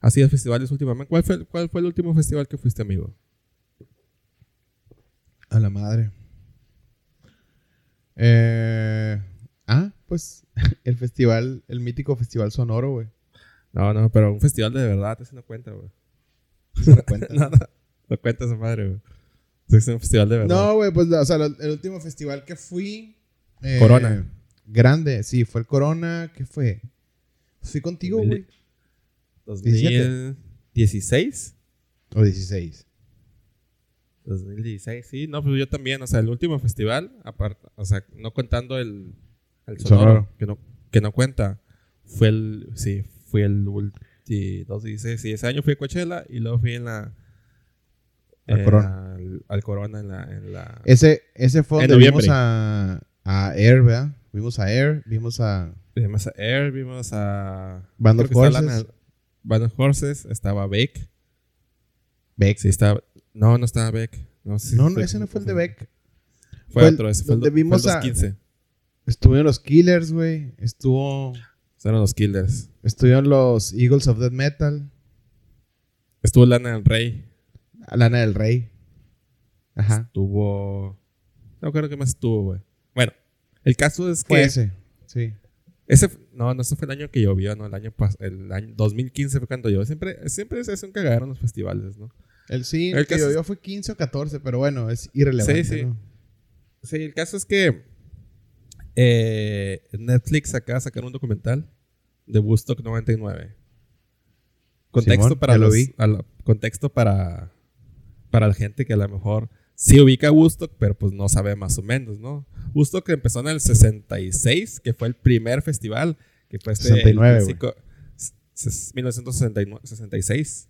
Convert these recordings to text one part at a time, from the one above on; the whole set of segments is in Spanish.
Así de festivales últimamente. ¿Cuál fue, ¿Cuál fue el último festival que fuiste, amigo? A la madre. Eh, ah, pues el festival, el mítico festival sonoro, güey. No, no, pero un festival de verdad, ese no cuenta, güey. No cuenta. no, no, no cuenta esa madre, güey. Es un festival de verdad. No, güey, pues, o sea, el último festival que fui. eh, Corona. Grande, sí, fue el Corona. ¿Qué fue? Fui contigo, güey. 2016. O 16. 2016, sí. No, pues yo también. O sea, el último festival, aparte, o sea, no contando el, el sonoro, Sonoro. Que, no, que no cuenta, fue el, sí, fue el ulti, 2016. Sí, ese año fui a Coachella y luego fui en la... Al eh, Corona. Al, al Corona en la... En la Ese, ese fue donde vimos a, a Air, ¿verdad? Vimos a Air, vimos a vimos a Air, vimos a... Band of Horses. Of Horses, estaba Beck. Beck. Sí, estaba... No, no estaba Beck. No, sí, no, ese no fue el de. Beck. Fue, Fue otro, ese fue el, fue el vimos a- 2015. Estuvieron los Killers, güey. Estuvo. Esos eran los Killers. Estuvieron los Eagles of Death Metal. Estuvo Lana del Rey. Lana del Rey. Ajá. Estuvo. No creo que más estuvo, güey. Bueno, el caso es Fue que. ese. Sí. Ese, no, no, ese fue el año que llovió, ¿no? El año, el año 2015 fue cuando llovió. Siempre, siempre se hace un cagadero en los festivales, ¿no? El sí, El el que es- yo fue 15 o 14, pero bueno, es irrelevante. Sí, sí. ¿no? Sí, el caso es que. eh, Netflix acaba de sacar un documental de Woodstock 99. Contexto Simón, para lo los- vi. a la- contexto para para la gente que a lo mejor sí ubica Woodstock, pero pues no sabe más o menos, ¿no? Woodstock empezó en el 66, que fue el primer festival, que fue este 69, el güey. clásico- s- 1966.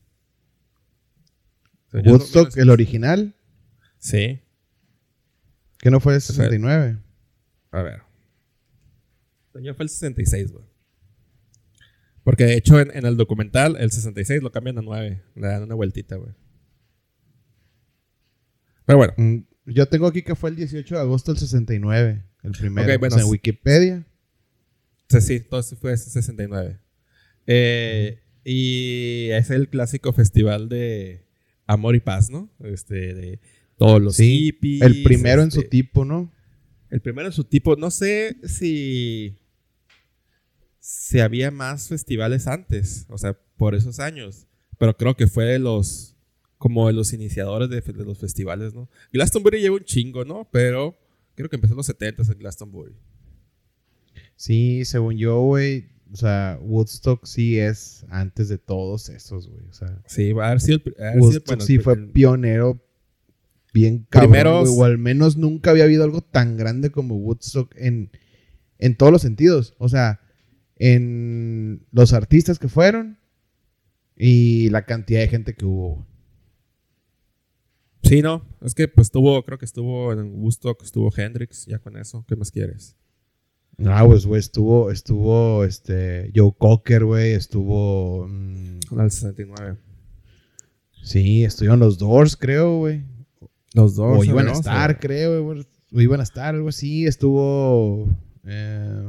O sea, yo no- Woodstock, el original, Sí. que no fue el fue- 69. A ver. Año fue el 66, güey. Porque de hecho en, en el documental el 66 lo cambian a 9. Le dan una vueltita, güey. Pero bueno. Mm, Yo tengo aquí que fue el 18 de agosto del 69, el primero. Ok, bueno, en Wikipedia. Sí, sí, todo eso fue ese 69. Eh, y es el clásico festival de amor y paz, ¿no? Este, de todos los Sí, hippies. El primero en su este, tipo, ¿no? El primero en su tipo. No sé si. Si había más festivales antes. O sea, por esos años. Pero creo que fue de los. Como de los iniciadores de, de los festivales, ¿no? Glastonbury lleva un chingo, ¿no? Pero creo que empezó en los 70 en Glastonbury. Sí, según yo, güey. O sea, Woodstock sí es antes de todos esos, güey. O sea, Sí, va a haber sido el. haber sido, Woodstock bueno, sí fue el- pionero bien cabrón, Primeros- o al menos nunca había habido algo tan grande como Woodstock en, en todos los sentidos. O sea, en los artistas que fueron y la cantidad de gente que hubo. Sí, no. Es que pues estuvo. Creo que estuvo en Woodstock, estuvo Hendrix. Ya con eso. ¿Qué más quieres? Ah, pues, güey, estuvo, estuvo, este, Joe Cocker, güey, estuvo, mm, Con el 69. sí, estuvieron los Doors, creo, güey. Los dos. O iban a estar, O creo, güey. O iban a estar, algo así. Estuvo. eh,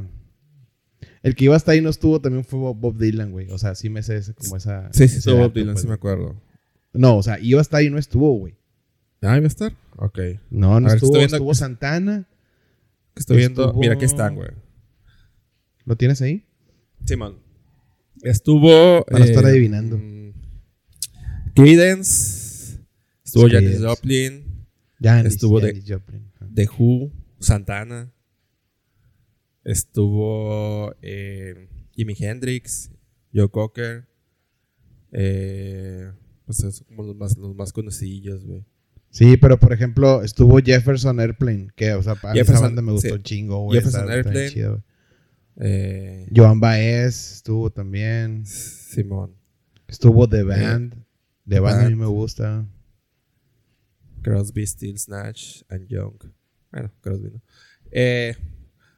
el que iba hasta ahí no estuvo, también fue Bob Dylan, güey. O sea, sí me sé como esa. Sí, sí, estuvo Bob Dylan, pues, sí me acuerdo. No, o sea, iba hasta ahí y no estuvo, güey. Ah, ¿iba a estar? Ok. No, no ver, estuvo. viendo- Estuvo Santana. Que estoy viendo. Estuvo- Mira, aquí están, güey. ¿Lo tienes ahí? Simón. Estuvo. Para estar eh, adivinando. mm, Creedence. Estuvo Janis. Joplin. Janis, Estuvo de- Joplin. The Who. Santana. Estuvo. eh, Jimi Hendrix. Joe Cocker. Eh, pues esos como los más, los más conocidillos, güey. Sí, pero por ejemplo, estuvo Jefferson Airplane. Que, o sea, a mí esa Jefferson, banda me gustó sí. un chingo, güey. Jefferson está- está bien Airplane. chido. Eh, Joan Baez estuvo también. Simón. Estuvo The Band. The The Band a mí me gusta. Crosby, Stills, Nash and Young. Bueno, Crosby, ¿no? Eh,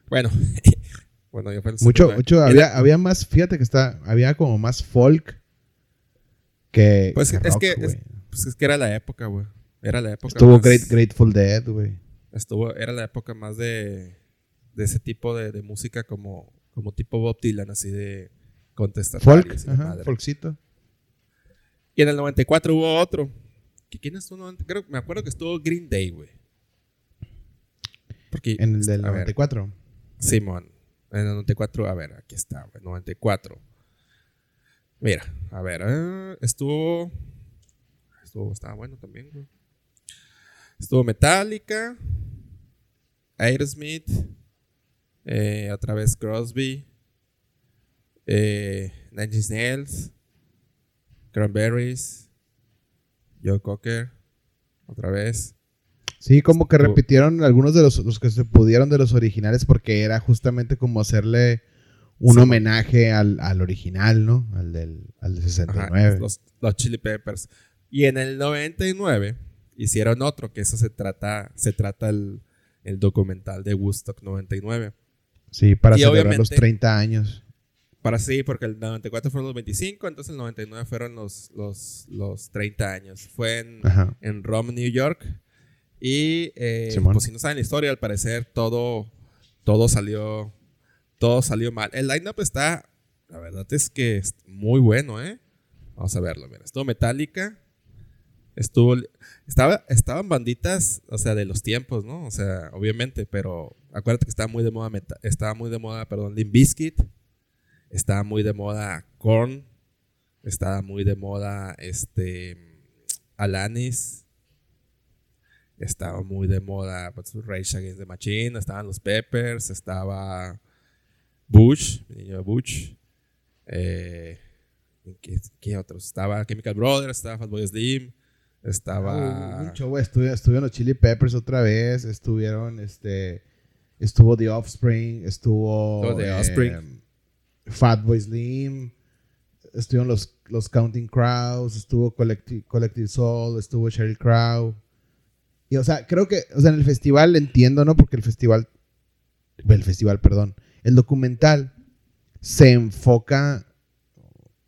bueno, bueno, yo el Mucho, mucho, había, había más, fíjate que está, había como más folk que, Pues que es rock, que es-. Pues es que era la época, güey. Era la época. Estuvo más- Great, Grateful Dead, güey. Estuvo, era la época más de, de ese tipo de, de música como, como tipo Bob Dylan, así de contestar. Folk, ajá, folkcito. Y en el 94 hubo otro. ¿Qui- ¿Quién estuvo? Creo, me acuerdo que estuvo Green Day, güey. Porque, En el del a ver, 94. Simón. En el 94, a ver, aquí está, güey. 94. Mira, a ver, eh, estuvo. Estuvo, estaba bueno también, güey. Estuvo Metallica, Aerosmith, eh, otra vez Crosby, eh, Nine Nails, Cranberries, Joe Cocker, otra vez. Sí, como que repitieron algunos de los, los que se pudieron de los originales porque era justamente como hacerle un Sí, homenaje al, al original, ¿no? Al del, al del Ajá, 69. los, los Chili Peppers. Y en el 99 hicieron otro, que eso se trata, se trata el, el documental de Woodstock 99. Sí, para Y celebrar los obviamente- 30 años. Para sí, porque el 94 fueron los 25, entonces el 99 fueron los, los, los 30 años. Fue en, en Rome, New York. Y eh, pues si no saben la historia, al parecer todo, todo salió todo salió mal. El lineup está, la verdad es que es muy bueno, ¿eh? Vamos a verlo, mira. Estuvo Metallica, estuvo, estaba, estaban banditas, o sea, de los tiempos, ¿no? O sea, obviamente, pero acuérdate que estaba muy de moda, Meta- estaba muy de moda, perdón, Limp Bizkit, estaba muy de moda Korn, estaba muy de moda, este, Alanis, estaba muy de moda pues, Rage Against the Machine, estaban los Peppers, estaba Bush, mi niño Bush. Eh, ¿qué, qué otros? Estaba Chemical Brothers, estaba Fatboy Slim, estaba... Un show, estuvi- estuvieron los Chili Peppers otra vez, estuvieron, este, estuvo The Offspring, estuvo Estuvo The eh, Offspring. Fatboy Slim, estuvieron los, los Counting Crows, estuvo Collective, Collective Soul, estuvo Sheryl Crow. Y, o sea, creo que, o sea, en el festival entiendo, ¿no? Porque el festival, el festival, perdón, el documental se enfoca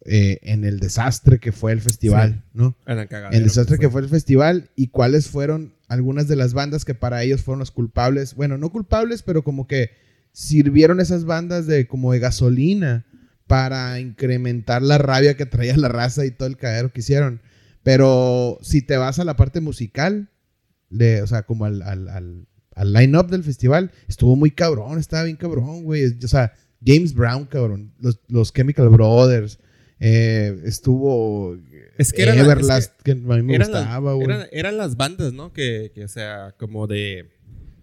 eh, en el desastre que fue el festival, ¿no? Cagaderos, el desastre que fue. fue el festival y cuáles fueron algunas de las bandas que para ellos fueron los culpables. Bueno, no culpables, pero como que sirvieron esas bandas de como de gasolina para incrementar la rabia que traía la raza y todo el cagadero que hicieron. Pero si te vas a la parte musical, de, o sea, como al, al, al, al line-up del festival, estuvo muy cabrón, estaba bien cabrón, güey. O sea, James Brown, cabrón, los, los Chemical Brothers, eh, estuvo Es que era la- Everlast, que, a mí me eran, las- gustaba, güey. eran, eran las bandas, ¿no? Que, que, o sea, como de...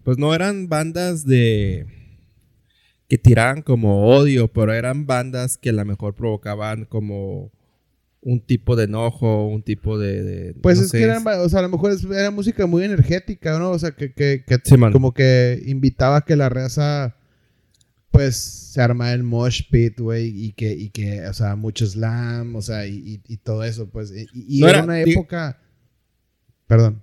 Pues no eran bandas de... Que tiraban como odio, pero eran bandas que a lo mejor provocaban como un tipo de enojo, un tipo de... de- Pues no es sé, que eran, o sea, a lo mejor era música muy energética, ¿no? O sea, que, que, que Sí, man. como que invitaba a que la raza, pues, se armara el mosh pit, güey, y que, y que, o sea, mucho slam, o sea, y, y- y todo eso, pues. Y, y No era, era- una época... Perdón.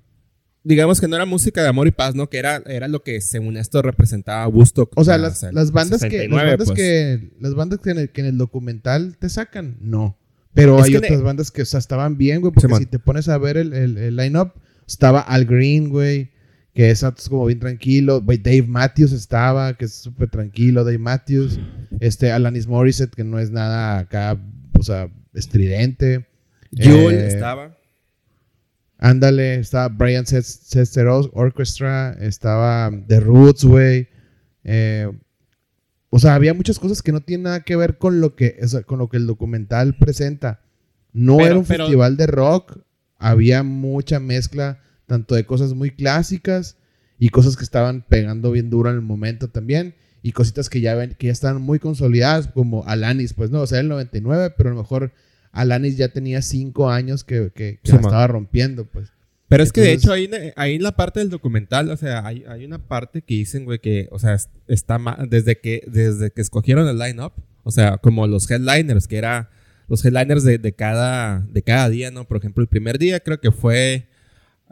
Digamos que no era música de amor y paz, ¿no? Que era, era lo que según esto representaba Woodstock. O sea, ah, las, el las bandas, que, las 69, bandas pues. que las bandas que en, el, que en el documental te sacan, no. Pero Es hay otras ne- bandas que o sea, estaban bien, güey, porque si te pones a ver el, el, el line-up, estaba Al Green, güey, que es como bien tranquilo. Dave Matthews estaba, que es súper tranquilo, Dave Matthews. Este, Alanis Morissette, que no es nada acá, o sea, estridente. Jewel Eh, estaba. Ándale, estaba Brian Sester Orchestra, estaba The Roots, güey. Eh, o sea, había muchas cosas que no tienen nada que ver con lo que, o sea, con lo que el documental presenta. No Pero- era un pero- festival de rock, había mucha mezcla, tanto de cosas muy clásicas y cosas que estaban pegando bien duro en el momento también. Y cositas que ya, ven, que ya estaban muy consolidadas, como Alanis, pues no, o sea, el 99, pero a lo mejor Alanis ya tenía cinco años que, que, que Sí, la man. estaba rompiendo, pues. Pero es que de hecho ahí, ahí en la parte del documental, o sea, hay, hay una parte que dicen, güey, que, o sea, es- está desde que, desde que escogieron el line-up, o sea, como los headliners, que era los headliners de, de cada, de cada día, ¿no? Por ejemplo, el primer día creo que fue,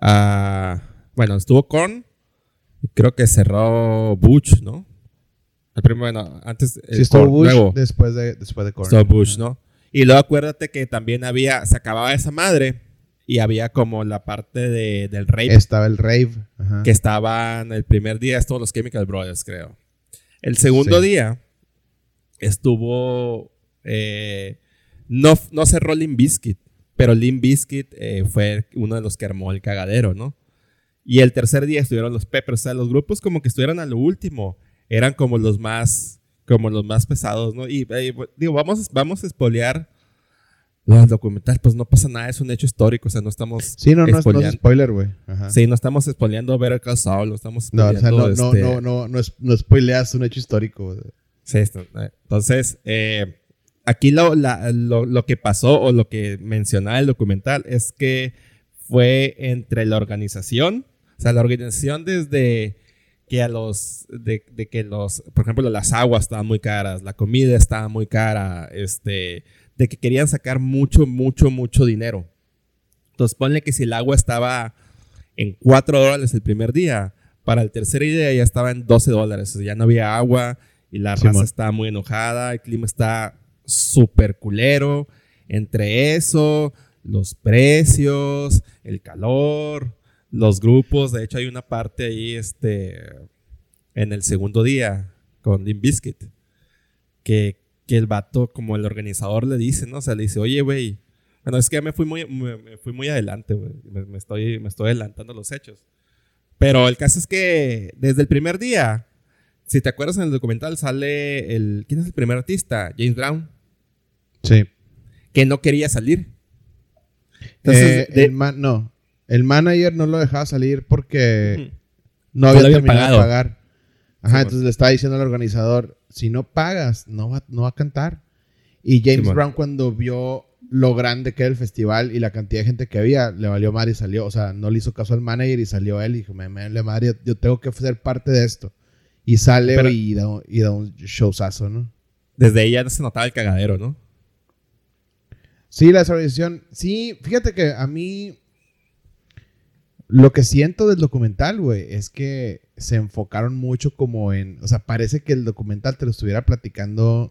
ah, bueno, estuvo Korn, y creo que cerró Butch, ¿no? El primer, bueno, antes... Sí, el estuvo Bush luego- después de, después de Korn. Estuvo Bush, ¿no? Y luego acuérdate que también había, se acababa esa madre y había como la parte de, del rey Estaba el rave. Ajá. que estaban el primer día, estuvo los Chemical Brothers, creo. El segundo Sí. día estuvo, eh, no, no cerró Limp Bizkit, Pero Limp Bizkit eh, fue uno de los que armó el cagadero, ¿no? Y el tercer día estuvieron los Peppers. O sea, los grupos como que estuvieron a lo último. Eran como los más, como los más pesados, ¿no? Y, eh, digo, vamos, vamos a espolear los documentales, pues no pasa nada, es un hecho histórico, o sea, no estamos. Sí, no, no, no es spoiler, güey. Sí, no estamos spoileando ver el Saul, no estamos No, o sea, no, no, este no, no, no, no, spoileas un hecho histórico. Sí, eh, entonces, eh, aquí lo, lo, lo, que pasó o lo que mencionaba el documental es que fue entre la organización, o sea, la organización desde que a los, de, de que los, por ejemplo, las aguas estaban muy caras, la comida estaba muy cara, este de que querían sacar mucho, mucho, mucho dinero. Entonces ponle que si el agua estaba en 4 dólares el primer día, para el tercer día ya estaba en 12 dólares. ya no había agua y la raza estaba muy enojada, el clima está súper culero. Entre eso, los precios, el calor, los grupos. De hecho, hay una parte ahí este, en el segundo día con Limp Biscuit que que el vato, como el organizador le dice, ¿no? O sea, le dice, oye, güey, bueno, es que ya me fui muy, me, fui muy adelante, güey. Me, estoy, me estoy adelantando los hechos. Pero el caso es que desde el primer día, si te acuerdas en el documental, sale el. ¿Quién es el primer artista? James Brown. Sí. Que no quería salir. Entonces, eh, el no. El manager no lo dejaba salir porque no había, terminado de pagar. Ajá, entonces le estaba diciendo al organizador, si no pagas, no va, no va a cantar. Y James Brown cuando vio lo grande que era el festival y la cantidad de gente que había, le valió madre y salió. O sea, no le hizo caso al manager y salió él y dijo, me, me madre, yo tengo que ser parte de esto. Y sale y, da, y, da, un showzazo, ¿no? Desde ahí ya se notaba el cagadero, ¿no? Sí, la desorganización. Sí, fíjate que a mí lo que siento del documental, güey, es que se enfocaron mucho como en. O sea, parece que el documental te lo estuviera platicando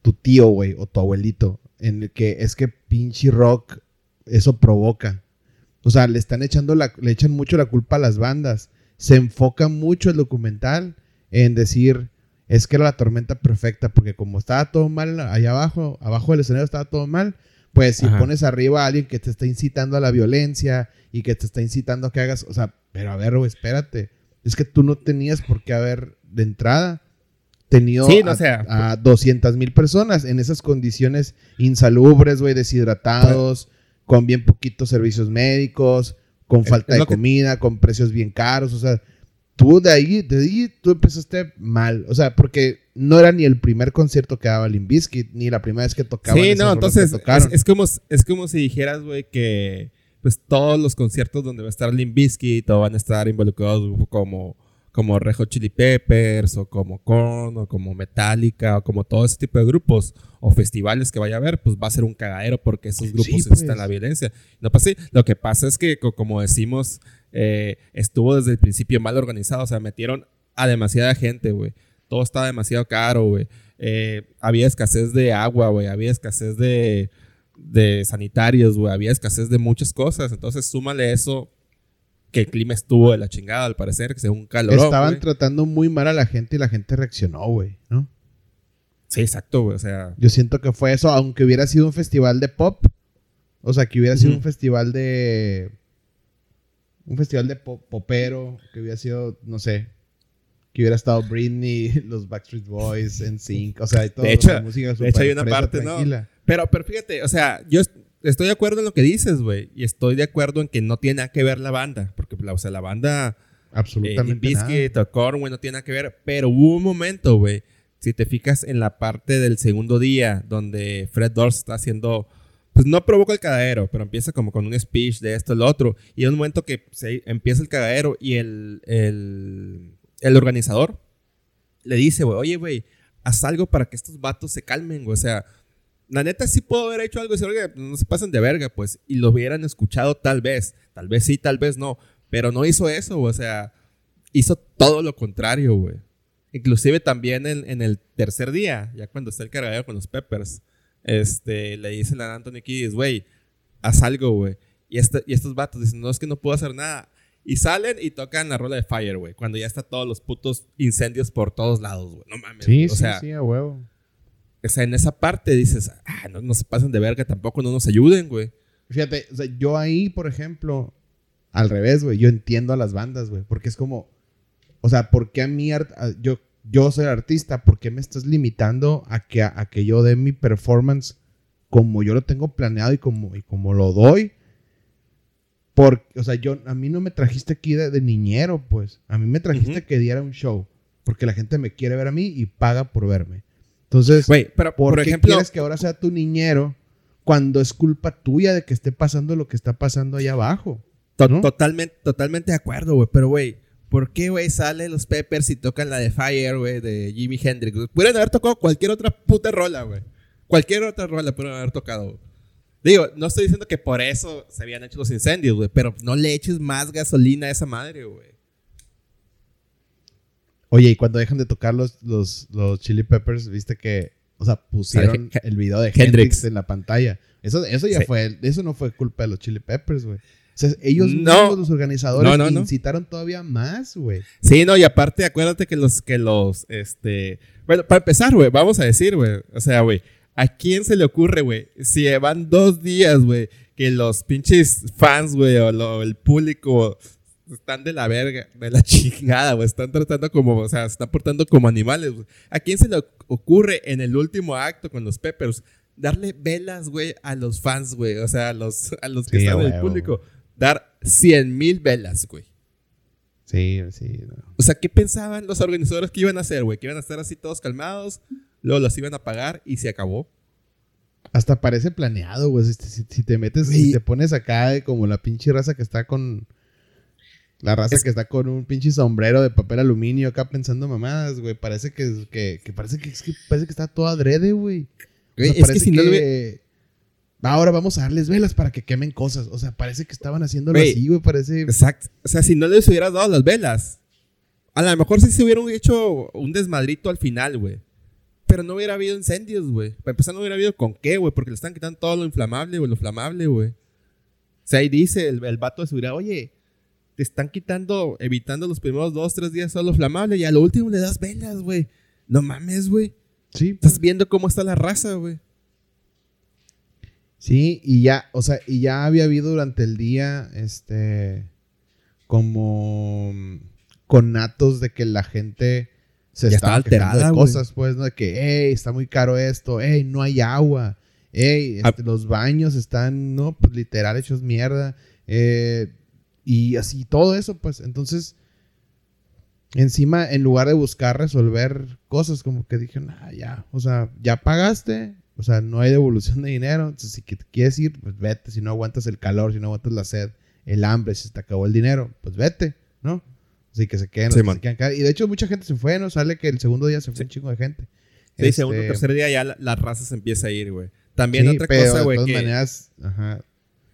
tu tío, güey, o tu abuelito. En el que es que pinche rock, eso provoca. O sea, le están echando la. Le echan mucho la culpa a las bandas. Se enfoca mucho el documental en decir. Es que era la tormenta perfecta, porque como estaba todo mal allá abajo, abajo del escenario estaba todo mal, pues si pones arriba a alguien que te está incitando a la violencia y que te está incitando a que hagas, o sea, pero a ver, güey, espérate. Es que tú no tenías por qué haber de entrada tenido a, 200 mil personas en esas condiciones insalubres, güey, deshidratados, con bien poquitos servicios médicos, con falta de comida, con precios bien caros, o sea, tú de ahí, de ahí tú empezaste mal. O sea, porque no era ni el primer concierto que daba Limp ni la primera vez que tocaba. Sí, no, entonces es, como, es como si dijeras, güey, que pues todos los conciertos donde va a estar Limp Bizkit o van a estar involucrados como, como Rejo Chili Peppers o como Korn o como Metallica o como todo ese tipo de grupos o festivales que vaya a haber, pues va a ser un cagadero porque esos grupos están necesitan pues. la violencia. No pasa pues Lo que pasa es que, como decimos, eh, estuvo desde el principio mal organizado. O sea, metieron a demasiada gente, güey. Todo estaba demasiado caro, güey. Eh, había escasez de agua, güey. Había escasez de, de sanitarios, güey. Había escasez de muchas cosas. Entonces, súmale eso que el clima estuvo de la chingada, al parecer, que sea un calor. Estaban tratando muy mal a la gente y la gente reaccionó, güey, ¿no? Sí, exacto, güey. O sea. Yo siento que fue eso, aunque hubiera sido un festival de pop. O sea, que hubiera sido un festival de un festival de popero, que hubiera sido, no sé, que hubiera estado Britney, los Backstreet Boys, en Sync, o sea, y todo. De hecho, música de hecho hay una parte, ¿no? Pero, pero fíjate, o sea, yo estoy de acuerdo en lo que dices, güey, y estoy de acuerdo en que no tiene nada que ver la banda, porque, o sea, la banda... Absolutamente eh, nada. Korn, güey, no tiene nada que ver, pero hubo un momento, güey, si te fijas en la parte del segundo día, donde Fred Durst está haciendo pues no provoca el cagadero, pero empieza como con un speech de esto, lo otro. Y en un momento que se empieza el cagadero y el, el, organizador le dice, güey, oye, güey, haz algo para que estos vatos se calmen, güey. O sea, la neta sí puedo haber hecho algo y decir, oye, no se pasen de verga, pues. Y lo hubieran escuchado tal vez. Tal vez sí, tal vez no. Pero no hizo eso, güey. O sea, hizo todo lo contrario, güey. Inclusive también en, en el tercer día, ya cuando está el cagadero con los Peppers este, le dicen a Anthony Kiddis, güey, haz algo, güey. Y, este, y estos vatos dicen, no, es que no puedo hacer nada. Y salen y tocan la rola de Fire, güey. Cuando ya está todos los putos incendios por todos lados, güey. No mames. Sí, sí, sí, a huevo. o sea, en esa parte dices, ah, no, no se pasen de verga, tampoco no nos ayuden, güey. Fíjate, o sea, yo ahí, por ejemplo, al revés, güey, yo entiendo a las bandas, güey, porque es como, o sea, ¿por qué a mí, yo, yo soy artista, ¿por qué me estás limitando a que, a, que yo dé mi performance como yo lo tengo planeado y como, y como lo doy? Porque, o sea, yo, a mí no me trajiste aquí de, de niñero, pues. A mí me trajiste que diera un show. Porque la gente me quiere ver a mí y paga por verme. Entonces, pero ¿por, por, qué ejemplo, quieres que ahora sea tu niñero cuando es culpa tuya de que esté pasando lo que está pasando allá abajo? totalmente, totalmente de acuerdo, güey. Pero, güey, ¿por qué, güey, salen los Peppers y tocan la de Fire, güey, de Jimi Hendrix? Pudieron haber tocado cualquier otra puta rola, güey. Cualquier otra rola pudieron haber tocado. Digo, no estoy diciendo que por eso se habían hecho los incendios, güey, pero no le eches más gasolina a esa madre, güey. Oye, y cuando dejan de tocar los, los, los Chili Peppers, viste que, o sea, pusieron el video de Hendrix. Hendrix en la pantalla. Eso, eso ya Sí. fue, eso no fue culpa de los Chili Peppers, güey. O sea, ellos No. mismos, los organizadores, No, incitaron todavía más, güey. Sí, no, y aparte, acuérdate que los, que los, este... Bueno, para empezar, güey, vamos a decir, güey, o sea, güey, ¿a quién se le ocurre, güey? Si van dos días, güey, que los pinches fans, güey, o lo- el público están de la verga, de la chingada, güey, están tratando como, o sea, se están portando como animales, güey. ¿A quién se le ocurre en el último acto con los Peppers darle velas, güey, a los fans, güey? O sea, a los, a los que Sí, están en el público. Dar 100 mil velas, güey. Sí, sí. no. O sea, ¿qué pensaban los organizadores que iban a hacer, güey? Que iban a estar así todos calmados, luego los iban a pagar y se acabó. Hasta parece planeado, güey. Si, si- si te metes y te pones acá como la pinche raza que está con. La raza Es- que está con un pinche sombrero de papel aluminio acá pensando mamadas, güey. Parece que, que, que parece que, es que parece que está todo adrede, güey. O sea, es si no que- Ahora vamos a darles velas para que quemen cosas. O sea, parece que estaban haciéndolo así, güey. Parece. Exacto. O sea, si no les hubieras dado las velas, a lo mejor sí se hubieran hecho un desmadrito al final, güey. Pero no hubiera habido incendios, güey. Para empezar, no hubiera habido con qué, güey, porque le están quitando todo lo inflamable, güey, lo flamable, güey. O sea, ahí dice el, el vato de seguridad, oye, te están quitando, evitando los primeros dos, tres días solo lo flamable y a lo último le das velas, güey. No mames, güey. Sí, Estás viendo cómo está la raza, güey. Sí, y ya, o sea, y ya había habido durante el día, este, como mm, conatos de que la gente se Ya estaba alterada, de cosas, pues, ¿no? De que, hey, está muy caro esto, hey, no hay agua, hey, Ah. este, los baños están, no, pues, literal hechos mierda, eh, y así, todo eso, pues, entonces, encima, en lugar de buscar resolver cosas, como que dije, nah, ya, o sea, ya pagaste, o sea, no hay devolución de dinero, entonces si quieres ir, pues vete, si no aguantas el calor, si no aguantas la sed, el hambre, si se te acabó el dinero, pues vete, ¿no? Así que se queden, Sí, que se quedan acá. Y de hecho mucha gente se fue, ¿no? Sale que el segundo día se fue un chingo de gente. Sí, Este, segundo tercer día ya la, la raza se empieza a ir, güey. También sí, otra pero cosa, de güey, todas que, maneras, ajá.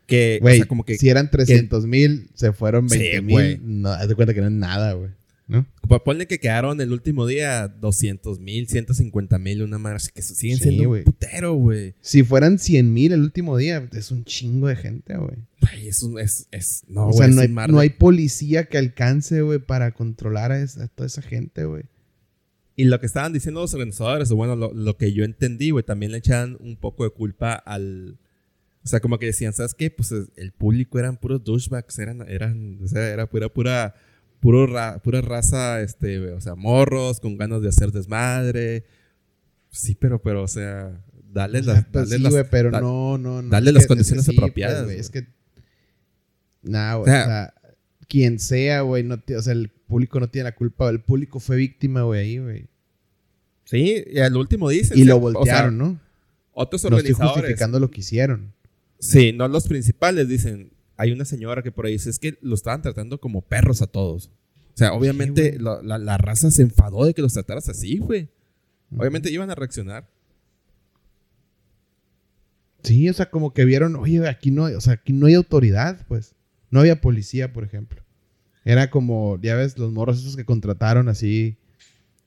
que, o Güey, sea, como que si eran 300 mil, se fueron Sí, 20 güey. mil. no, haz de cuenta que no es nada, güey. ¿No? Ponle que quedaron el último día 200 mil, 150 mil, una así que siguen Sí, siendo un putero, güey. Si fueran 100 mil el último día, es un chingo de gente, güey. Es, es, es, no, o sea, no hay, no hay policía que alcance, güey, para controlar a, esa- a toda esa gente, güey. Y lo que estaban diciendo los organizadores, o bueno, lo, lo que yo entendí, güey, también le echaban un poco de culpa al... O sea, como que decían, ¿sabes qué? Pues es- el público eran puros douchebags, eran, eran, o sea, era pura, pura, puro ra- pura raza, este, o sea, morros con ganas de hacer desmadre. Sí, pero, pero, o sea, dale las, pues dale sí, las- güey, pero da- no, no, no. dale las que- es que condiciones sí, apropiadas, pues, güey. es que. Nah, güey. O sea- o sea, quien sea, güey, no o sea, el público no tiene la culpa. El público fue víctima, güey, ahí, güey. Sí, y al último dicen. Y o lo sea, voltearon, ¿no? Otros No estoy organizadores. justificando lo que hicieron. Sí, no los principales dicen. Hay una señora que por ahí dice es que lo estaban tratando como perros a todos. O sea, obviamente la, la- la raza se enfadó de que los trataras así, güey. Obviamente iban a reaccionar. Sí, o sea, como que vieron, oye, aquí no, hay- o sea, aquí no hay autoridad, pues. No había policía, por ejemplo. Era como, ya ves, los morros esos que contrataron así,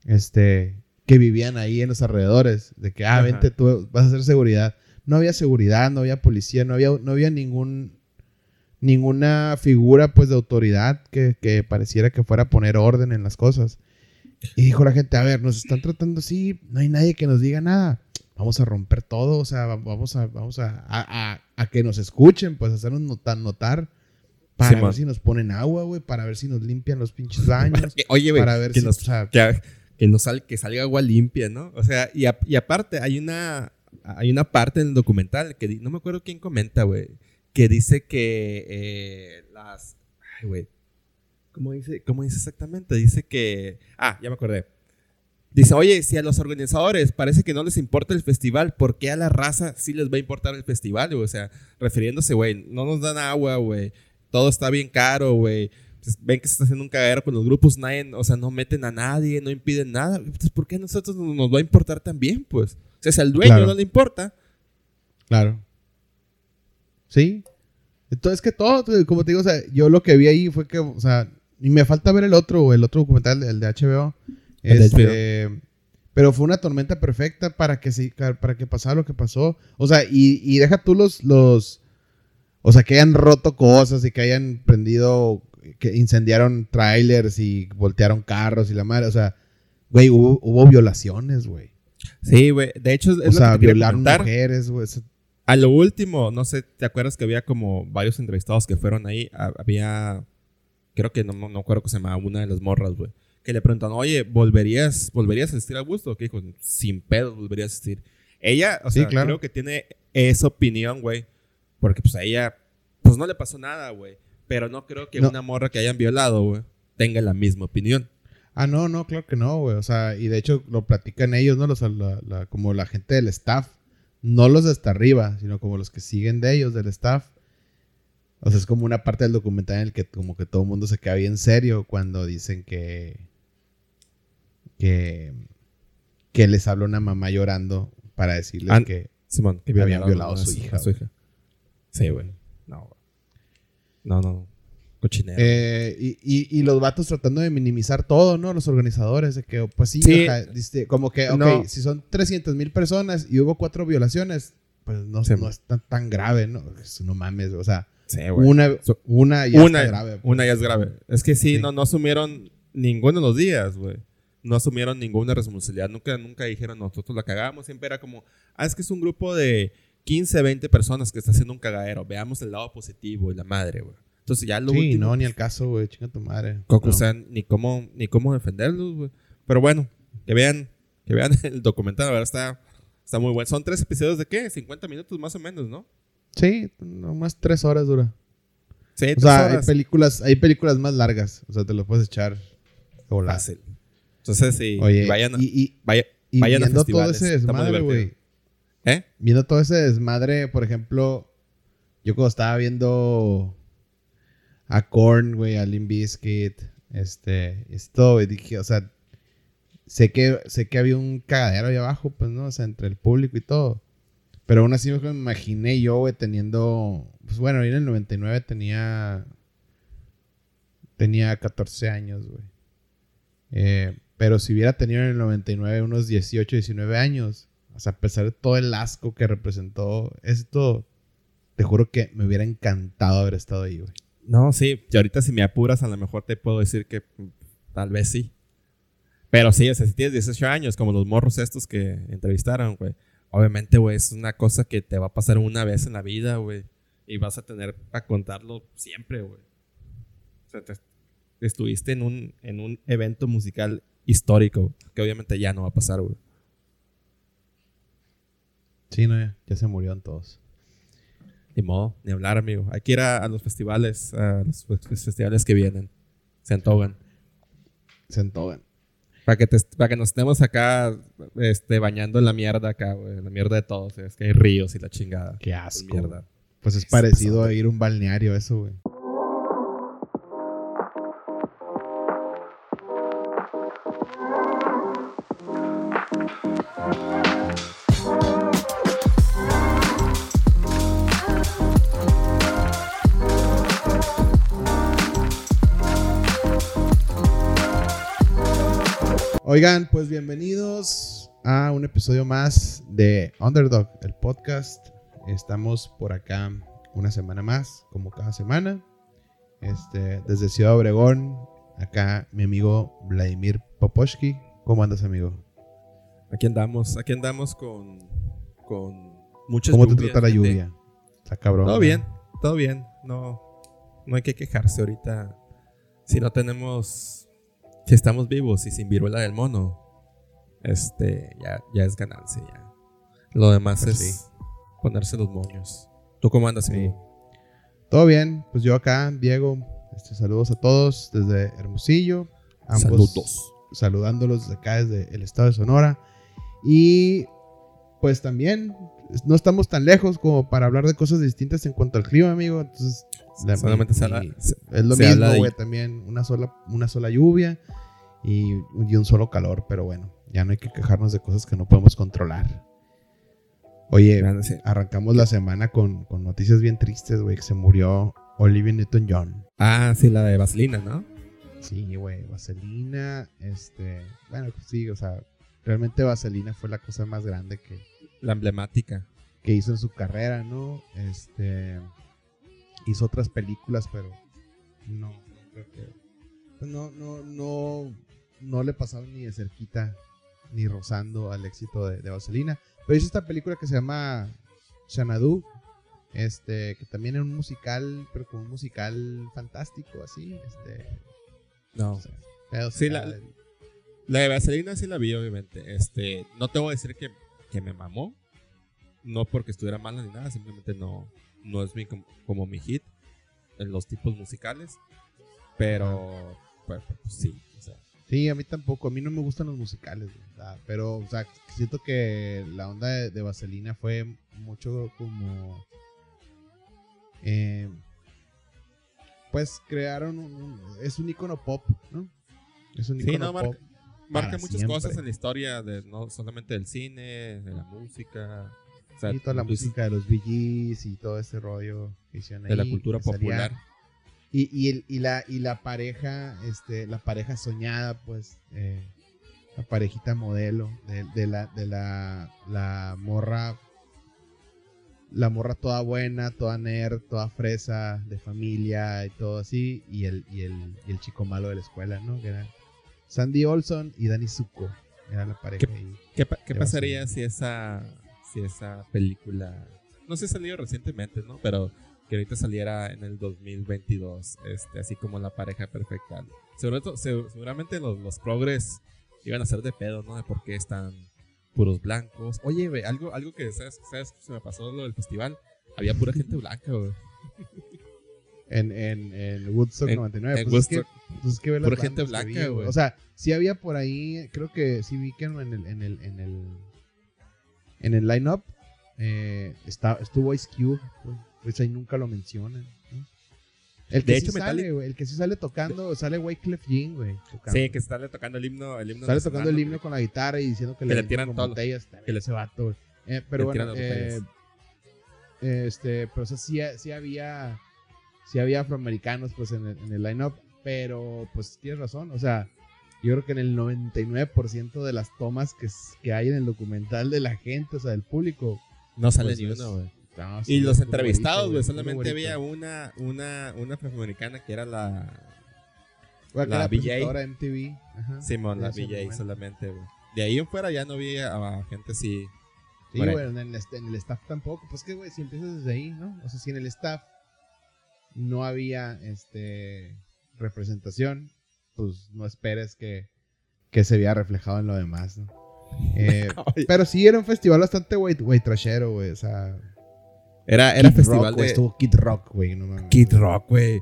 este, que vivían ahí en los alrededores, de que, ah, Ajá. vente, tú vas a hacer seguridad. No había seguridad, no había policía, no había, no había ningún, ninguna figura, pues, de autoridad que, que pareciera que fuera a poner orden en las cosas. Y dijo la gente, a ver, nos están tratando así, no hay nadie que nos diga nada. vamos a romper todo, o sea, vamos a, vamos a, a, a, que nos escuchen, pues hacernos notar, notar para ver si nos ponen agua, güey, para ver si nos limpian los pinches baños. oye, güey, para ver que, si, nos, o sea, que, que, nos sal, que salga agua limpia, ¿no? O sea, y, a, y aparte hay una, hay una parte en el documental que no me acuerdo quién comenta, güey, que dice que eh, las... Ay, güey. ¿Cómo dice, ¿Cómo dice exactamente? Dice que... Ah, ya me acordé. Dice, oye, si a los organizadores parece que no les importa el festival, ¿por qué a la raza sí les va a importar el festival? O sea, refiriéndose, güey, no nos dan agua, güey. Todo está bien caro, güey. Pues, ven que se está haciendo un cagadero con los grupos, nadie, o sea, no meten a nadie, no impiden nada. Entonces, ¿por qué a nosotros nos va a importar también, pues? O sea, si al dueño no le importa. Claro. Sí. Entonces, que todo, como te digo, o sea, yo lo que vi ahí fue que, o sea, y me falta ver el otro, el otro documental, el de HBO. Este, pero fue una tormenta perfecta para que, se, para que pasara lo que pasó. O sea, y, y deja tú los, los, o sea, que hayan roto cosas y que hayan prendido, que incendiaron trailers y voltearon carros y la madre. O sea, güey, hubo, hubo violaciones, güey. Sí, güey. De hecho, es o sea, violaron mujeres, güey. A lo último, no sé, ¿te acuerdas que había como varios entrevistados que fueron ahí? Había, creo que no, no acuerdo que se llamaba una de las morras, güey que le preguntan, oye, ¿volverías, ¿volverías a asistir a gusto? Que dijo, sin pedo, volvería a asistir. Ella, o sea, creo que tiene esa opinión, güey. Porque pues a ella, pues no le pasó nada, güey. Pero no creo que una morra que hayan violado, güey, tenga la misma opinión. Ah, no, no, claro que no, güey. O sea, y de hecho lo platican ellos, ¿no? Los, como la gente del staff. No los de hasta arriba, sino como los que siguen de ellos, del staff. O sea, es como una parte del documental en el que como que todo el mundo se queda bien serio cuando dicen que que, que les habló una mamá llorando para decirles que, Simón, que habían violado a su, hija, Sí, güey. No, no, no. Cochinero. Eh, y, y, los vatos tratando de minimizar todo, ¿no? Los organizadores, de que, pues sí, como que, ok, si son 300 mil personas y hubo cuatro violaciones, pues no, no es tan, grave, ¿no? No mames, o sea, una, una ya es grave. Pues. Una ya es grave. Es que sí, No, no asumieron ninguno de los días, güey no asumieron ninguna responsabilidad. Nunca, nunca dijeron nosotros la cagamos. Siempre era como, ah, es que es un grupo de 15, 20 personas que está haciendo un cagadero. Veamos el lado positivo y la madre, güey. Entonces ya lo sí, no, ni el caso, güey. Chinga tu madre. O sea, ni cómo, ni cómo defenderlos, güey. Pero bueno, que vean, que vean el documental. La verdad está, está muy bueno. Son tres episodios de qué? 50 minutos más o menos, ¿no? Sí, nomás tres horas dura. Sí, o sea, hay películas, hay películas más largas. O sea, te lo puedes echar. Fácil. Entonces, sí, vayan, y, viendo todo ese desmadre, güey. ¿Eh? Viendo todo ese desmadre, por ejemplo, yo cuando estaba viendo a Korn, güey, a Limp Bizkit, este, esto, dije, o sea, sé que, sé que había un cagadero ahí abajo, pues, ¿no? O sea, entre el público y todo. Pero aún así me imaginé yo, güey, teniendo, pues bueno, en el 99 tenía, tenía 14 años, güey. Eh, pero si hubiera tenido en el 99 unos 18, 19 años, o sea, a pesar de todo el asco que representó esto, te juro que me hubiera encantado haber estado ahí, güey. No, sí, y ahorita si me apuras, a lo mejor te puedo decir que tal vez sí. Pero sí, o sea, si tienes 18 años, como los morros estos que entrevistaron, güey, obviamente, güey, es una cosa que te va a pasar una vez en la vida, güey. Y vas a tener para contarlo siempre, güey. O sea, estuviste en un, en un evento musical histórico, que obviamente ya no va a pasar, güey. Sí, no, ya, se murieron todos. Ni modo, ni hablar, amigo. Hay que ir a, los festivales, a los festivales que vienen. Se antogan. Se antogan. Para que, para que nos estemos acá este, bañando en la mierda acá, güey. La mierda de todos. Es que hay ríos y la chingada. Qué asco. Pues es parecido a ir a un balneario eso, güey. Oigan, pues bienvenidos a un episodio más de Underdog, el podcast. Estamos por acá una semana más, como cada semana. Este, desde Ciudad Obregón, acá mi amigo Vladimir Poposhki. ¿Cómo andas, amigo? Aquí andamos, aquí andamos con, con muchas ¿Cómo te trata la lluvia? Está cabrón. Todo bien, todo bien. No, no hay que quejarse ahorita. Si no tenemos, si estamos vivos y sin viruela del mono, este, ya, ya es ganancia ya. Lo demás Pues es sí. ponerse los moños. ¿Tú cómo andas, Sí. amigo? Todo bien, pues yo acá, Diego, este, saludos a todos desde Hermosillo. Ambos Saludos. saludándolos desde acá, desde el estado de Sonora. Y pues también no estamos tan lejos como para hablar de cosas distintas en cuanto al clima, amigo. Entonces, la- Solamente se mi- habla- se- es lo se mismo, güey, también una sola, una sola lluvia y, y un solo calor, pero bueno, ya no hay que quejarnos de cosas que no podemos controlar. Oye, sí. arrancamos la semana con, con noticias bien tristes, güey, que se murió Olivia Newton-John. Ah, sí, la de Vaselina, ¿no? Sí, güey, Vaselina, este, bueno, pues sí, o sea, realmente Vaselina fue la cosa más grande que, La emblemática. que hizo en su carrera, ¿no? Este, hizo otras películas, pero no, no creo que, pues no, no, no, no le pasaron ni de cerquita, ni rozando al éxito de, de Vaselina. Pero hizo esta película que se llama Xanadu, este, que también era un musical, pero como un musical fantástico, así, este, No. o sea, pedos Sí, la- del- La de Vaselina sí la vi, obviamente. Este, no te voy a decir que, que me mamó. No porque estuviera mala ni nada, simplemente no, no es mi, com- como mi hit en los tipos musicales. Pero, pues, pues, sí. o sea, Sí, a mí tampoco. A mí no me gustan los musicales, pero, o sea, siento que la onda de, de Vaselina fue mucho como. eh, pues crearon un, un- Es un icono pop, ¿no? Es un Sí, icono no, marca- pop. marca muchas siempre. cosas en la historia, de, no solamente del cine, de la música. O sea, Y toda la Luis- música de los VGs y todo ese rollo que hicieron de la ahí, cultura salía- popular. Y, y, el- y la, y la pareja, este, la pareja soñada, pues, eh, la parejita modelo de, de la, de la, la morra, la morra toda buena, toda nerd, toda fresa, de familia y todo así, y el, y el, y el chico malo de la escuela, ¿no? Que era Sandy Olson y Danny Zuko, era la pareja ahí. ¿Qué, pa- qué de pasaría si esa, si esa película, no sé si ha salido recientemente, ¿no? Pero que ahorita saliera en el 2022, este, así como la pareja perfecta. Sobre todo- se- seguramente los, los progres iban a ser de pedo, ¿no? De por qué están puros blancos. Oye, güey, algo, algo que, ¿sabes? ¿sabes? Se me pasó lo del festival. Había pura gente blanca, güey. En, en, en Woodstock En- 99. en pues es que- Woodstock. pues es que ve las Pura gente blanca, güey. O sea, sí había por ahí, creo que sí vi que en el, en el, en el, en el line-up eh, está, estuvo Ice Cube, güey. Pues ahí nunca lo mencionan. ¿no? El que De sí hecho, sale, Metallica- güey, el que sí sale tocando, sale Wyclef Jean, güey. Sí, que está tocando el himno. El himno Sale tocando el ¿no? himno con la guitarra y diciendo que, Que le le tiran lo- botellas. que le- ese vato, güey. Eh, pero le bueno, eh, este, pero o sea, sí, sí había, sí había afroamericanos pues en el, en el line-up, pero pues tienes razón, o sea, yo creo que en el 99% de las tomas que, que hay en el documental de la gente, o sea, del público, No sale pues, ni uno, güey. no, sí, Y los entrevistados, güey, solamente había una, una, una afroamericana que era la Bueno, que la era VJ. presentadora de MTV. Ajá, Simón, la VJ solamente, güey. De ahí en fuera ya no vi a, a gente así. Sí, güey, en el, en el staff tampoco. Pues que, güey, si empiezas desde ahí, ¿no? O sea, si en el staff no había este representación, pues no esperes que, que se vea reflejado en lo demás, ¿no? Eh, pero sí era un festival bastante, güey, güey, trashero, güey. O sea, era era Kid festival Rock, de Estuvo Kid Rock, güey, no mames. Kid Rock, güey.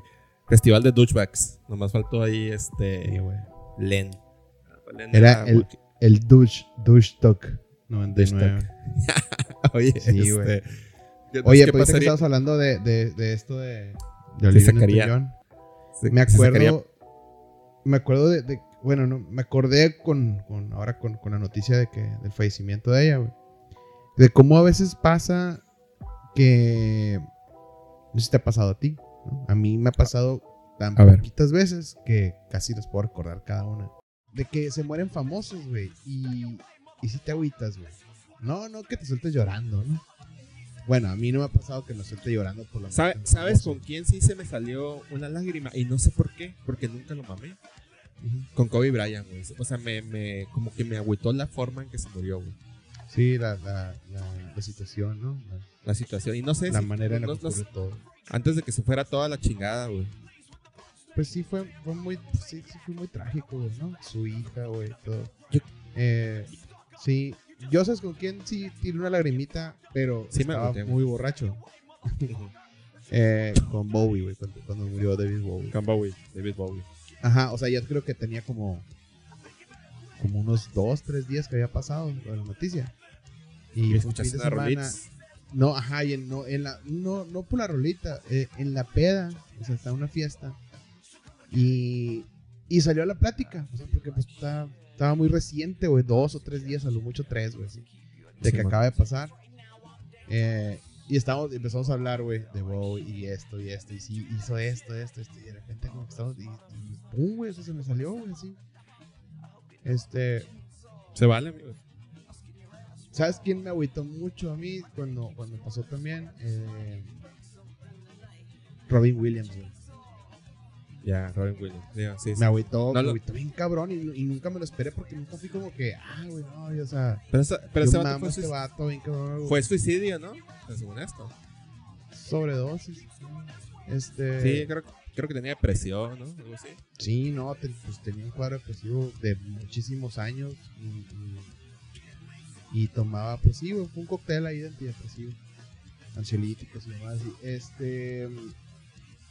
Festival de douchebags. Nomás faltó ahí este Sí. Len. Len Era el- porque- El Douche, Douche Talk 99. Douche Oye, Sí, este, güey. ¿qué- Oye, pues que estabas hablando de, de, de esto de, de Sí, Olivia sacaría-. Se- Me acuerdo. Me acuerdo de. de- bueno, no, me acordé con, con- ahora con, con la noticia de que, del fallecimiento de ella, güey. De cómo a veces pasa que. No sé si te ha pasado a ti. ¿no? A mí me ha pasado tan A ver. poquitas veces que casi los puedo recordar cada una. De que se mueren famosos, güey. Y, y si te agüitas, güey. No, no que te sueltes llorando, ¿no? Bueno, a mí no me ha pasado que me suelte llorando por la ¿Sabe- ¿Sabes con quién sí se me salió una lágrima? Y no sé por qué, porque nunca lo mamé. Con Kobe Bryant, güey. O sea, me, me, como que me agüitó la forma en que se murió, güey. Sí, la, la, la, la situación, ¿no? La, situación. Y no sé la si- manera en la que no- ocurre todo. antes de que se fuera toda la chingada, güey. Pues sí, fue, fue muy, sí, sí fue muy trágico, güey, ¿no? Su hija, güey, todo. Yo- Eh, sí, yo sabes con quién sí tiré una lagrimita, pero Sí estaba muy borracho. Eh, con Bowie, güey, cuando, cuando murió David Bowie. Con Bowie, David Bowie. Ajá, o sea, ya creo que tenía como como unos dos, tres días que había pasado la noticia. Y un escuchaste semana- rolitas. No, ajá, y en, no, en la, no, no por la rolita, eh, en la peda, o sea, está una fiesta. Y, y salió a la plática, o sea, porque pues está- estaba muy reciente, güey, dos o tres días, a lo mucho tres, güey, así, de Sí, que man. acaba de pasar. Eh, y estábamos, empezamos a hablar, güey, de Bowie y esto y esto, y sí, hizo esto, esto, esto, y de repente como que estamos, y, y pum, güey, eso se me salió, güey, así. Este, Se vale, amigo. ¿Sabes quién me agüitó mucho a mí cuando, cuando pasó también? Eh, Robin Williams, güey. Ya, Robin Williams. Ya, sí, sí. Me agüitó, No me lo- agüitó bien cabrón y, y nunca me lo esperé porque nunca fui como que, ah, güey, no, y, o sea, Pero, esa- pero ese vato fue, este vato bien cabrón. fue suicidio, ¿no? Según esto. sobredosis. Este, Sí, creo, creo que tenía depresión, ¿no? Algo así. Sí, no, te- pues tenía un cuadro depresivo de muchísimos años y, y- y tomaba, pues sí, fue un cóctel ahí de antidepresivo, ansiolíticos y demás. y, Este,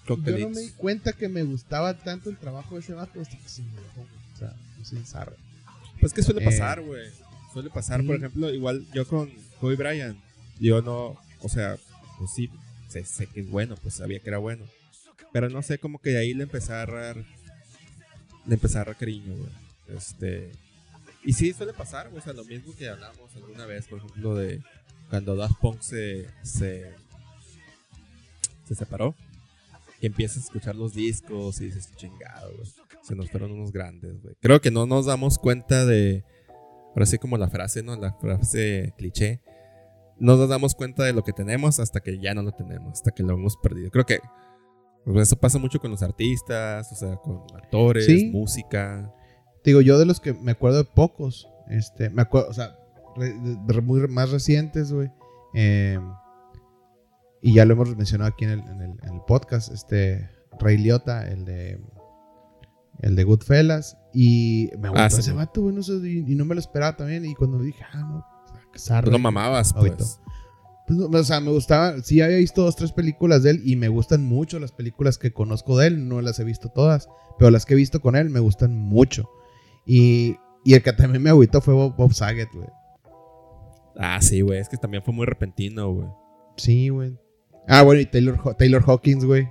yo no me di cuenta que me gustaba tanto el trabajo de ese vato hasta que se me dejó, o sea, no sé, zarra. Pues que suele Eh, pasar, güey. Suele pasar, sí. por ejemplo, igual yo con Kobe Bryant. Yo no, o sea, pues sí, sé, sé que es bueno, pues sabía que era bueno. Pero no sé, como que de ahí le empecé a agarrar, le empecé a agarrar cariño, güey. Este, y sí, suele pasar, güey. O sea, lo mismo que hablamos alguna vez, por ejemplo, de cuando Daft Punk se, se, se separó. Empiezas a escuchar los discos y dices, chingado. Se nos fueron unos grandes, güey. Creo que no nos damos cuenta de. Ahora sí, como la frase, ¿no? La frase cliché. No nos damos cuenta de lo que tenemos hasta que ya no lo tenemos, hasta que lo hemos perdido. Creo que pues, eso pasa mucho con los artistas, o sea, con actores, Sí. música. Digo, yo de los que me acuerdo de pocos, este, me acuerdo, o sea, re- muy más recientes, güey. eh, y ya lo hemos mencionado aquí en el, en el- en el podcast, este, Ray Liotta, el de, el de Goodfellas, y me gustó Ah, sí, ese sí. vato, güey, no sé, y, y no me lo esperaba también, y cuando dije, ah, no, zarra, Pues lo mamabas, Ahorita. pues. Pues, no, o sea, me gustaba, sí había visto dos, tres películas de él y me gustan mucho las películas que conozco de él, no las he visto todas, pero las que he visto con él me gustan mucho. Y, y el que también me agüitó fue Bob, Bob Saget, güey. Ah, sí, güey. Es que también fue muy repentino, güey. Sí, güey. Ah, bueno, y Taylor, Taylor Hawkins, güey.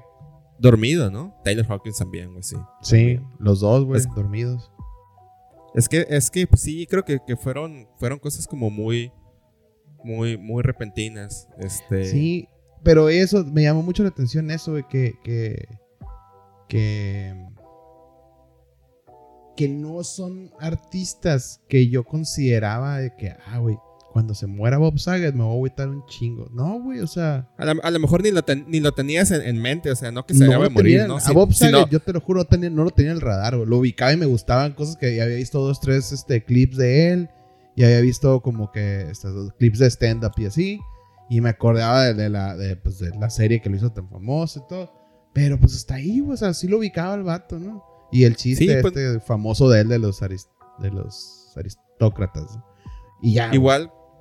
Dormido, ¿no? Taylor Hawkins también, güey, sí. Sí, los dos, güey, Es- dormidos. Es que, es que pues, sí, creo que, que fueron, fueron cosas como muy, muy, muy repentinas. Este. Sí, pero eso, me llamó mucho la atención eso, güey, que, que, que, que no son artistas que yo consideraba de que, ah, güey, cuando se muera Bob Saget me voy a agüitar un chingo. No, güey, o sea, A, la- a lo mejor ni lo, ten- ni lo tenías en, en mente, o sea, no que se no morir, ¿no? a Bob Saget, yo te lo juro, no, tenía- no lo tenía en el radar, güey. Lo ubicaba y me gustaban cosas que había visto dos, tres este, clips de él. Y había visto como que estos clips de stand-up y así. Y me acordaba de, de la, de, pues, de la serie que lo hizo tan famoso y todo. Pero pues hasta ahí, güey, o sea, sí lo ubicaba el vato, ¿no? Y el chiste Sí, pues- este famoso de él de los, aris- de los aristócratas. Y ya. güey.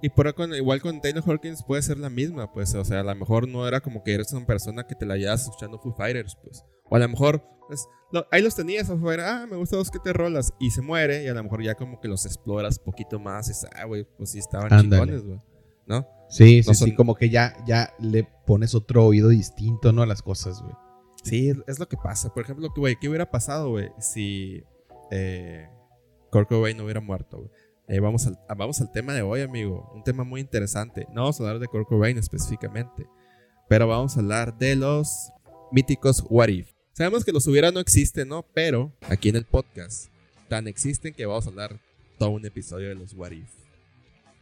Y por con, igual con Taylor Hawkins puede ser la misma, pues, o sea, a lo mejor no era como que eres una persona que te la llevas escuchando Foo Fighters, pues. O a lo mejor, pues, lo- ahí los tenías afuera, ah, me gustan los que te rolas, y se muere, y a lo mejor ya como que los exploras poquito más, y dices, ah, güey, pues sí estaban Ándale. chingones, güey. ¿No? Sí, sí, no sí, son- como que ya, ya le pones otro oído distinto, ¿no? A las cosas, güey. Sí, es, lo que pasa. Por ejemplo, güey, ¿qué hubiera pasado, güey, si eh, Kurt Cobain no hubiera muerto, güey? Eh, vamos, al, ah, vamos al tema de hoy, amigo. Un tema muy interesante. No vamos a hablar de Kurt Cobain específicamente, pero vamos a hablar de los míticos What If. Sabemos que los hubiera no existen, ¿no? Pero aquí en el podcast tan existen que vamos a hablar todo un episodio de los What If.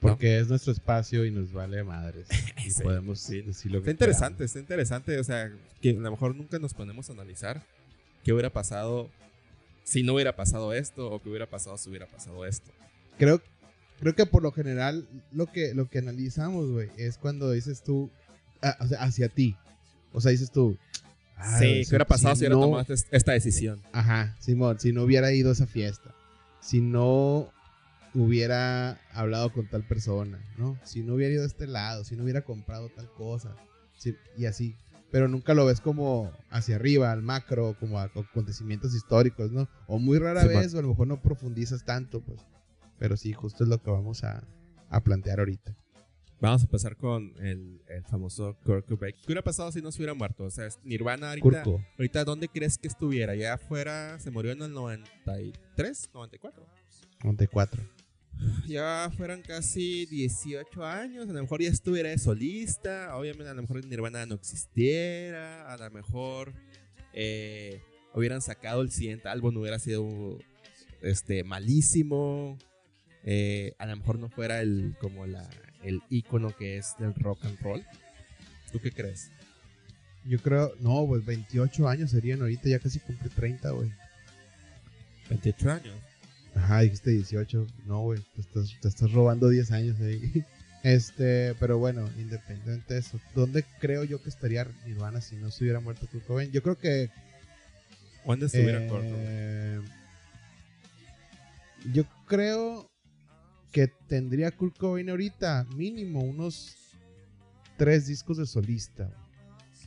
¿no? Porque es nuestro espacio y nos vale madres. Y Sí, podemos sí. decir lo que Está interesante, está interesante. O sea, que a lo mejor nunca nos ponemos a analizar qué hubiera pasado si no hubiera pasado esto o que hubiera pasado si hubiera pasado esto. Creo, creo que por lo general lo que, lo que analizamos, güey, es cuando dices tú, ah, o sea, hacia ti. O sea, dices tú. "Ah, sí, ¿qué hubiera pasado si hubiera no- tomado est- esta decisión? Ajá, Simón, si no hubiera ido a esa fiesta, si no hubiera hablado con tal persona, ¿no? Si no hubiera ido a este lado, si no hubiera comprado tal cosa, si- y así. Pero nunca lo ves como hacia arriba, al macro, como a acontecimientos históricos, ¿no? O muy rara vez, o a lo mejor no profundizas tanto, pues. Pero sí, justo es lo que vamos a, a plantear ahorita. Vamos a empezar con el, el famoso Kurt Cobain. ¿Qué hubiera pasado si no se hubiera muerto? O sea, es- Nirvana ahorita, Curco. ahorita ¿dónde crees que estuviera? ¿Ya afuera se murió en el 93? ¿94? Monte 4. Ya fueran casi 18 años, a lo mejor ya estuviera de solista, obviamente a lo mejor Nirvana no existiera, a lo mejor eh, hubieran sacado el siguiente álbum, hubiera sido este, malísimo, eh, a lo mejor no fuera el, como la, el ícono que es del rock and roll. ¿Tú qué crees? Yo creo, no, pues 28 años serían ahorita, ya casi cumple 30, güey. 28 años. Ajá, dijiste 18. No, güey, te estás, te estás robando 10 años ahí. Este, pero bueno, independiente de eso, ¿dónde creo yo que estaría Nirvana si no se hubiera muerto Kurt Cobain? Yo creo que. ¿Dónde estuviera eh, Kurt Cobain? yo creo que tendría Kurt Cobain ahorita mínimo unos tres discos de solista.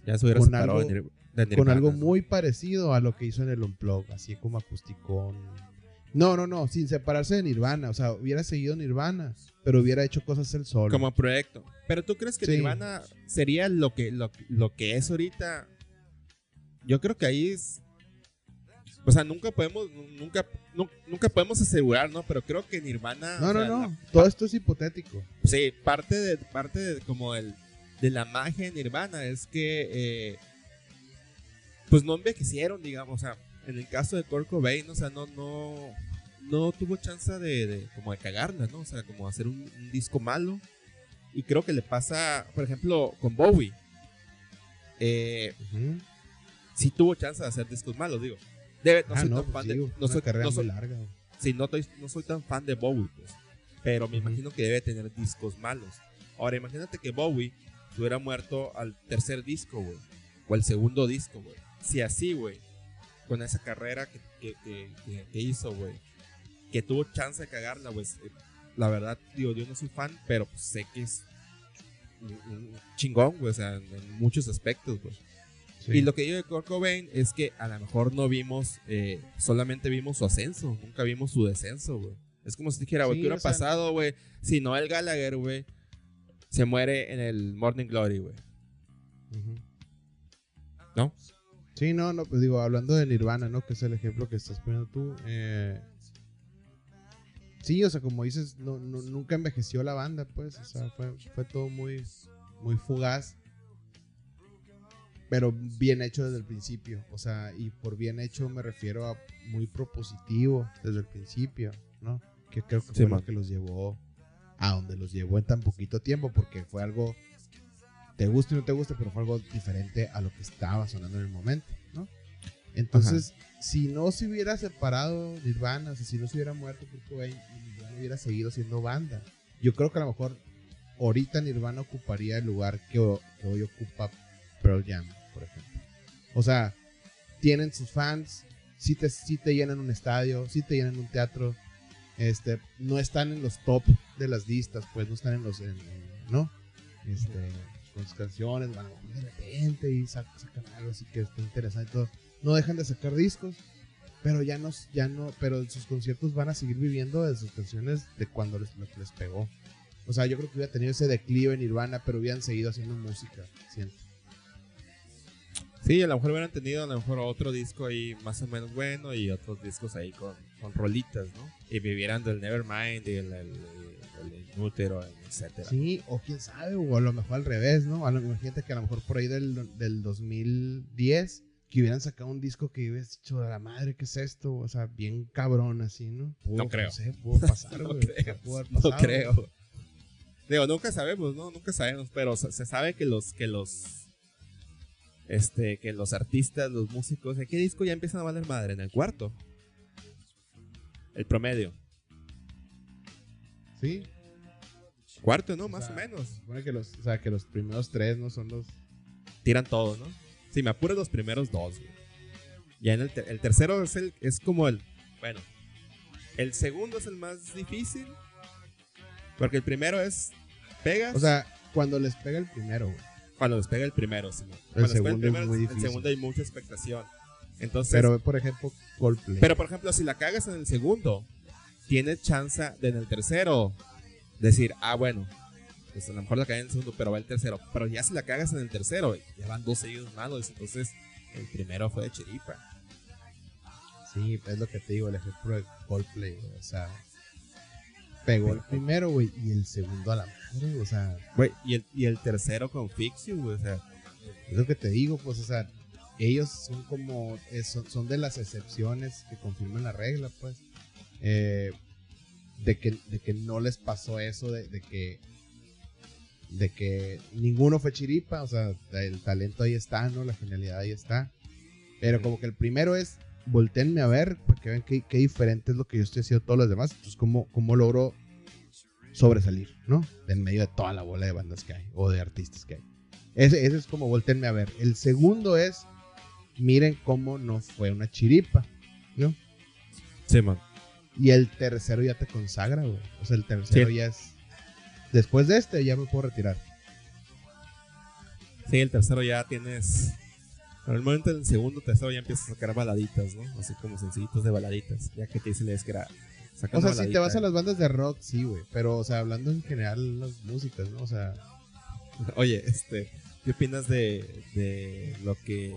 Ya se hubiera con separado algo- de Nir- de con Nirvana, algo ¿no? muy parecido a lo que hizo en el Unplug, así como acusticón. No, no, no, sin separarse de Nirvana, o sea, hubiera seguido Nirvana, pero hubiera hecho cosas él solo. como proyecto. Pero tú crees que Sí. Nirvana sería lo que, lo, lo que es ahorita. Yo creo que ahí es. O sea, nunca podemos, nunca, nu- nunca podemos asegurar, ¿no? Pero creo que Nirvana. no, no, sea, no, todo esto es hipotético. sí, parte de, parte de como el, de la magia de Nirvana es que, eh, pues no envejecieron, digamos, o sea, en el caso de Kurt Cobain, o sea, no, no, no tuvo chance de, de- como de cagarla, ¿no? O sea, como hacer un, un disco malo. Y creo que le pasa, por ejemplo, con Bowie. Eh, sí tuvo chance de hacer discos malos, digo. Debe, no Ah, soy no, tan pues fan sí, de, no soy, carrera no muy soy- larga. güey. sí, no, estoy- no soy tan fan de Bowie, pues. Pero me imagino que debe tener discos malos. Ahora, imagínate que Bowie hubiera muerto al tercer disco, güey. O al segundo disco, güey. Si así, güey. Con esa carrera que, que- que- hizo, güey. Que tuvo chance de cagarla, güey. eh, La verdad, digo, yo no soy fan, pero pues sé que es un- un chingón, güey. O sea, en, en muchos aspectos, güey. Sí. Y lo que digo de Kurt Cobain es que a lo mejor no vimos, eh, solamente vimos su ascenso, nunca vimos su descenso, güey. Es como si dijera, güey, Sí, ¿qué hubiera pasado, güey? Si Noel Gallagher, güey, se muere en el Morning Glory, güey. Ujú. ¿No? Sí, no, no, pues digo, hablando de Nirvana, ¿no? Que es el ejemplo que estás poniendo tú. eh, Sí, o sea, como dices, no, no- nunca envejeció la banda, pues. O sea, fue, fue todo muy, muy fugaz. Pero bien hecho desde el principio. O sea, y por bien hecho me refiero a muy propositivo desde el principio, ¿no? Que creo que Sí, fue man. lo que los llevó a donde los llevó en tan poquito tiempo, porque fue algo, te guste o no te guste, pero fue algo diferente a lo que estaba sonando en el momento, ¿no? Entonces, si no se hubiera separado Nirvana, o sea, si no se hubiera muerto Kurt Cobain y Nirvana hubiera seguido siendo banda, yo creo que a lo mejor ahorita Nirvana ocuparía el lugar que, que hoy ocupa Pearl Jam, por ejemplo. O sea, tienen sus fans, sí te, sí te llenan un estadio, sí te llenan un teatro, este, no están en los top de las listas, pues no están en los, en- en- ¿no? Este, con sus canciones, van de repente y sacan, sacan algo así que está interesante y todo. No dejan de sacar discos, pero ya no, ya no, pero sus conciertos van a seguir viviendo de sus canciones de cuando les, les pegó. O sea, yo creo que hubiera tenido ese declive en Nirvana, pero hubieran seguido haciendo música, siento. Sí, a lo mejor hubieran tenido a lo mejor otro disco ahí más o menos bueno y otros discos ahí con, con rolitas, ¿no? Y vivieran del Nevermind y el, el, el, etcétera. Sí, o quién sabe, o a lo mejor al revés, ¿no? A lo, imagínate que a lo mejor por ahí del, del 2010 que hubieran sacado un disco que hubieras dicho, a la madre, ¿qué es esto? O sea, bien cabrón así, ¿no? Pudo- No creo. sé, pudo pasar, No creo, pudo No creo. Digo, nunca sabemos, ¿no? Nunca sabemos, pero se se sabe que los, que los, este, que los artistas, los músicos, ¿en qué disco ya empiezan a valer madre? En el cuarto. El promedio. Sí. Cuarto, ¿no? O Más sea, o menos. Supone que los, o sea, que los primeros tres no son los. Tiran todo, ¿no? Si me apuras los primeros dos, güey. Ya en el, ter- el tercero es, el, es como el. Bueno. El segundo es el más difícil. Porque el primero es. Pegas. O sea, cuando les pega el primero, güey. Cuando les pega el primero, sí. Cuando les pega segundo es muy el segundo hay mucha expectación. Entonces. Pero por ejemplo, Coldplay. Pero, por ejemplo, si la cagas en el segundo, tienes chance de en el tercero decir, ah, bueno, pues a lo mejor la cagué en el segundo, pero va el tercero. Pero ya si la cagas en el tercero, ya van dos seguidos malos. Entonces, el primero fue de chiripa. Sí, es lo que te digo, el ejemplo de Coldplay. O sea, pegó el primero, güey, y el segundo a la madre, O sea, Güey, y el, y el tercero con Fix You, güey, o sea, es lo que te digo, pues, o sea, ellos son como, eh, son, son de las excepciones que confirman la regla, pues. Eh, de, que, de que no les pasó eso, de, de que de que ninguno fue chiripa, o sea, el talento ahí está, ¿no? La genialidad ahí está. Pero como que el primero es, volteenme a ver, para que vean qué, qué diferente es lo que yo estoy haciendo todos los demás. Entonces, cómo, cómo logro sobresalir, ¿no? En medio de toda la bola de bandas que hay, o de artistas que hay. Ese, ese es como volteenme a ver. El segundo es, miren cómo no fue una chiripa, ¿no? sí, man. Y el tercero ya te consagra, güey. O sea, el tercero Sí. ya es... Después de este ya me puedo retirar. Sí, el tercero ya tienes. Normalmente en el segundo, tercero ya empiezas a sacar baladitas, ¿no? Así como sencillitos de baladitas. Ya que te dice es que era. O sea, si te vas a las bandas de rock, sí, güey. Pero, o sea, hablando en general las músicas, ¿no? O sea, Oye, este, ¿qué opinas de, de lo que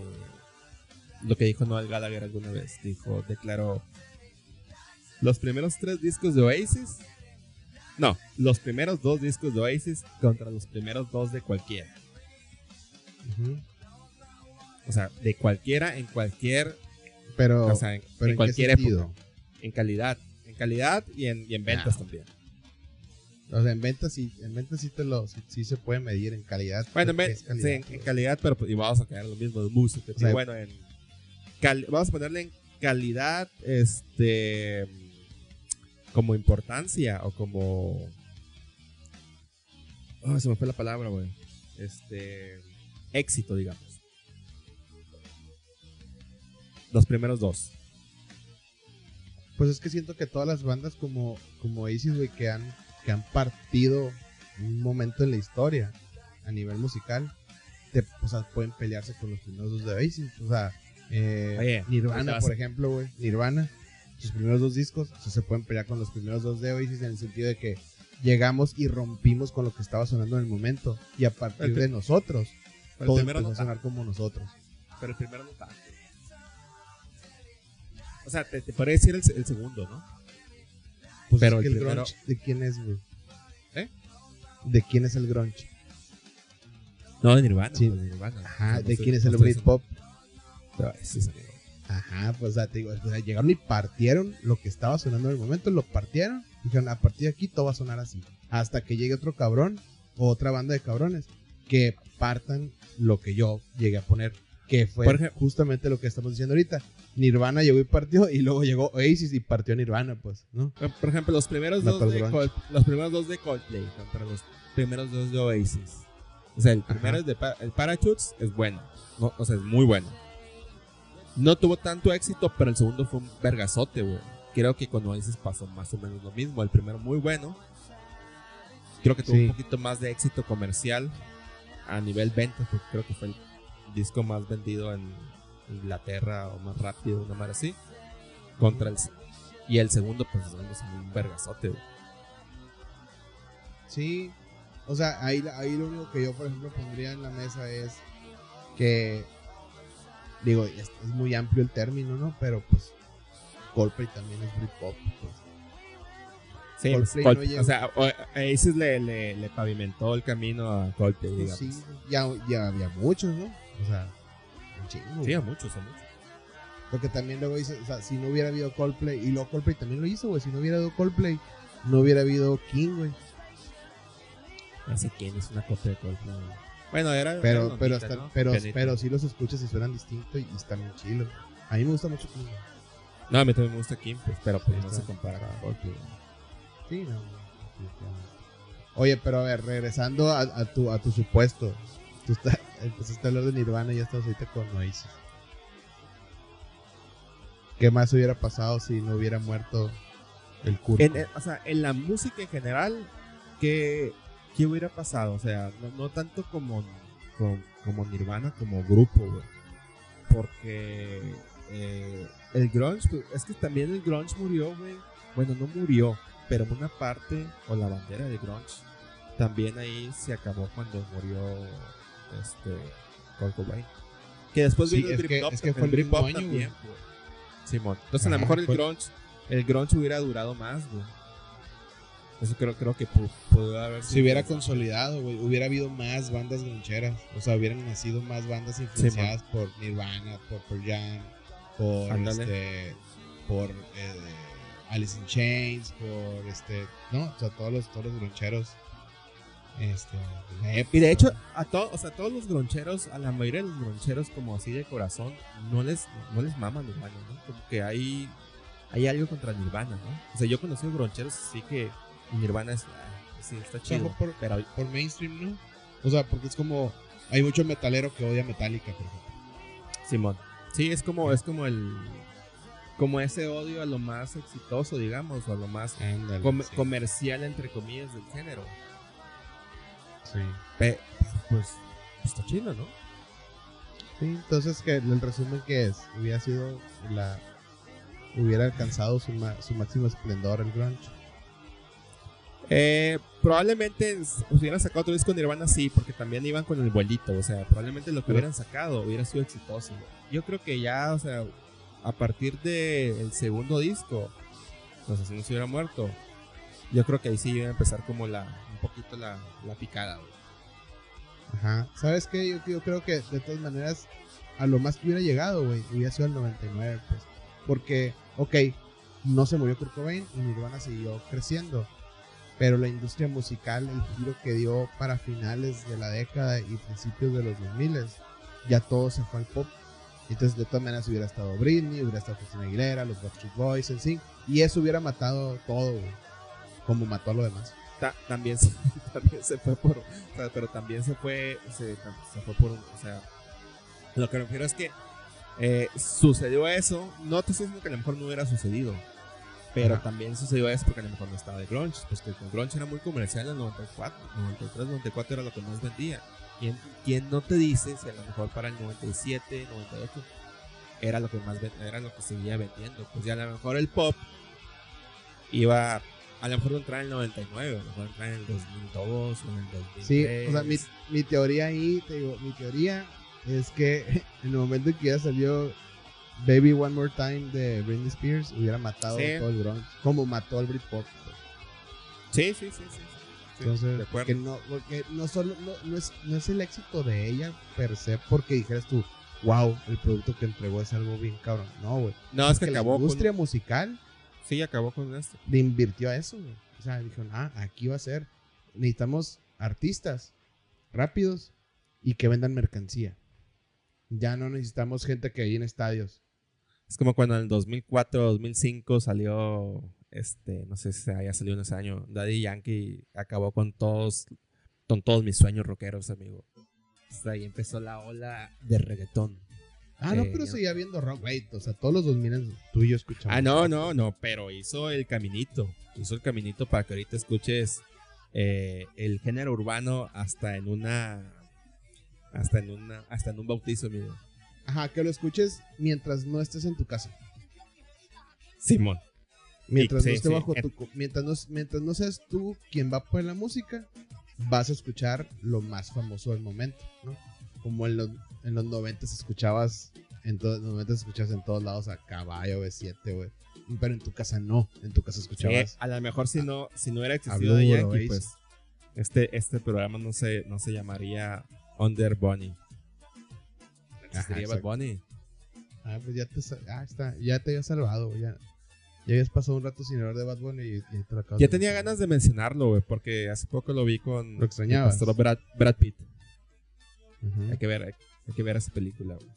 lo que dijo Noel Gallagher alguna vez? Dijo, declaró los primeros tres discos de Oasis. No, los primeros dos discos de Oasis contra los primeros dos de cualquiera. ujú. O sea, de cualquiera en cualquier, pero, o sea, en, pero en ¿en cualquier época, en calidad, en calidad y en, y en ventas Ah. también. O sea, en ventas sí, en ventas sí te lo, sí, sí se puede medir en calidad. Bueno, en, ¿Qué ven- es sí, calidad, en, calidad, pero pues, y vamos a quedar lo mismo de música. O sea, bueno, en cal- vamos a ponerle en calidad, este, como importancia o como, oh, se me fue la palabra, güey. Este, éxito, digamos. Los primeros dos. Pues es que siento que todas las bandas como, como Oasis, güey, que han, que han partido un momento en la historia a nivel musical, te, o sea, pueden pelearse con los primeros dos de Oasis. O sea, eh, Oye, Nirvana, por ejemplo, güey, Nirvana, sus primeros dos discos, o sea, se pueden pelear con los primeros dos de Oasis en el sentido de que llegamos y rompimos con lo que estaba sonando en el momento. Y a partir de nosotros, todo empezó no a sonar como nosotros. Pero el primero no tanto. O sea, te, te podría decir el, el segundo, ¿no? Pues Pero es que el el primero- grunge, ¿de quién es, güey? ¿Eh? ¿De quién es el grunge? No, de Nirvana. Sí. pues, de Nirvana. Ajá, No ¿de quién es el Britpop? Ajá, pues o sea, te digo, o sea, llegaron y partieron lo que estaba sonando en el momento, lo partieron, dijeron, a partir de aquí todo va a sonar así. Hasta que llegue otro cabrón o otra banda de cabrones que partan lo que yo llegué a poner, que fue ejemplo- justamente lo que estamos diciendo ahorita. Nirvana llegó y partió, y luego llegó Oasis y partió Nirvana, pues, ¿no? Eh, Por ejemplo, los primeros dos de. Cold, los primeros dos de Coldplay contra los primeros dos de Oasis. O sea, el primero es de el Parachutes es bueno, no, o sea, es muy bueno. No tuvo tanto éxito, pero el segundo fue un vergazote, güey. Creo que con Oasis pasó más o menos lo mismo. El primero muy bueno. Creo que tuvo Sí. un poquito más de éxito comercial a nivel ventas, porque creo que fue el disco más vendido en Inglaterra o más rápido, una madre así. Contra el y el segundo, pues es un vergazote, güey. Sí, o sea, ahí, ahí lo único que yo, por ejemplo, pondría en la mesa es que, digo, es, es muy amplio el término, ¿no? Pero pues, Coldplay también es Britpop. Pues. Sí, Coldplay pues, no Cold- llegó. o sea, Oasis le, le, le pavimentó el camino a Coldplay, Pues digamos. sí, ya, ya había muchos, ¿no? O sea, un chingo. Sí, a muchos, a muchos. Porque también luego dice, o sea, si no hubiera habido Coldplay, y luego Coldplay también lo hizo, güey, si no hubiera habido Coldplay, no hubiera habido King, güey. No sé quién es una copia de Coldplay. Bueno, era. Pero, era pero, ondita, hasta, ¿no? pero, pero sí los escuchas y suenan distintos y, y están bien chilos. A mí me gusta mucho King. güey. No, a mí también me gusta Kim, pues, pero pues no está. se compara con Coldplay. Sí, no. Oye, pero a ver, regresando a, a tu, a tu supuesto. Tú empezaste a hablar de Nirvana y ya estás ahorita con Oasis. ¿Qué más hubiera pasado si no hubiera muerto el Kurt? En- o sea, en la música en general, ¿qué, qué hubiera pasado? O sea, no, tanto como, como, Nirvana, como grupo, güey. Porque eh, el grunge, pues, es que también el grunge murió, güey. Bueno, no murió, pero una parte, o la bandera del grunge, también ahí se acabó cuando murió este Kurt Cobain. Que después Sí, vino el Britpop, es que fue el Britpop año, también, güey. Simón. Entonces a lo mejor el fue- grunge, el grunge hubiera durado más, güey. Eso creo, creo que pu- pudo haber Si hubiera consolidado, güey, hubiera habido más bandas grancheras. O sea, hubieran nacido más bandas influenciadas por Nirvana, por Pearl Jam, por Ándale. este, por eh, Alice in Chains, por este, no, o sea, todos los, todos los grancheros. Este, época. Y de hecho, a todos, o sea, todos los groncheros, a la mayoría de los groncheros como así de corazón, no les, no les mama Nirvana, ¿no? Como que hay, hay algo contra Nirvana, ¿no? O sea, yo he conocido groncheros así que Nirvana es, ah, sí, está O sea, chido, por- pero por mainstream, ¿no? O sea, porque es como, hay mucho metalero que odia Metallica, por ejemplo. Simón. Sí, es como, es como el, como ese odio a lo más exitoso, digamos, o a lo más Ándale, com- sí, comercial, entre comillas, del género. Sí. Pe- pues, está chido, ¿no? Sí, entonces que el resumen que es, hubiera sido la hubiera alcanzado su, ma- su máximo esplendor el grunge. Eh, probablemente hubieran sacado otro disco de Nirvana, sí, porque también iban con el vuelito. O sea, probablemente lo que hubieran sacado hubiera sido exitoso. Yo creo que ya, o sea, a partir del segundo disco, pues así no se hubiera muerto. Yo creo que ahí sí iba a empezar como la, un poquito la, la picada. güey. Ajá. ¿Sabes qué? Yo, creo que de todas maneras a lo más que hubiera llegado, güey, hubiera sido el 99, pues. Porque, ok, no se murió Kurt Cobain y Nirvana siguió creciendo. Pero la industria musical, el giro que dio para finales de la década y principios de los 2000 ya todo se fue al pop. Entonces, de todas maneras, hubiera estado Britney, hubiera estado Christina Aguilera, los Backstreet Boys, en sí. Y eso hubiera matado todo, güey. Como mató a lo demás. Ta- también, se, también se fue por. o sea, pero también se fue. Se, se fue por. un- O sea, lo que me refiero es que eh, sucedió eso. No te estoy diciendo que a lo mejor no hubiera sucedido. Pero Ajá. también sucedió eso porque a lo mejor no estaba de grunge. Pues que el grunge era muy comercial en el 94. 93, 94 era lo que más vendía. ¿Quién, quién no te dice si a lo mejor para el 97, 98 era lo que más era lo que seguía vendiendo? Pues ya a lo mejor el pop iba a lo mejor no entrar en el 99, a lo mejor entrar en el 2002 o en el 2003. Sí, o sea, mi, mi teoría ahí, te digo, mi teoría es que en el momento en que ya salió Baby One More Time de Britney Spears, hubiera matado Sí. todo el grunge, como mató al Britpop. pues. Sí, sí, sí, sí. sí. Entonces, de acuerdo. que no, porque no solo, no, no es, no es el éxito de ella per se, porque dijeras tú, wow, el producto que entregó es algo bien cabrón. No, güey. No, es que que la industria con... musical Sí, acabó con esto. le invirtió a eso, güey. O sea, dijeron, ah, aquí va a ser. Necesitamos artistas rápidos y que vendan mercancía. Ya no necesitamos gente que llene estadios. Es como cuando en el 2004, 2005 salió, este, no sé si haya salido en ese año, Daddy Yankee acabó con todos, con todos mis sueños rockeros, amigo. Hasta ahí empezó la ola de reggaetón. Ah, no, pero seguía viendo rock, güey. O sea, todos los 2000 tú y yo escuchamos. Ah, no, no, no, pero hizo el caminito. Hizo el caminito para que ahorita escuches eh, el género urbano hasta en una. Hasta en una. Hasta en un bautizo, amigo. Ajá, que lo escuches mientras no estés en tu casa. Simón. Mientras Sí, no esté sí, bajo tu. Mientras no, mientras no seas tú quien va a poner la música, vas a escuchar lo más famoso del momento, ¿no? Como en los, en los 90 escuchabas. En todos los 90 escuchabas en todos lados a Caballo, B7, güey. Pero en tu casa no. En tu casa Sí, escuchabas. a lo mejor si no, si no era de Blur, Yankee, pues este, este programa no se, no se llamaría Under Bunny. Existiría Bad. Bunny. Ah, pues ya te, ah, está, ya te había salvado, güey, Ya, ya habías pasado un rato sin hablar de Bad Bunny y, y te lo acabas Ya tenía ganas de mencionarlo, güey, porque hace poco lo vi con Lo extrañabas. Brad, Brad Pitt. Hay que ver, hay que ver esa película, güey.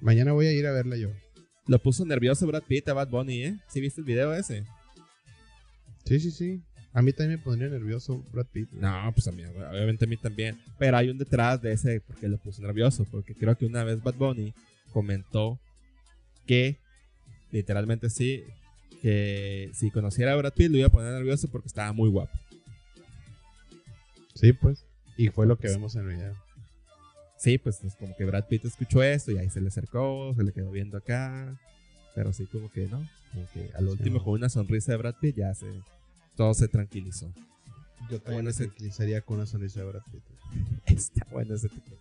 Mañana voy a ir a verla yo. Lo puso nervioso Brad Pitt a Bad Bunny, ¿eh? ¿Sí viste el video ese? Sí, sí, sí. A mí también me pondría nervioso Brad Pitt. No, pues a mí, obviamente a mí también. Pero hay un detrás de ese porque lo puso nervioso. Porque creo que una vez Bad Bunny comentó que, literalmente sí, que si conociera a Brad Pitt lo iba a poner nervioso porque estaba muy guapo. Sí, pues. Y fue lo que vemos en el video. Sí, pues es como que Brad Pitt escuchó esto y ahí se le acercó, se le quedó viendo acá. Pero sí, como que no. Como que al último, con una sonrisa de Brad Pitt, ya se. Todo se tranquilizó. Yo también me tranquilizaría con una sonrisa de Brad Pitt. Está bueno ese tipo.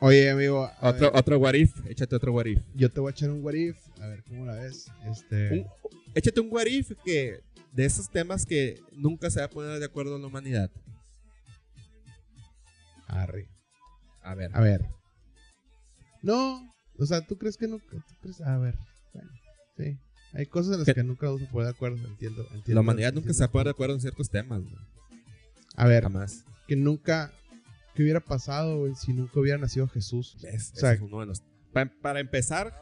Oye, amigo. Otro, otro what if. Échate otro what if. Yo te voy a echar un what if. A ver cómo la ves. Este. échate un what if que. De esos temas que nunca se va a poner de acuerdo la humanidad. Arre. A ver. A ver. No, o sea, ¿tú crees que nunca? ¿Tú crees? A ver. Bueno, sí. Hay cosas en las que nunca vamos a poner de acuerdo, entiendo. entiendo la humanidad nunca se va a poner de acuerdo en ciertos temas. A ver. Jamás. Que nunca. ¿Qué hubiera pasado, güey, si nunca hubiera nacido Jesús? o sea, es uno de los. Para, empezar,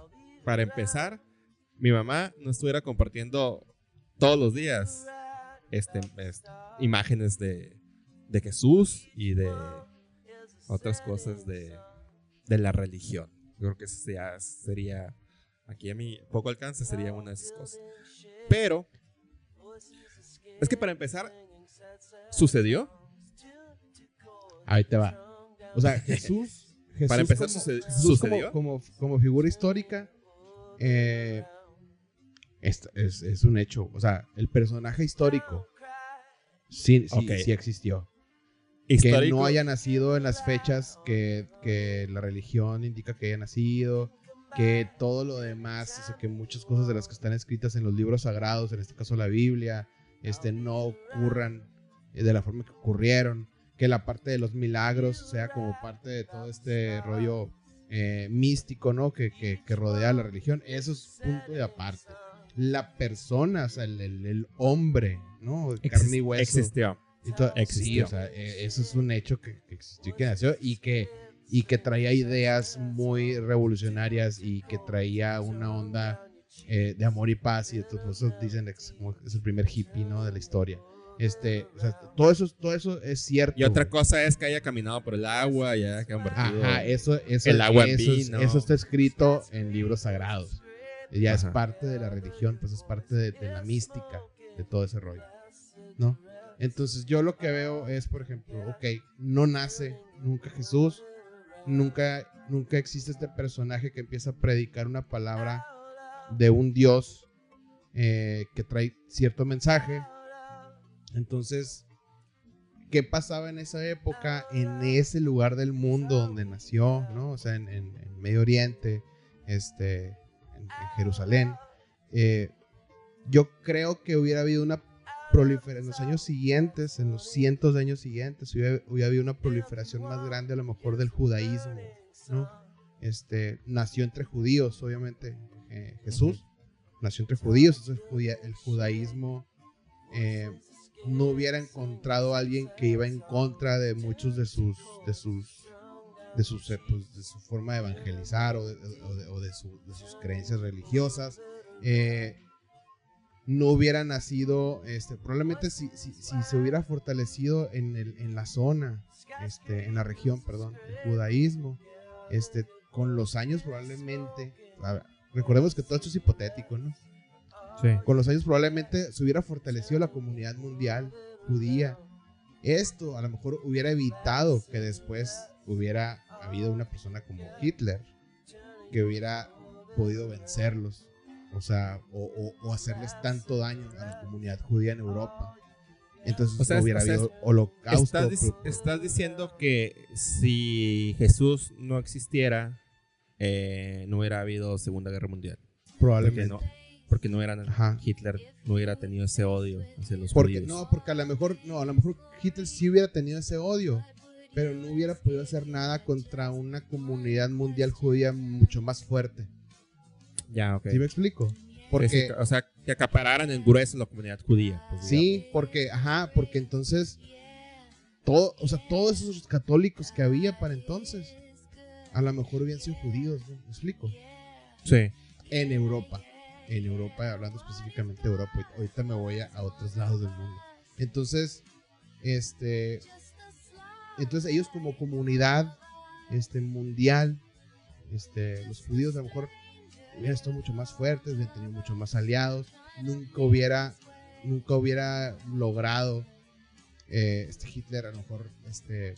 para empezar, mi mamá no estuviera compartiendo todos los días este, este imágenes de, de Jesús y de otras cosas de, la religión. Yo creo que eso sería, aquí a mi poco alcance, sería una de esas cosas. Pero, es que para empezar, ¿sucedió? Ahí te va. O sea, Jesús, para empezar, sucedió. Como, como, figura histórica, eh, es, es, un hecho. O sea, el personaje histórico sí, sí existió que no haya nacido en las fechas que, la religión indica que haya nacido, que todo lo demás, o que muchas cosas de las que están escritas en los libros sagrados, en este caso la Biblia, este, no ocurran de la forma que ocurrieron, que la parte de los milagros sea como parte de todo este rollo eh, místico, ¿no? Que, rodea la religión, eso es punto de aparte. La persona, o sea, el, hombre, ¿no? Carne y hueso. Existió existió. o sea, e, eso es un hecho que, existió y que nació y que, y que traía ideas muy revolucionarias y que traía una onda eh, de amor y paz y entonces dicen que es, es, el primer hippie ¿no? de la historia. Este, o sea, todo eso, todo eso es cierto. Y otra cosa es que haya caminado por el agua y haya convertido Ajá, eso, eso, el agua eso, eso está escrito en libros sagrados. Ya es parte de la religión, pues es parte de, de la mística de todo ese rollo. ¿No? Entonces yo lo que veo es, por ejemplo, ok, no nace nunca Jesús, nunca, nunca existe este personaje que empieza a predicar una palabra de un Dios eh, que trae cierto mensaje. Entonces, ¿qué pasaba en esa época, en ese lugar del mundo donde nació, ¿no? O sea, en, Medio Oriente, este, en, Jerusalén. Eh, yo creo que hubiera habido una en los años siguientes, en los cientos de años siguientes, hubiera, habido una proliferación más grande a lo mejor del judaísmo, ¿no? Este, nació entre judíos, obviamente, eh, Jesús, nació entre judíos, entonces el judaísmo eh, no hubiera encontrado a alguien que iba en contra de muchos de sus, de sus, de sus, eh, pues, su forma de evangelizar o de, sus creencias religiosas. No hubiera nacido, este, probablemente si, si, se hubiera fortalecido en, el, en la zona, este, en la región, perdón, el judaísmo, este, con los años probablemente, recordemos que todo esto es hipotético, ¿no? Sí. Con los años probablemente se hubiera fortalecido la comunidad mundial judía. Esto a lo mejor hubiera evitado que después hubiera habido una persona como Hitler que hubiera podido vencerlos o sea, o, hacerles tanto daño a la comunidad judía en Europa. Entonces hubiera habido holocausto. Estás, diciendo que si Jesús no existiera, eh, no hubiera habido Segunda Guerra Mundial. Probablemente. Porque no, porque no eran Hitler no hubiera tenido ese odio hacia los porque, No, porque a lo mejor, no, a lo mejor Hitler sí hubiera tenido ese odio, pero no hubiera podido hacer nada contra una comunidad mundial judía mucho más fuerte. Ya, ok. ¿Sí me explico? Porque, o sea, que acapararan el grueso la comunidad judía. Pues, sí, porque, ajá, porque entonces, todo, o sea, todos esos católicos que había para entonces, a lo mejor habían sido judíos, ¿me explico? Sí. en Europa. En Europa, hablando específicamente de Europa. Ahorita me voy a, a otros lados del mundo. Entonces, este, entonces ellos como comunidad este, mundial, este, los judíos a lo mejor hubieran estado mucho más fuertes, hubieran tenido mucho más aliados, nunca hubiera, nunca hubiera logrado eh, este Hitler a lo mejor, este,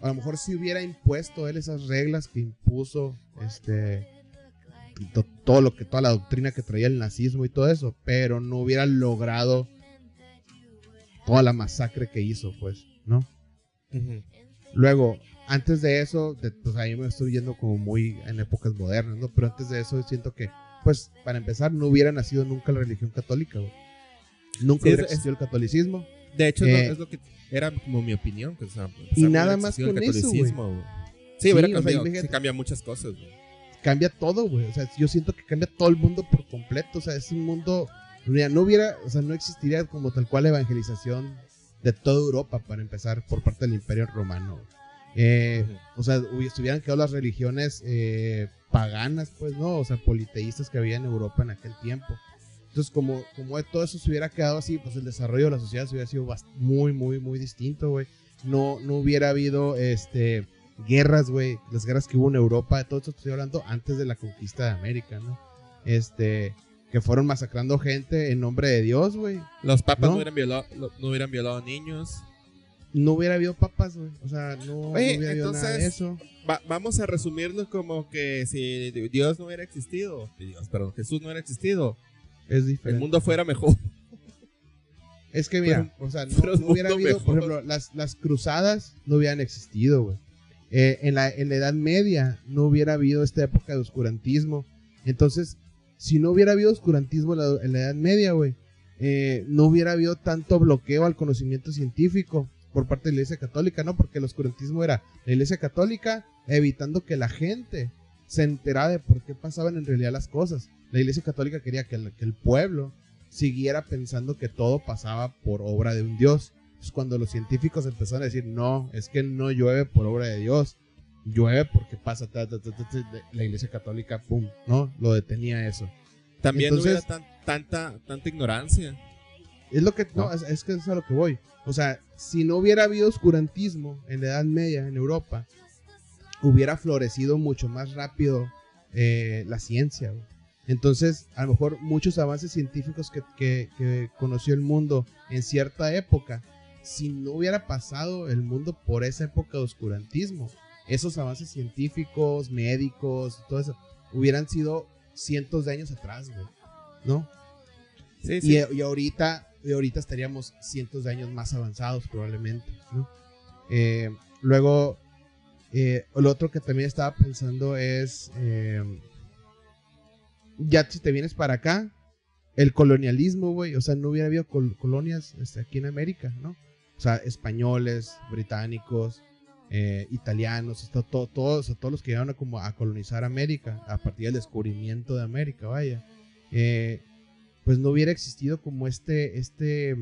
a lo mejor si hubiera impuesto él esas reglas que impuso, este, todo lo que, toda la doctrina que traía el nazismo y todo eso, pero no hubiera logrado toda la masacre que hizo, pues, ¿no? Luego, antes de eso, pues ahí me estoy yendo como muy en épocas modernas, ¿no? Pero antes de eso siento que, pues, para empezar, no hubiera nacido nunca la religión católica, güey. Nunca hubiera existido el catolicismo. De hecho, eh, es lo que era como mi opinión. Que, y nada más con eso, güey. Sí, hubiera cambiado, sí, cambia muchas cosas, güey. Cambia todo, güey. O sea, yo siento que cambia todo el mundo por completo. O sea, es un mundo... No hubiera, o sea, no existiría como tal cual evangelización de toda Europa, para empezar, por parte del Imperio Romano. Eh, o sea, estuvieran quedado las religiones eh, paganas, pues, ¿no? O sea, politeístas que había en Europa en aquel tiempo. Entonces, como, como todo eso se hubiera quedado así, pues el desarrollo de la sociedad se hubiera sido muy, muy, muy distinto, güey. No, no hubiera habido este, guerras, güey. Las guerras que hubo en Europa, todo esto estoy hablando antes de la conquista de América, ¿no? Este, que fueron masacrando gente en nombre de Dios, güey. Los papas no, hubieran, violado, no hubieran violado niños. No hubiera habido papas, güey. O sea, no, hubiera habido nada de eso. vamos a resumirlo como que si Dios no hubiera existido, Dios, perdón, Jesús no hubiera existido, es diferente. el mundo fuera mejor. Es que mira, o sea, no, hubiera habido, por ejemplo, las, las cruzadas no hubieran existido, güey. Eh, en, la, en la Edad Media no hubiera habido esta época de oscurantismo. Entonces, si no hubiera habido oscurantismo en la, Edad Media, güey, eh, no hubiera habido tanto bloqueo al conocimiento científico por parte de la Iglesia Católica, ¿no? Porque el oscurantismo era la Iglesia Católica evitando que la gente se enterara de por qué pasaban en realidad las cosas. La Iglesia Católica quería que el, que el pueblo siguiera pensando que todo pasaba por obra de un Dios. Entonces, cuando los científicos empezaron a decir, no, es que no llueve por obra de Dios, llueve porque pasa la iglesia católica, pum, ¿no? Lo detenía eso. También no hubiera tanta, tanta ignorancia. Es lo que, no, es, que es a lo que voy. O sea, si no hubiera habido oscurantismo en la Edad Media en Europa, hubiera florecido mucho más rápido eh, la ciencia. Entonces, a lo mejor muchos avances científicos que, que conoció el mundo en cierta época, si no hubiera pasado el mundo por esa época de oscurantismo, esos avances científicos, médicos, todo eso, hubieran sido cientos de años atrás, güey. ¿No? Sí, sí. Y, ahorita, y ahorita estaríamos cientos de años más avanzados, probablemente, ¿no? Eh, luego, eh, lo otro que también estaba pensando es, eh, ya si te vienes para acá, el colonialismo, güey, o sea, no hubiera habido colonias este, aquí en América, ¿no? O sea, españoles, británicos, eh, italianos, todos, todos los que llegaron a, como a colonizar América a partir del descubrimiento de América, vaya, eh, pues no hubiera existido como este, este,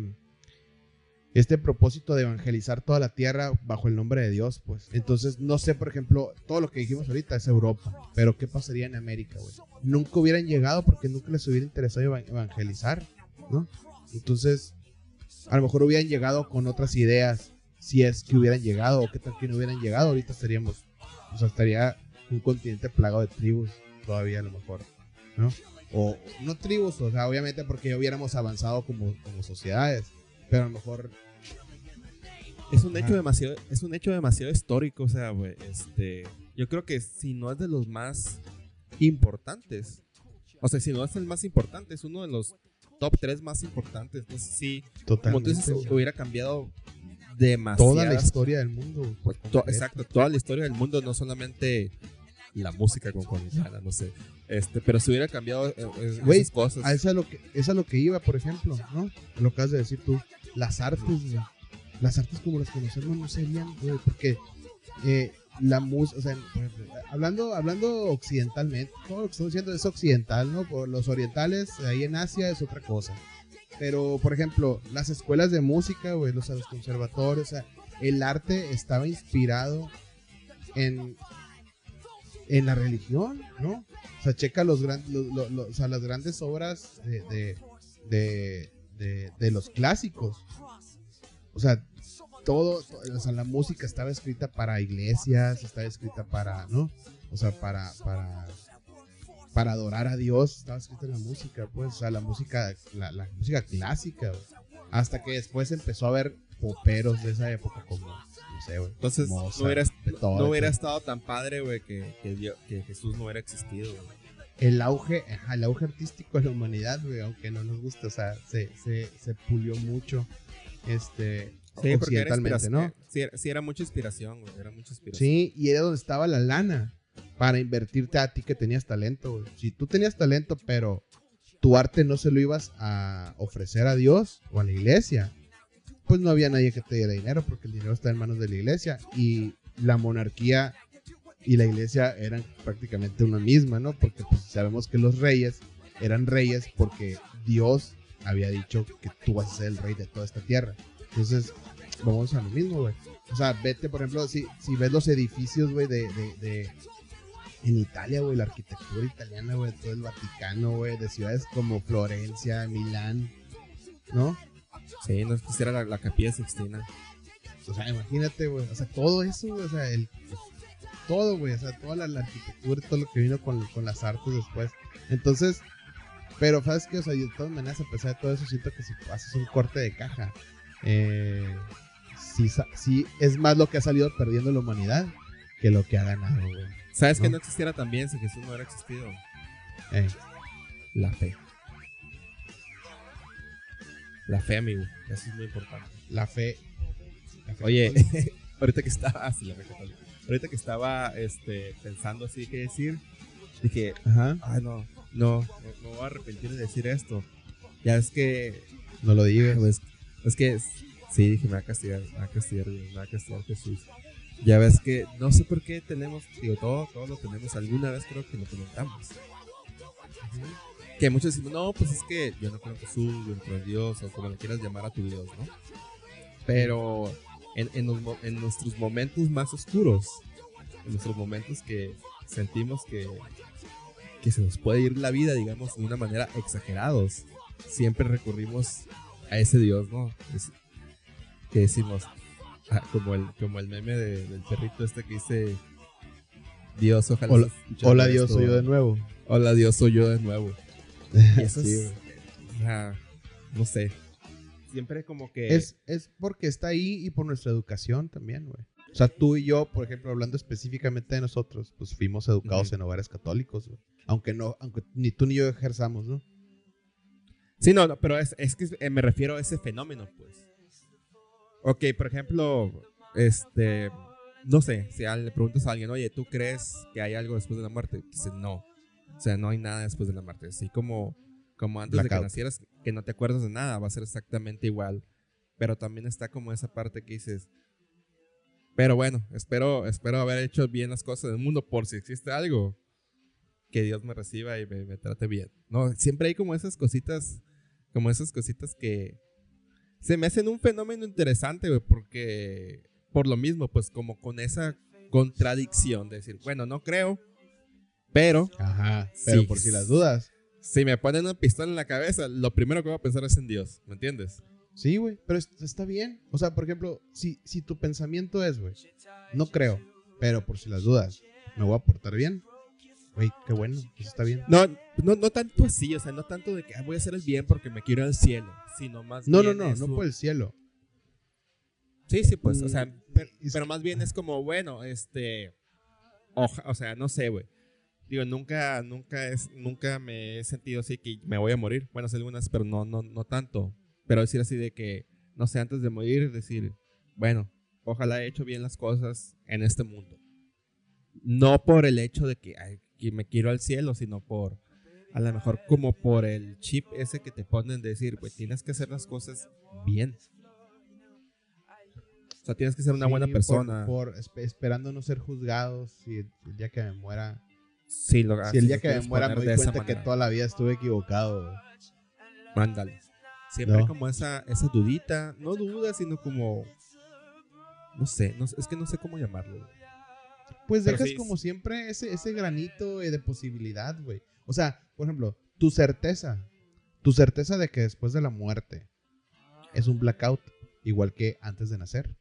este propósito de evangelizar toda la tierra bajo el nombre de Dios, pues. Entonces, no sé, por ejemplo, todo lo que dijimos ahorita es Europa, pero ¿qué pasaría en América, güey? Nunca hubieran llegado porque nunca les hubiera interesado evangelizar, ¿no? Entonces, a lo mejor hubieran llegado con otras ideas si es que hubieran llegado o qué tal que no hubieran llegado, ahorita estaríamos, o sea, estaría un continente plagado de tribus todavía a lo mejor, ¿no? O no tribus, o sea, obviamente porque ya hubiéramos avanzado como, como sociedades, pero a lo mejor es un hecho demasiado es un hecho demasiado histórico, o sea, güey, este, yo creo que si no es de los más importantes, o sea, si no es el más importante, es uno de los top 3 más importantes, no sé si como tú dices, hubiera cambiado demasiado. Toda la historia del mundo. Pues, exacto, toda la historia del mundo, no solamente la música con Juanitana, no sé. Este, pero si hubiera cambiado eh, esas cosas. A eso es lo que, es lo que iba, por ejemplo, ¿no? Lo que has de decir tú. Las artes, Las artes como las conocemos no serían, güey, porque eh, la música, o sea, hablando, hablando occidentalmente, todo lo que estamos diciendo es occidental, ¿no? Por los orientales, ahí en Asia es otra cosa. Pero, por ejemplo, las escuelas de música, güey, los, los conservatorios, o sea, el arte estaba inspirado en, en la religión, ¿no? O sea, checa los grandes, o sea, las grandes obras de, de, de, de, los clásicos. O sea, todo, o sea, la música estaba escrita para iglesias, estaba escrita para, ¿no? O sea, para, para, para adorar a Dios, estaba escrita la música, pues, o sea, la música, la, la música clásica. Hasta que después empezó a haber poperos de esa época como, no sé, güey. Entonces, Mozart, no hubiera, Beethoven. no hubiera estado tan padre, güey, que, que, Dio- que Jesús no hubiera existido, güey. el auge, el auge artístico de la humanidad, güey, aunque no nos guste, o sea, se, se, se pulió mucho, este, Sí, occidentalmente. ¿no? Sí, sí, era mucha inspiración, güey. Era mucha inspiración. Sí, y era donde estaba la lana para invertirte a ti que tenías talento, güey. Si tú tenías talento, pero tu arte no se lo ibas a ofrecer a Dios o a la iglesia, pues no había nadie que te diera dinero porque el dinero está en manos de la iglesia y la monarquía y la iglesia eran prácticamente una misma, ¿no? Porque pues, sabemos que los reyes eran reyes porque Dios había dicho que tú vas a ser el rey de toda esta tierra. Entonces, vamos a lo mismo, güey. O sea, vete, por ejemplo, si, si ves los edificios, güey, de, de, de- En Italia, güey, la arquitectura italiana, güey, todo el Vaticano, güey, de ciudades como Florencia, Milán, ¿no? Sí, no quisiera la, la capilla Sixtina. O sea, imagínate, güey. O sea, todo eso, güey. O sea, el, todo, güey. O sea, toda la, la arquitectura y todo lo que vino con, con las artes después. Entonces, pero, ¿sabes qué? O sea, yo de todas maneras, a pesar de todo eso, siento que si haces un corte de caja, eh, sí, sí es más lo que ha salido perdiendo la humanidad que lo que ha ganado, güey. ¿Sabes que No. no existiera también si Jesús no hubiera existido? Eh, La fe. La fe, amigo. Eso es muy importante. la fe. la fe Oye, ahorita que estaba. Ah, sí, la fe católica. Ahorita que estaba este, pensando así qué decir, dije, Ajá. ay, no, no, no, me voy a arrepentir de decir esto. Ya es que No lo digas. Pues, es que sí, dije, me va a castigar, me va a castigar, Dios, me va a castigar Jesús. Ya ves que no sé por qué tenemos, digo, todo, todo lo tenemos, alguna vez creo que lo comentamos. Que muchos decimos, no, pues es que yo no creo en Jesús, yo no creo en Dios, o como le quieras llamar a tu Dios, ¿no? Pero en, en los mo- en nuestros momentos más oscuros, en nuestros momentos que sentimos que, que se nos puede ir la vida, digamos, de una manera exagerados, siempre recurrimos a ese Dios, ¿no? Es- que decimos, ah, como, el, como el meme de- del perrito este que dice, Dios, ojalá. Hola- Hola Dios, esto". soy yo de nuevo. Hola Dios, soy yo de nuevo. Y eso Sí, es, güey. o sea, no sé. Siempre como que... Es, es porque está ahí y por nuestra educación también, güey. O sea, tú y yo, por ejemplo, hablando específicamente de nosotros, pues fuimos educados en hogares católicos, güey. Aunque no, aunque ni tú ni yo ejerzamos, ¿no? Sí, no, no, pero es, es que eh, me refiero a ese fenómeno, pues. Ok, por ejemplo, este, no sé, si le preguntas a alguien, oye, ¿tú crees que hay algo después de la muerte? Dice, no. O sea, no hay nada después de la muerte. Así como, como antes de Blackout. que nacieras, que no te acuerdas de nada, va a ser exactamente igual. Pero también está como esa parte que dices, pero bueno, espero, espero haber hecho bien las cosas del mundo por si existe algo. Que Dios me reciba y me, me trate bien. No, siempre hay como esas cositas, como esas cositas que se me hacen un fenómeno interesante, güey, porque por lo mismo, pues como con esa contradicción de decir, bueno, no creo, pero Ajá. Pero Sí. por si las dudas. si me ponen una pistola en la cabeza, lo primero que voy a pensar es en Dios, ¿me entiendes? Sí, güey. Pero es- está bien. O sea, por ejemplo, si, si tu pensamiento es, güey, no creo, pero por si las dudas, me voy a portar bien. Güey, qué bueno. Eso está bien. No, no, no tanto así, o sea, no tanto de que "Ah, voy a hacer el bien porque me quiero ir al cielo, sino más No, no, bien no, es no un- por el cielo. Sí, sí, pues, o sea, Mm, pero, más bien es como, bueno, este, oja- o sea, no sé, güey. Digo, nunca, nunca es, nunca me he sentido así que me voy a morir. Bueno, algunas, pero no, no, no tanto. Pero decir así de que, no sé, antes de morir, decir, bueno, ojalá he hecho bien las cosas en este mundo. No por el hecho de que, ay, que me quiero al cielo, sino por, a lo mejor como por el chip ese que te ponen de decir, pues tienes que hacer las cosas bien. O sea, tienes que ser una Sí, buena por- persona. Por, esp- esperando no ser juzgados. El, el día que me muera. Sí, lo, si el día que me muera me doy cuenta que toda la vida estuve equivocado, güey. Ándale. Siempre No. como esa, esa dudita, no duda, sino como, no sé, no sé, es que no sé cómo llamarlo. Pues Pero dejas sí, como siempre ese, ese granito eh, de posibilidad, güey. O sea, por ejemplo, tu certeza. Tu certeza de que después de la muerte es un blackout, igual que antes de nacer.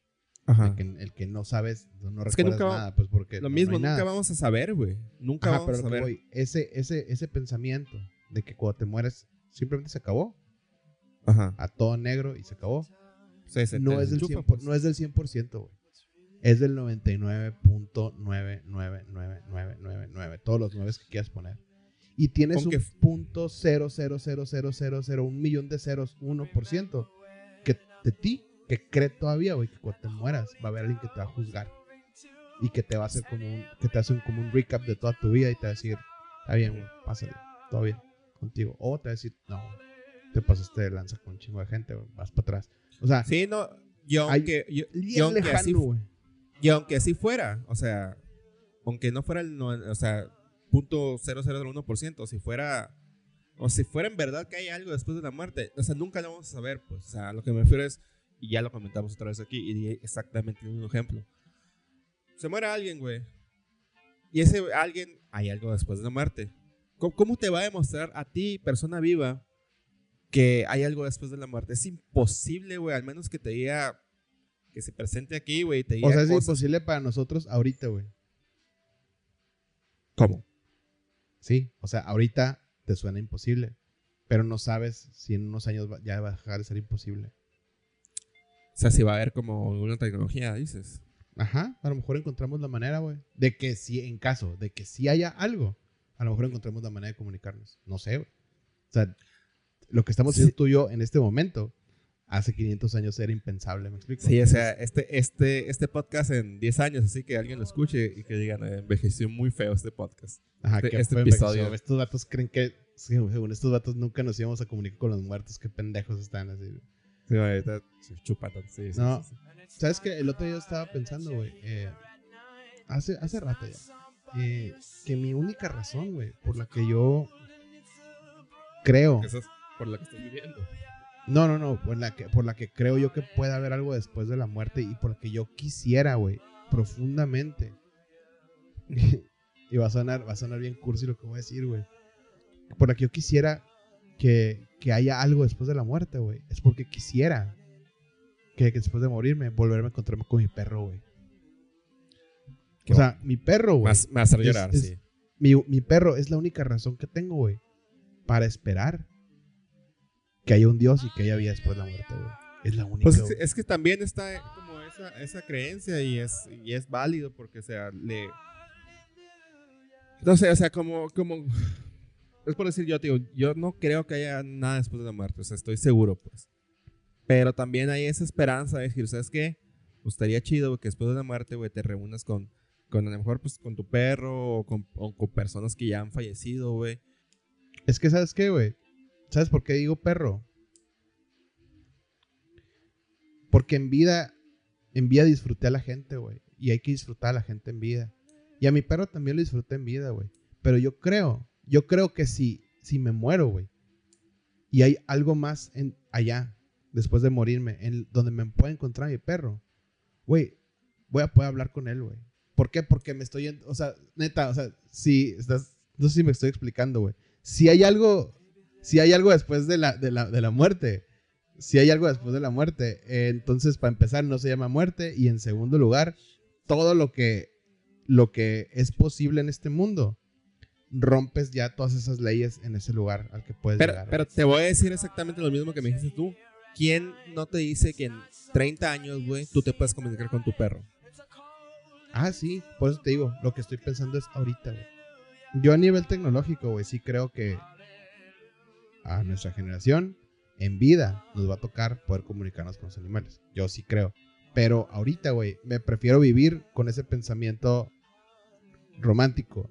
Ajá. El, que, el que no sabes, no Es que recuerdas nunca nada, pues porque. Lo no- mismo, no nunca nada. vamos a saber, güey. Nunca Ajá, vamos pero a saber. voy, ese, ese, ese pensamiento de que cuando te mueres simplemente se acabó, Ajá. a todo negro y se acabó, Sí, se no es, del chupa, 100%, pues. no es del 100%, güey. Es del 99.99999, todos los 9 que quieras poner. Y tienes Con un que- punto cero cero cero cero cero cero un millón de ceros, 1% que de ti, que cree todavía, güey, que cuando te mueras va a haber alguien que te va a juzgar. Y que te va a hacer como un, que te hace un, como un recap de toda tu vida y te va a decir, está bien, güey, pásale, todo bien contigo. O te va a decir, no, te pasaste de lanza con un chingo de gente, güey, vas para atrás. O sea, Sí, no. Yo aunque, yo, yo aunque así, lejano, y aunque así fuera, o sea, aunque no fuera el, no- o sea, punto 0.001%, si fuera, o si fuera en verdad que hay algo después de la muerte, o sea, nunca lo vamos a saber, pues, o sea, lo que me refiero es, y ya lo comentamos otra vez aquí, y di exactamente mismo ejemplo. Se muere alguien, güey, y ese alguien, hay algo después de la muerte. ¿Cómo, cómo te va a demostrar a ti, persona viva, que hay algo después de la muerte? Es imposible, güey, al menos que te diga, que se presente aquí, güey, y te diga O sea, es cosas- imposible para nosotros ahorita, güey. ¿Cómo? Sí, o sea, ahorita te suena imposible, pero no sabes si en unos años ya va a dejar de ser imposible. O sea, si va a haber como una tecnología, dices. Ajá, a lo mejor encontramos la manera, güey, de que si, en caso de que sí haya algo, a lo mejor encontremos la manera de comunicarnos. No sé, güey. O sea, lo que estamos Sí. haciendo tú y yo en este momento, hace 500 años era impensable, ¿me explico? Sí, o sea, este, este, este podcast en 10 años, así que alguien lo escuche y que digan, "Eh, envejeció muy feo este podcast. Ajá, este- que este episodio. Estos datos creen que, sí, según estos datos, nunca nos íbamos a comunicar con los muertos. Qué pendejos están así. güey. Sí, sí, No. sí. ¿Sabes qué? El otro día estaba pensando, güey. eh, hace, hace rato ya. eh, que mi única razón, güey, por la que yo creo. Eso es por lo que estás viviendo. No, no, no. Por la que, por la que creo yo que puede haber algo después de la muerte y por la que yo quisiera, güey, profundamente. y va a sonar, va a sonar bien cursi lo que voy a decir, güey. Por la que yo quisiera que, que haya algo después de la muerte, güey. Es porque quisiera que, que después de morirme, volverme a encontrarme con mi perro, güey. O sea, mi perro, güey. Más hacer Es- llorar, es- sí. Mi, mi perro es la única razón que tengo, güey, para esperar que haya un Dios y que haya vida después de la muerte, güey. Es la única. Pues es, es que también está como esa, esa creencia y es, y es válido porque, o sea, le... No sé, o sea, como, como... Es por decir yo, yo no creo que haya nada después de la muerte, o sea, estoy seguro, pues. Pero también hay esa esperanza de decir, ¿sabes qué? Pues estaría chido que después de la muerte, güey, te reúnas con, con a lo mejor, pues, con tu perro o con, o con personas que ya han fallecido, güey. Es que, ¿sabes qué, güey? ¿Sabes por qué digo perro? Porque en vida, en vida disfruté a la gente, güey. Y hay que disfrutar a la gente en vida. Y a mi perro también lo disfruté en vida, güey. Pero yo creo, yo creo que si, si me muero, güey, y hay algo más en, allá, después de morirme, en donde me puede encontrar mi perro, güey, voy a poder hablar con él, güey. ¿Por qué? Porque me estoy, o sea, neta, o sea, si estás, no sé si me estoy explicando, güey. Si hay algo, si hay algo después de la, de la, de la muerte, si hay algo después de la muerte, eh, entonces para empezar no se llama muerte y en segundo lugar, todo lo que, lo que es posible en este mundo, rompes ya todas esas leyes en ese lugar al que puedes Pero, llegar. pero te voy a decir exactamente lo mismo que me dijiste tú. ¿Quién no te dice que en 30 años, güey, tú te puedes comunicar con tu perro? Ah, sí, por eso te digo, lo que estoy pensando es ahorita, güey. Yo a nivel tecnológico, güey, sí creo que a nuestra generación, en vida, nos va a tocar poder comunicarnos con los animales. Yo sí creo. Pero ahorita, güey, me prefiero vivir con ese pensamiento romántico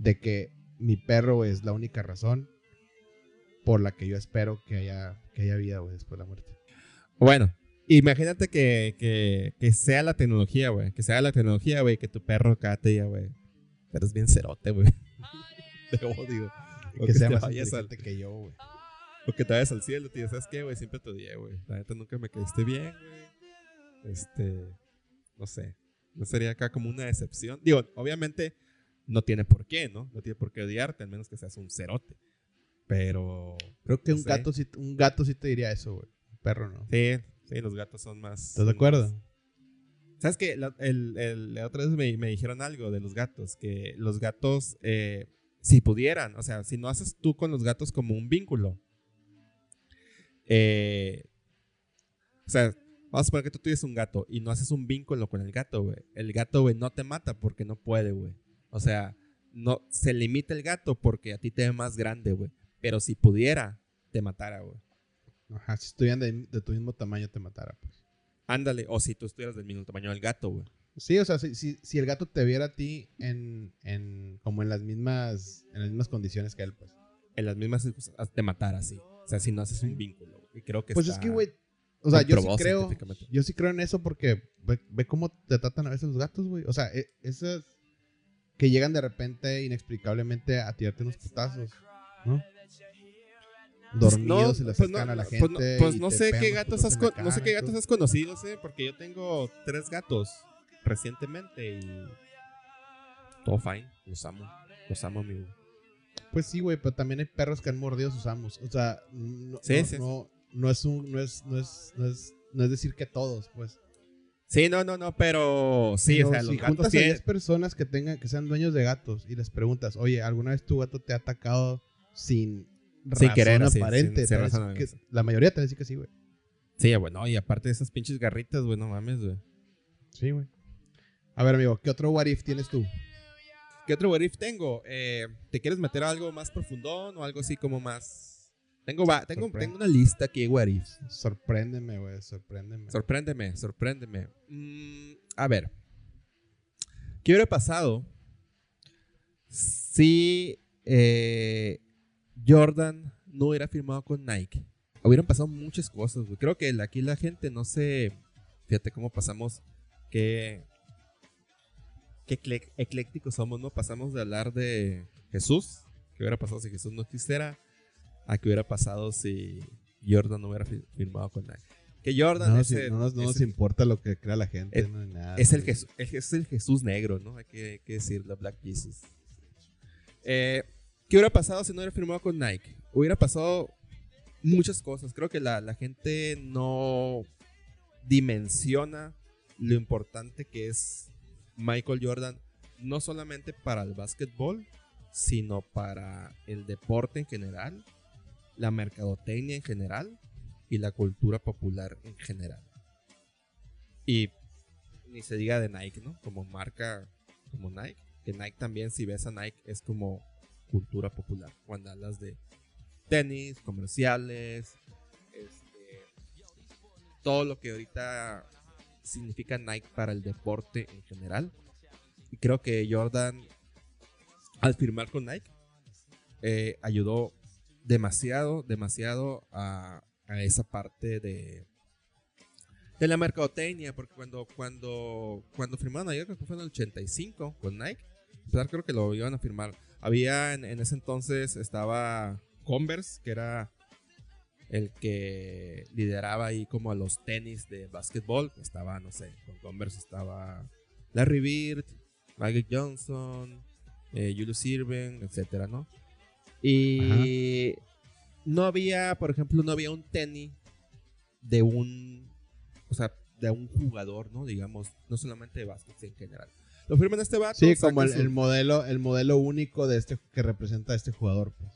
de que mi perro es la única razón por la que yo espero que haya, que haya vida, güey, después de la muerte. Bueno, imagínate que, que, que sea la tecnología, güey. Que sea la tecnología, güey, que tu perro cada te diga, güey. Eres bien cerote, güey. Te odio. O que sea te más vayas al- inteligente que yo, güey. O que te vayas al cielo, tío. ¿Sabes qué, güey? Siempre te odié, güey. La neta nunca me caíste bien, güey. Este. No sé. No sería acá como una decepción. Digo, obviamente no tiene por qué, ¿no? No tiene por qué odiarte, al menos que seas un cerote. Pero. Creo que no un sé. gato, sí, un gato sí te diría eso, güey. Un perro no. Sí, sí, los gatos son más. ¿Estás de acuerdo? más- ¿Sabes qué? La, el, el- la otra vez me, me dijeron algo de los gatos, que los gatos, eh, si pudieran, o sea, si no haces tú con los gatos como un vínculo, eh, o sea, vamos a suponer que tú tienes un gato y no haces un vínculo con el gato, güey. El gato, güey, no te mata porque no puede, güey. O sea, no, se limita el gato porque a ti te ve más grande, güey. Pero si pudiera, te matara, güey. Ajá, si estuvieran de, de tu mismo tamaño te matara, pues. Ándale, o si tú estuvieras del mismo tamaño del gato, güey. Sí, o sea, si, si, si el gato te viera a ti en, en como en las mismas en las mismas condiciones que él, pues. en las mismas circunstancias te matara así. O sea, si no haces un vínculo. güey. Y creo que Pues es está que, güey, o sea, yo sí creo, yo sí creo en eso porque ve, ve cómo te tratan a veces los gatos, güey. O sea, e- esas que llegan de repente inexplicablemente a tirarte unos putazos, ¿no? Dormidos y le pues sacan a la pues gente. Pues no sé qué gatos has no sé qué gatos has conocido, ¿eh? porque yo tengo tres gatos recientemente y todo fine, los amo, los amo, amigo. Pues sí, güey, pero también hay perros que han mordido a sus amos. O sea, no, Sí, no, sí. no, no es un, no es, no es, no es, no es decir que todos, pues. Sí, no, no, no, pero sí, Pero o sea, si los gatos juntas a tienen 10 personas que tengan, que sean dueños de gatos y les preguntas, oye, ¿alguna vez tu gato te ha atacado sin, Sin razón querer, aparente? sin- sin razón, que- la mayoría te decir que sí, güey. Sí, bueno, y aparte de esas pinches garritas, güey, no mames, güey. Sí, güey. A ver, amigo, ¿qué otro what if tienes tú? ¿Qué otro what if tengo? Eh, ¿Te quieres meter a algo más profundón o algo así como más? Tengo, va, tengo, Sorprende. tengo una lista aquí ifs. Sorpréndeme, güey, sorpréndeme. Sorpréndeme, sorpréndeme. Mm, a ver. ¿Qué hubiera pasado si eh, Jordan no hubiera firmado con Nike? Hubieran pasado muchas cosas, güey. Creo que aquí la gente no se... Fíjate cómo pasamos que... Qué eclécticos somos, ¿no? Pasamos de hablar de Jesús. ¿Qué hubiera pasado si Jesús no existiera? A qué hubiera pasado si Jordan no hubiera fi- firmado con Nike. Que Jordan No, es el- no nos, no es nos el- importa lo que crea la gente, es- no, ni nada. es el, güey. Jesús, el- es el Jesús negro, ¿no? Hay que, hay que decirlo, Black Jesus. Eh, ¿Qué hubiera pasado si no hubiera firmado con Nike? Hubiera pasado muchas cosas. Creo que la, la gente no dimensiona lo importante que es Michael Jordan, no solamente para el básquetbol, sino para el deporte en general, la mercadotecnia en general y la cultura popular en general. Y ni se diga de Nike, ¿no? Como marca como Nike. Que Nike también, si ves a Nike, es como cultura popular. Cuando hablas de tenis, comerciales, este, todo lo que ahorita significa Nike para el deporte en general. Y creo que Jordan, al firmar con Nike, eh, ayudó demasiado, demasiado a, a esa parte de, de la mercadotecnia, porque cuando, cuando, cuando firmaron ayer, creo que fue en el 85 con Nike, empezar creo que lo iban a firmar. Había en, en ese entonces, estaba Converse, que era el que lideraba ahí como a los tenis de básquetbol. Estaba, no sé, con Converse estaba Larry Bird, Magic Johnson, eh, Julius Irving, etcétera, ¿no? Y no había, por ejemplo, no había un tenis de un, o sea, de un jugador, ¿no? Digamos, no solamente de básquet en general. Lo firman este vato. Sí, como el, su- el modelo, el modelo único de este que representa a este jugador, pues.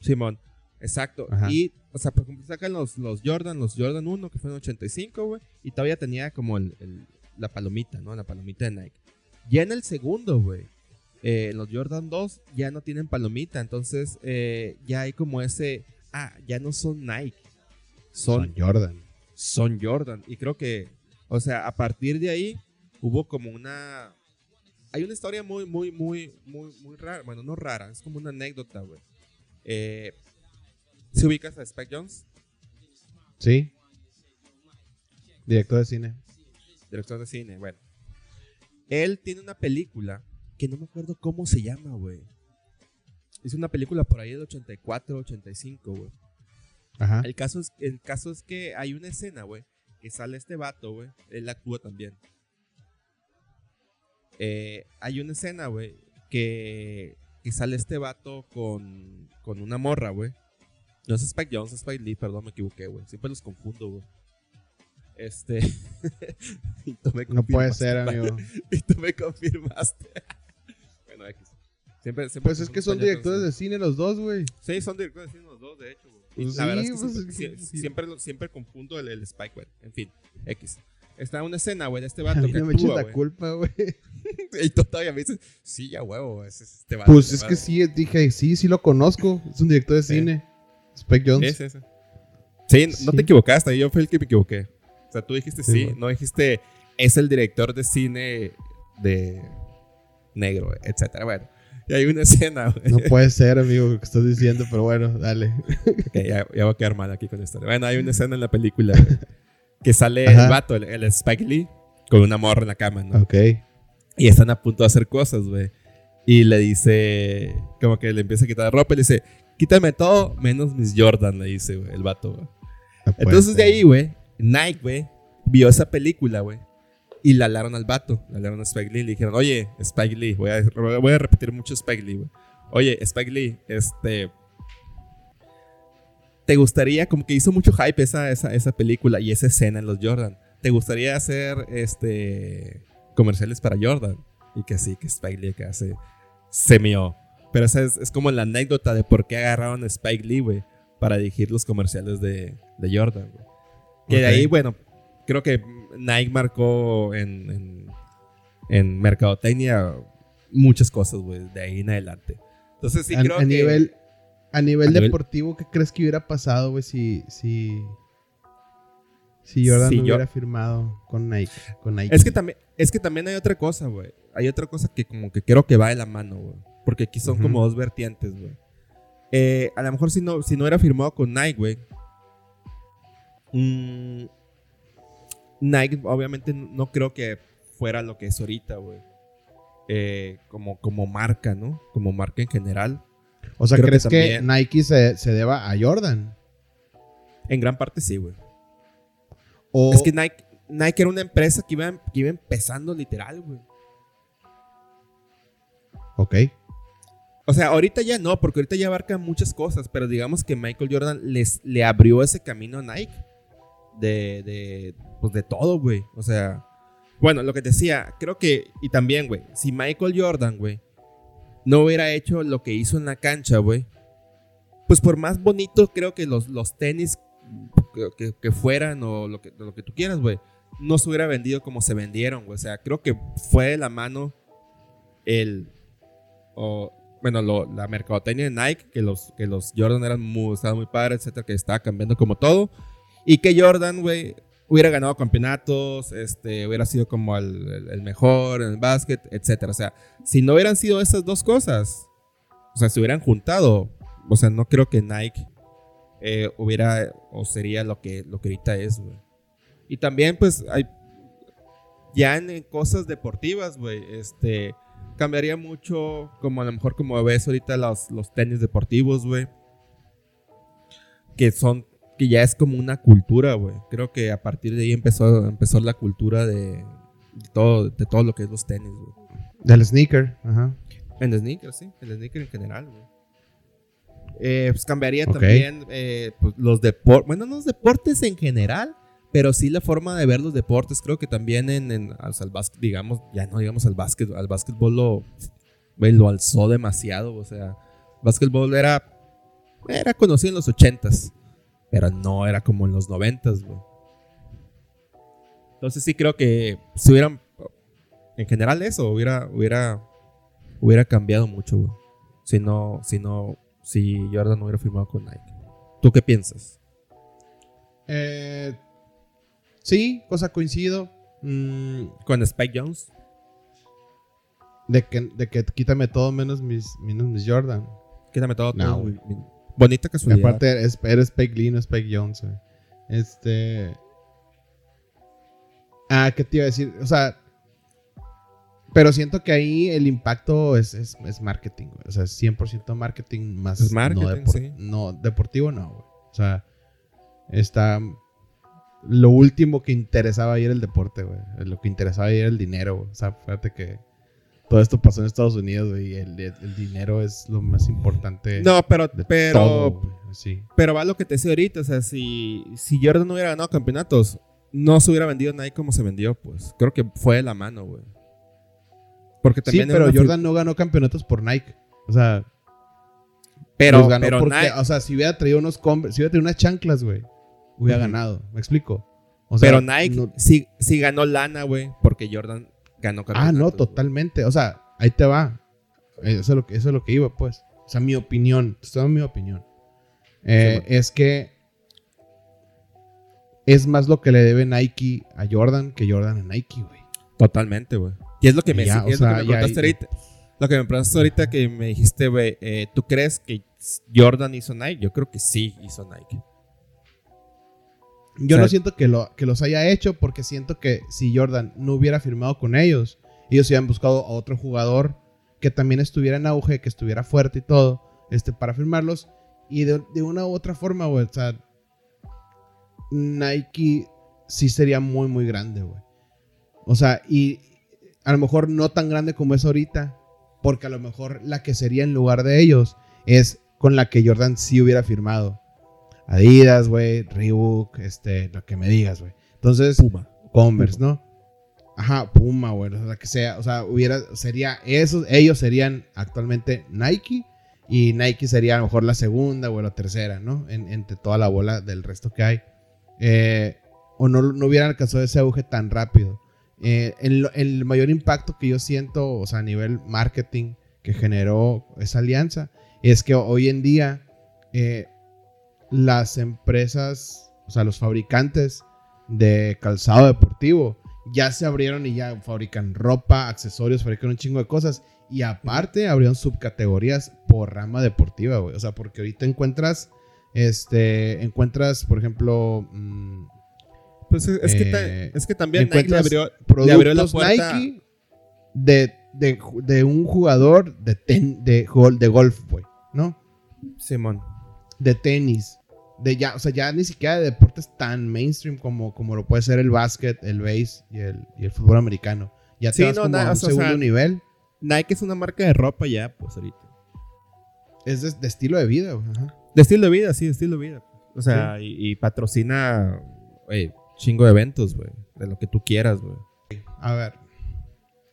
Simón, exacto. Ajá. Y, o sea, por ejemplo, sacan los, los Jordan, los Jordan 1, que fue en 85, güey. Y todavía tenía como el, el- la palomita, ¿no? La palomita de Nike. Ya en el segundo, güey. Eh, los Jordan 2 ya no tienen palomita. Entonces, eh, ya hay como ese. Ah, ya no son Nike. Son, Son Jordan. son Jordan. Y creo que, o sea, a partir de ahí hubo como una. Hay una historia muy, muy, muy, muy, muy rara. Bueno, no rara, es como una anécdota, güey. Eh, ¿Se ubicas a Spike Jones? Sí. Director de cine. Director de cine, bueno. Él tiene una película que no me acuerdo cómo se llama, güey. Hizo una película por ahí del 84, 85, güey. Ajá. El caso es, el caso es que hay una escena, güey, que sale este vato, güey. Él actúa también. eh, hay una escena, güey, que, que sale este vato con, con una morra, güey. No es Spike Jones, es Spike Lee, perdón, me equivoqué, güey. Siempre los confundo, güey. Este. y tú me No puede ser, amigo. Y tú me confirmaste. Siempre, siempre Pues es que son directores de cine los dos, güey. Sí, son directores de cine los dos, de hecho, güey. Y Pues la verdad sí, es que pues siempre, es sí. siempre, siempre confundo el, el Spike, güey. En fin, X. Está una escena, güey, de este A vato mí que no me eches la güey. culpa, güey. Y tú todavía me dices, sí, ya huevo, ese es este vato. Pues es que sí, dije, sí, sí lo conozco. Es un director de Sí. cine. Spike Jones. Sí, sí, sí. Sí, no te equivocaste, yo fui el que me equivoqué. O sea, tú dijiste Sí, no dijiste es el director de cine de negro, etcétera. Bueno, y hay una escena, güey. No puede ser, amigo, lo que estás diciendo, pero bueno, dale. Ok, ya, ya voy a quedar mal aquí con esto. Bueno, hay una escena en la película güey, que sale Ajá. el vato, el, el Spike Lee, con una morra en la cama, ¿no? Ok. Y están a punto de hacer cosas, güey. Y le dice, como que le empieza a quitar la ropa y le dice, quítame todo menos mis Jordan, le dice, güey, el vato, güey. No Entonces de ahí, güey, Nike, güey, vio esa película, güey. Y la hablaron al vato, le hablaron a Spike Lee. Le dijeron, oye, Spike Lee, voy a, voy a repetir mucho Spike Lee, güey. Oye, Spike Lee, este... ¿Te gustaría, como que hizo mucho hype esa, esa, esa película y esa escena en los Jordan? ¿Te gustaría hacer, este, comerciales para Jordan? Y que sí, que Spike Lee que hace, se mió. Pero esa es, es como la anécdota de por qué agarraron a Spike Lee, güey, para dirigir los comerciales de, de Jordan, güey. Que de ahí, bueno, creo que Nike marcó en, en, en mercadotecnia muchas cosas, güey, de ahí en adelante. Entonces sí a, creo a que... nivel, a nivel a nivel- deportivo, ¿qué crees que hubiera pasado, güey, si, si, si Jordan no yo- hubiera firmado con Nike? Con Nike? Es que, también, es que también hay otra cosa, güey. Hay otra cosa que como que creo que va de la mano, güey. Porque aquí son como dos vertientes, güey. Eh, a lo mejor si no, si no era firmado con Nike, güey. Nike obviamente no creo que fuera lo que es ahorita, güey. Eh, como, como marca, ¿no? Como marca en general. o sea, creo ¿crees que, Nike se, se deba a Jordan? En gran parte sí, güey. O, Es que Nike, Nike era una empresa que iba, que iba empezando literal, güey. Ok. O sea, ahorita ya no, porque ahorita ya abarca muchas cosas, pero digamos que Michael Jordan les, le abrió ese camino a Nike. De, de, pues de todo, güey. O sea, bueno, lo que te decía, creo que, y también, güey, si Michael Jordan, güey, no hubiera hecho lo que hizo en la cancha, güey, pues por más bonito creo que los, los tenis que, que- que fueran o lo que, lo que tú quieras, güey, no se hubiera vendido como se vendieron, güey. O sea, creo que fue de la mano el, o, bueno, lo- la mercadotecnia de Nike, que los, que los Jordan eran muy, estaban muy padres, etcétera, que estaba cambiando como todo. Y que Jordan, güey, hubiera ganado campeonatos, este, hubiera sido como el, el- el mejor en el básquet, etcétera. O sea, si no hubieran sido esas dos cosas, o sea, se hubieran juntado, o sea, no creo que Nike eh, hubiera o sería lo que, lo que ahorita es, güey. Y también, pues, hay, ya en, en cosas deportivas, güey, este, cambiaría mucho, como a lo mejor como ves ahorita los, los tenis deportivos, güey, que son, que ya es como una cultura, güey. Creo que a partir de ahí empezó, empezó la cultura de, de todo, de todo lo que es los tenis, güey. Del sneaker. Ajá. En el sneaker, sí, en el sneaker en general, güey. Eh, pues cambiaría también eh, pues, los deportes, bueno, no los deportes en general, pero sí la forma de ver los deportes. Creo que también en, en o sea, al básquet, digamos, ya no digamos al básquet, al básquetbol lo, güey, lo alzó demasiado. O sea, básquetbol era, era conocido en los ochentas, pero no era como en los noventas, güey. Entonces sí creo que si hubieran, en general eso, hubiera, hubiera, hubiera cambiado mucho, güey. Si no, si no, si Jordan no hubiera firmado con Nike. ¿Tú qué piensas? Eh, sí, cosa coincido. Mm, Con Spike Jones. de, que, de que quítame todo menos mis, menos mis Jordan. Quítame todo. No, todo, güey. Bonita Y casualidad. aparte, es, eres Spike Lee, no Spike Jones. güey. Este. Ah, ¿qué te iba a decir? O sea. Pero siento que ahí el impacto es, es, es marketing, güey. O sea, es 100% marketing más. Es marketing, no, depor- sí. no, deportivo no, güey. O sea, está. Lo último que interesaba ahí era el deporte, güey. Lo que interesaba ahí era el dinero, güey. O sea, fíjate que todo esto pasó en Estados Unidos, güey. Y el, el dinero es lo más importante. No, pero, de pero, todo, sí. pero va lo que te decía ahorita. O sea, si, si Jordan no hubiera ganado campeonatos, no se hubiera vendido Nike como se vendió, pues. Creo que fue de la mano, güey. Porque Sí, también. era pero Jordan no ganó campeonatos por Nike. O sea, Pero, los ganó pero porque, Nike- o sea, si hubiera traído unos Converse, si hubiera traído unas chanclas, güey, hubiera ganado. ¿Me explico? O sea, pero Nike no- sí, sí ganó lana, güey. Porque Jordan ganó ah, no, totalmente. O sea, ahí te va. Eso es lo que, eso es lo que iba, pues. O sea, mi opinión. Estoy dando mi opinión. Eh, Sí, es que es más lo que le debe Nike a Jordan que Jordan a Nike, güey. Totalmente, güey. Y es lo que me, Ya, es lo que me ya ahí- ahorita. Lo que me preguntaste ahorita que me dijiste, güey, eh, ¿tú crees que Jordan hizo Nike? Yo creo que sí hizo Nike. Yo O sea- no siento que, lo, que los haya hecho porque siento que si Jordan no hubiera firmado con ellos, ellos hubieran buscado a otro jugador que también estuviera en auge, que estuviera fuerte y todo, este, para firmarlos. Y de, de una u otra forma, güey, o sea, Nike sí sería muy, muy grande, güey. O sea, y a lo mejor no tan grande como es ahorita, porque a lo mejor la que sería en lugar de ellos es con la que Jordan sí hubiera firmado. Adidas, güey, Reebok, este, lo que me digas, güey. Entonces, Puma. Converse, ¿no? Ajá, Puma, güey, o sea, que sea, o sea, hubiera, sería, esos, ellos serían actualmente Nike y Nike sería a lo mejor la segunda o la tercera, ¿no? En- entre toda la bola del resto que hay. Eh, o no, no hubieran alcanzado ese auge tan rápido. Eh, el, el mayor impacto que yo siento, o sea, a nivel marketing que generó esa alianza, es que hoy en día eh, las empresas, o sea, los fabricantes de calzado deportivo ya se abrieron y ya fabrican ropa, accesorios, fabrican un chingo de cosas. Y aparte abrieron subcategorías por rama deportiva, güey. O sea, porque ahorita encuentras, este, encuentras, por ejemplo, mm, Pues es, es que, ta- Eh, es que también Nike le abrió. productos Le abrió la puerta- Nike de, de, de un jugador de, ten- de, de golf, güey, ¿no? Simón. De tenis. De ya, o sea, ya ni siquiera de deportes tan mainstream como, como lo puede ser el básquet, el base y el, y el fútbol americano. Ya te Sí, vas no, como na- a un o sea, segundo nivel. Nike es una marca de ropa ya, pues ahorita. Es de, de estilo de vida. Ajá. De estilo de vida, sí, de estilo de vida. O sea, y, y patrocina, güey, chingo de eventos, güey. De lo que tú quieras, güey. A ver.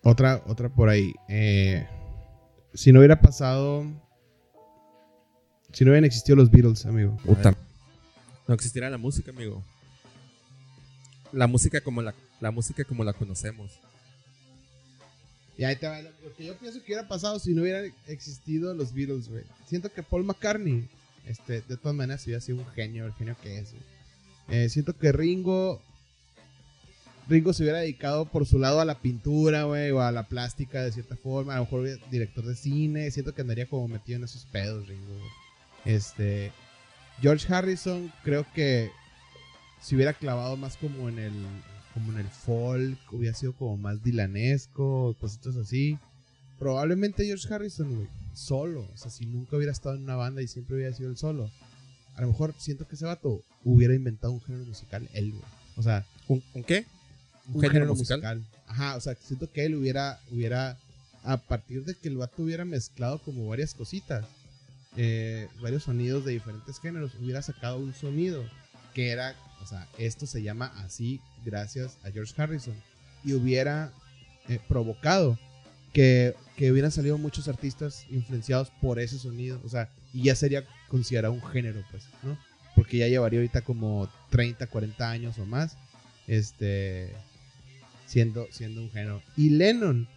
Otra, otra por ahí. Eh, si no hubiera pasado. Si no hubieran existido los Beatles, amigo. Puta. No existirá la música, amigo. La música como la, la música como la conocemos. Y ahí te va. Lo que yo pienso que hubiera pasado si no hubieran existido los Beatles, güey. Siento que Paul McCartney, este, de todas maneras, hubiera sido un genio, el genio que es. Eh, siento que Ringo. Ringo se hubiera dedicado por su lado a la pintura, güey, o a la plástica de cierta forma. A lo mejor director de cine. Siento que andaría como metido en esos pedos, Ringo, güey. Este. George Harrison, creo que se hubiera clavado más como en el como en el folk, hubiera sido como más dilanesco, cositas así. Probablemente George Harrison, güey, solo, o sea, si nunca hubiera estado en una banda y siempre hubiera sido él solo. A lo mejor siento que ese vato hubiera inventado un género musical él, güey. O sea, ¿Un, un qué? un, género, musical? Ajá, o sea, siento que él hubiera, hubiera, a partir de que el vato hubiera mezclado como varias cositas, eh, varios sonidos de diferentes géneros, hubiera sacado un sonido que era, o sea, esto se llama así gracias a George Harrison, y hubiera eh, provocado que, que hubieran salido muchos artistas influenciados por ese sonido, o sea, y ya sería considerado un género, pues, ¿no? Porque ya llevaría ahorita como 30, 40 años o más, este, siendo, siendo un género. Y Lennon,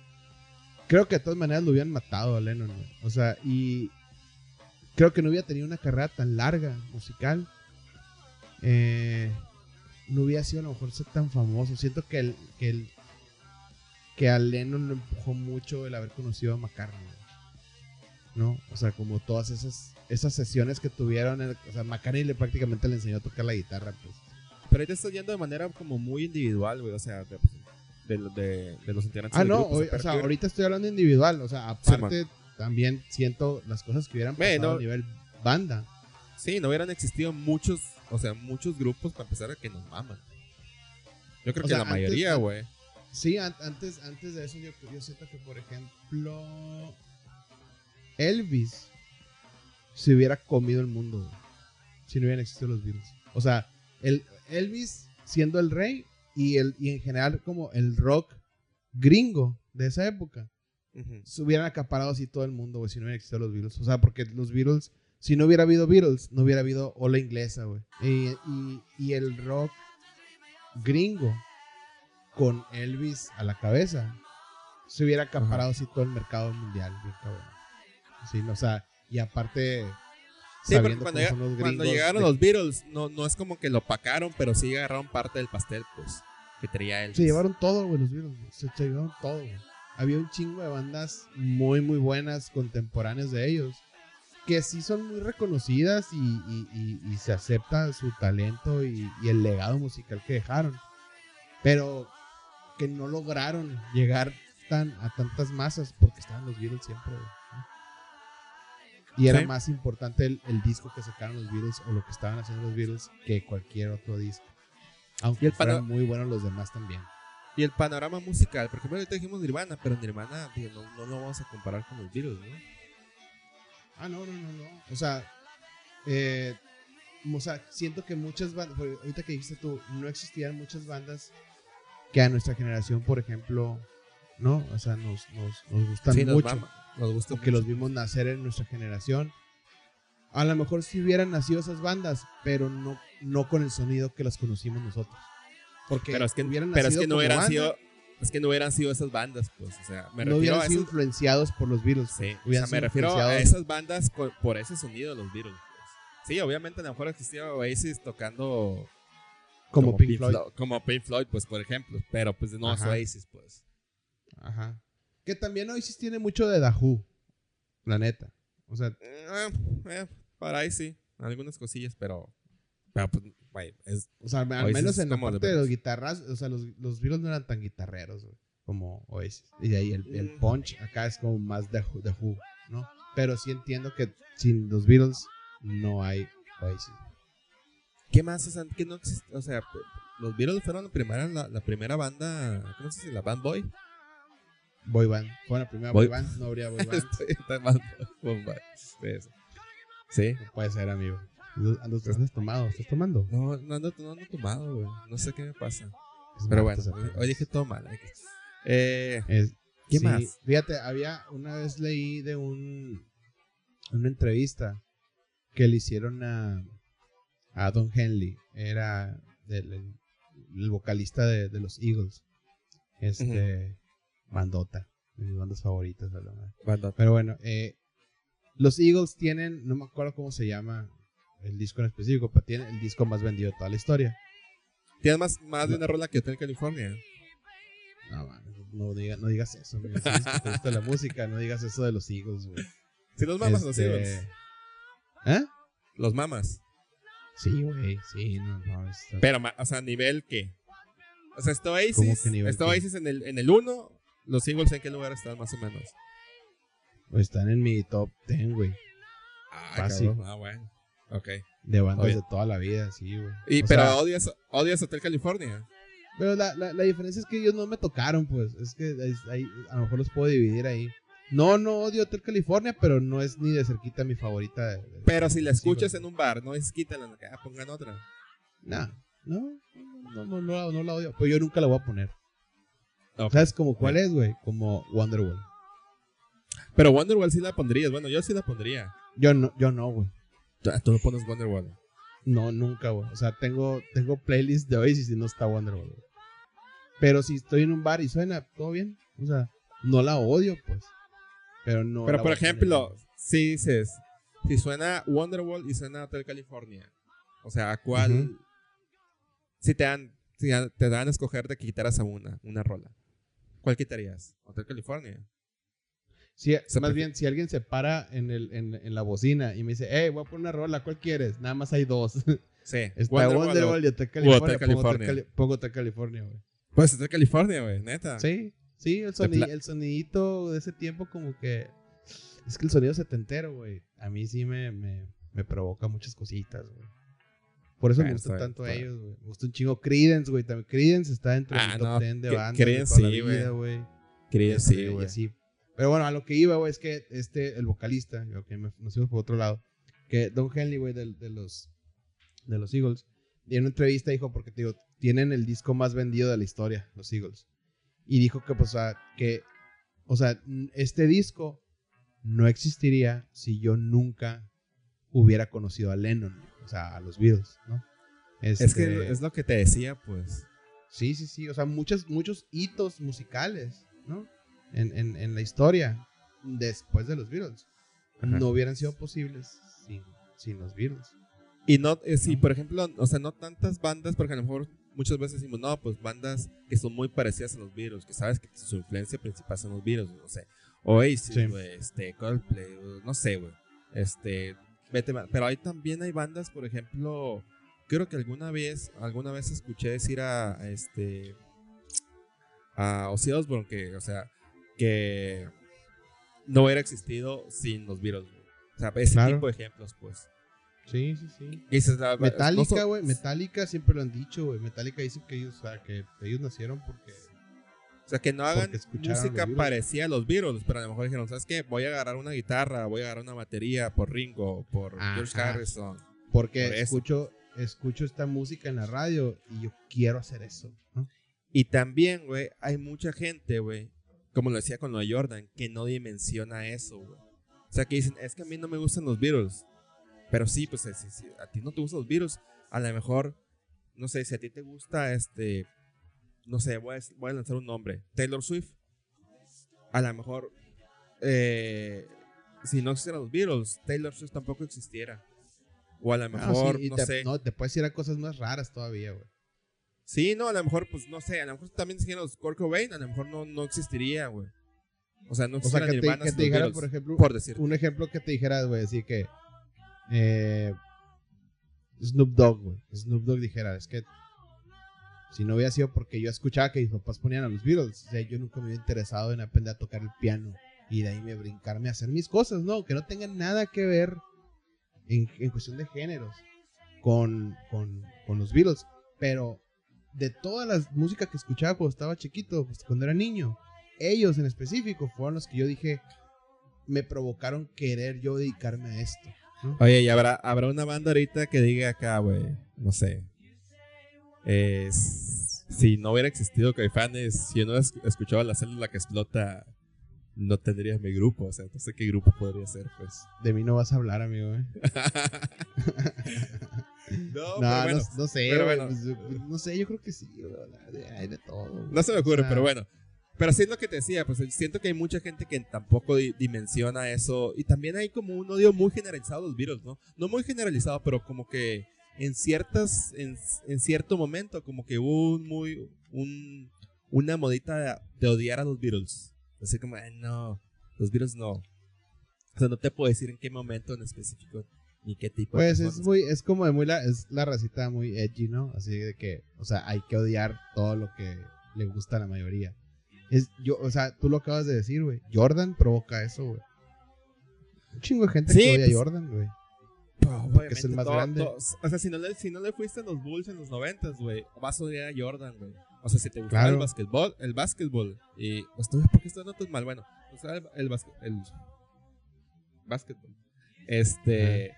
creo que de todas maneras lo hubieran matado a Lennon, o sea, y creo que no hubiera tenido una carrera tan larga musical. Eh, no hubiera sido a lo mejor ser tan famoso. Siento que el, que el que a Lennon lo empujó mucho el haber conocido a McCartney. ¿No? O sea, como todas esas esas sesiones que tuvieron, el- o sea, McCartney le prácticamente le enseñó a tocar la guitarra, pues. Pero ahí te estás yendo de manera como muy individual, güey. O sea, de, de, de- los integrantes Ah, del no, grupo, o sea, que- ahorita estoy hablando individual, o sea, aparte también siento las cosas que hubieran pasado Bueno. a nivel banda. Sí, no hubieran existido muchos, o sea, muchos grupos para empezar a que nos maman. Yo creo O que sea, la antes- mayoría, güey. Sí, an- antes, antes de eso yo, yo siento que, por ejemplo, Elvis se hubiera comido el mundo, si no hubieran existido los Beatles. O sea, el, Elvis siendo el rey y, el, y en general como el rock gringo de esa época, Se hubieran acaparado así todo el mundo, güey, si no hubieran existido los Beatles. O sea, porque los Beatles, si no hubiera habido Beatles, no hubiera habido ola inglesa, güey. Y, y- y el rock gringo con Elvis a la cabeza, se hubiera acaparado así todo el mercado mundial, bien cabrón. Sí, no, o sea, y aparte, Sí, cuando, los cuando llegaron de- los Beatles, no, no es como que lo opacaron, pero sí agarraron parte del pastel, pues, que traía él. Se llevaron todo, güey, los Beatles. Se, se llevaron todo, güey. Había un chingo de bandas muy, muy buenas, contemporáneas de ellos, que sí son muy reconocidas y, y- y- y se acepta su talento y, el legado musical que dejaron. Pero que no lograron llegar tan, a tantas masas porque estaban los Beatles siempre. Y era Sí. más importante el, el disco que sacaron los Beatles o lo que estaban haciendo los Beatles que cualquier otro disco. Aunque Y el fueran pano- muy buenos los demás también. Y el panorama musical, por ejemplo, ahorita dijimos Nirvana, pero Nirvana digo, no, no lo vamos a comparar con los Beatles, ¿no? Ah, no, no, no, no. O sea, eh, o sea, siento que muchas bandas, porque ahorita que dijiste tú, no existían muchas bandas que a nuestra generación, por ejemplo, ¿no? O sea, nos, nos, nos gustan Sí, nos mucho. nos gusta o que mucho. los vimos nacer en nuestra generación. A lo mejor si hubieran nacido esas bandas, pero no, no con el sonido que las conocimos nosotros. Porque Pero es que, hubieran pero es nacido que no hubieran banda, sido, es que no hubieran sido esas bandas, pues, o sea, me no refiero hubieran a sido esas, influenciados por los Beatles. sí, o hubieran sea, me refiero a esas bandas por ese sonido de los Beatles. pues. Sí, obviamente a lo mejor existía Oasis tocando como, Pink Floyd. como Pink Floyd, pues, por ejemplo, pero pues no es. Oasis, pues. Ajá. Que también Oasis tiene mucho de Dahu. La neta. O sea, Eh, eh, por ahí sí, algunas cosillas, pero, pero pues, güey, es, o sea al Oasis menos en la de parte de los guitarras, o sea, los, los Beatles no eran tan guitarreros, güey, como Oasis. Y de ahí el, el Mm. punch acá es como más de de Who, ¿no? Pero sí entiendo que sin los Beatles no hay Oasis. ¿Qué más? O sea, que no existe, o sea, los Beatles fueron la primera, la, la primera banda, ¿cómo se dice? La Band Boy. Boy band. Fue la primera Boy- boy band, no habría boy band. Estoy- Boy, Boy. Sí, eso. Sí. No puede ser, amigo. Andas, andas tomado, ¿estás tomando? No, no ando, no ando tomado, güey. No sé qué me pasa. Es Pero bueno, hoy, hoy dije todo mal. Eh, Es- ¿Qué sí, más? Fíjate, había una vez leí de un una entrevista que le hicieron a, a Don Henley, era del- el, vocalista de, de los Eagles. Este bandota, de mis bandas favoritas, banda. Pero bueno, eh, los Eagles tienen, no me acuerdo cómo se llama el disco en específico, pero tienen el disco más vendido de toda la historia. Tienes más, más de una rola que Hotel California. No, man, no, diga- no digas eso, amigo. Si es que te gusta la música, no digas eso de los Eagles, güey. Sí, los mamas, los Este, Eagles. ¿Eh? Los mamas. Sí, güey, sí, no, no. está- Pero, o sea, nivel qué? O sea, está ¿Cómo Oasis. Oasis en el, en el 1. Los Eagles en qué lugar están más o menos. Están en mi top 10, güey. Ah, Fácil. cabrón. Ah, bueno. Ok. De bandas de toda la vida, sí, güey. Y, O pero sea, odias, odias Hotel California. pero la, la, la diferencia es que ellos no me tocaron, pues. Es que ahí- a lo mejor los puedo dividir ahí. No, no odio Hotel California, pero no es ni de cerquita mi favorita. de- de- Pero si la escuchas en un bar, no es quítala, ah, pongan otra. Nah, no, no, no, no, no la odio. Pero yo nunca la voy a poner. Ok. ¿Sabes como cuál es, güey? Como Wonderwall. Pero Wonderwall sí la pondrías. Bueno, yo sí la pondría. Yo no, yo no, güey. Tú no pones Wonderwall. No, nunca, güey. O sea, tengo, tengo playlist de Oasis y no está Wonderwall, güey. Pero si estoy en un bar y suena, todo bien. O sea, no la odio, pues. Pero no. Pero por ejemplo, si dices, si suena Wonderwall y suena Hotel California, o sea, ¿a cuál? Si te dan, si te dan a escoger de que quitaras a una, una rola, ¿cuál quitarías? Hotel California. Si, se más bien, si alguien se para en, el, en, en la bocina y me dice, hey, voy a poner una rola, ¿cuál quieres? Nada más hay dos. Sí, Está Wonderwall Wonderwall y Hotel o California. California. Cali- Pongo Hotel California, güey. Pues Hotel California, güey, neta. Sí, sí, el, soni- pla- el sonidito de ese tiempo como que... Es que el sonido setentero, güey, a mí sí me, me, me provoca muchas cositas, güey. Por eso me gustan tanto bien. ellos, güey. Me gusta un chingo Creedence, güey. También Creedence está dentro Ah, del top no, 10 de bandas Creedence sí, la güey. vida, güey. Quería Este, sí, y güey. Pero bueno, a lo que iba, güey, es que este, el vocalista, ok, me- nos fuimos por otro lado, que Don Henley, güey, del- de, los, de los Eagles, en una entrevista dijo, porque te digo, tienen el disco más vendido de la historia, los Eagles. Y dijo que, pues, o sea, que, o sea, este disco no existiría si yo nunca hubiera conocido a Lennon, o sea, a los Beatles, ¿no? Es Este, que es lo que te decía, pues. Sí, sí, sí. O sea, muchos, muchos hitos musicales, ¿no? En, en, en la historia después de los Beatles. Ajá. No hubieran sido posibles sin, sin los Beatles. Y no, eh, sí, ¿no? por ejemplo, o sea, no tantas bandas, porque a lo mejor muchas veces decimos, no, pues bandas que son muy parecidas a los Beatles, que sabes que su influencia principal son los Beatles, no sé. Oasis, Sí. este, Coldplay, no sé, güey. Este, pero ahí también hay bandas, por ejemplo, creo que alguna vez, alguna vez escuché decir a, a este, a Ozzy Osbourne que, o sea, que no hubiera existido sin los Beatles, güey. O sea, ese Claro. tipo de ejemplos, pues. Sí, sí, sí. No Metallica, so- güey. Metallica siempre lo han dicho, güey. Metallica dice que ellos, o sea, que ellos nacieron porque. O sea, que no hagan música parecida a los Beatles, pero a lo mejor dijeron, ¿sabes qué? Voy a agarrar una guitarra, voy a agarrar una batería por Ringo, por Ajá. George Harrison. Porque Por escucho, escucho esta música en la radio y yo quiero hacer eso, ¿no? Y también, güey, hay mucha gente, güey, como lo decía con lo de Jordan, que no dimensiona eso, güey. O sea, que dicen, es que a mí no me gustan los Beatles. Pero sí, pues si, si a ti no te gustan los Beatles, a lo mejor, no sé, si a ti te gusta este, no sé, voy a, voy a lanzar un nombre, Taylor Swift. A lo mejor, eh, si no existieran los Beatles, Taylor Swift tampoco existiera. O a lo Ah, mejor, sí, y no te, sé. no, te puedes ir a cosas más raras todavía, güey. Sí, no, a lo mejor, pues no sé, a lo mejor también si los Kurt Cobain, a lo mejor no, no existiría, güey. O sea, no O sea, que te, que te por ejemplo, por decir. un ejemplo que te dijera, güey, así que eh, Snoop Dogg, güey. Snoop Dogg dijera, es que si no hubiera sido porque yo escuchaba que mis papás ponían a los Beatles, o sea, yo nunca me hubiera interesado en aprender a tocar el piano y de ahí me brincarme a hacer mis cosas, ¿no? Que no tengan nada que ver en, en cuestión de géneros con, con, con los Beatles. Pero de todas las músicas que escuchaba cuando estaba chiquito, pues, cuando era niño, ellos en específico fueron los que yo dije, me provocaron querer yo dedicarme a esto. ¿no? Oye, y habrá, habrá una banda ahorita que diga acá, güey, no sé. es- si no hubiera existido Caifanes, si yo no hubiera esc- escuchado la célula que explota, no tendría mi grupo. O sea, no sé qué grupo podría ser, pues. De mí no vas a hablar, amigo. ¿eh? no, No, pero bueno. no, no sé, pero bueno. pues, yo- no sé, yo creo que sí, hay de todo. güey. No se me ocurre, O sea, pero bueno. Pero sí es lo que te decía, pues siento que hay mucha gente que tampoco di- dimensiona eso. Y también hay como un odio muy generalizado a los Beatles, ¿no? No muy generalizado, pero como que en ciertas, en, en cierto momento, como que hubo un muy, un, una modita de, de odiar a los Beatles. Así como, "Ay, no, los Beatles no. O sea, no te puedo decir en qué momento en específico, ni qué tipo de Pues es muy, es como de muy la, es la racita muy edgy, ¿no? Así de que, o sea, hay que odiar todo lo que le gusta a la mayoría. Es, yo, o sea, tú lo acabas de decir, güey. Jordan provoca eso, güey. Un chingo de gente Sí, que odia pues, a Jordan, güey. Pues, que es el más todo- grande. todo- o sea, si no, le, si no le fuiste a los Bulls en los noventas, güey, vas a odiar a Jordan, güey. O sea, si te Claro. el básquetbol, el básquetbol. Y, pues, tú, ¿por qué estás dando tan mal? Bueno, te gustaba el, el, básquet- el básquetbol. Este.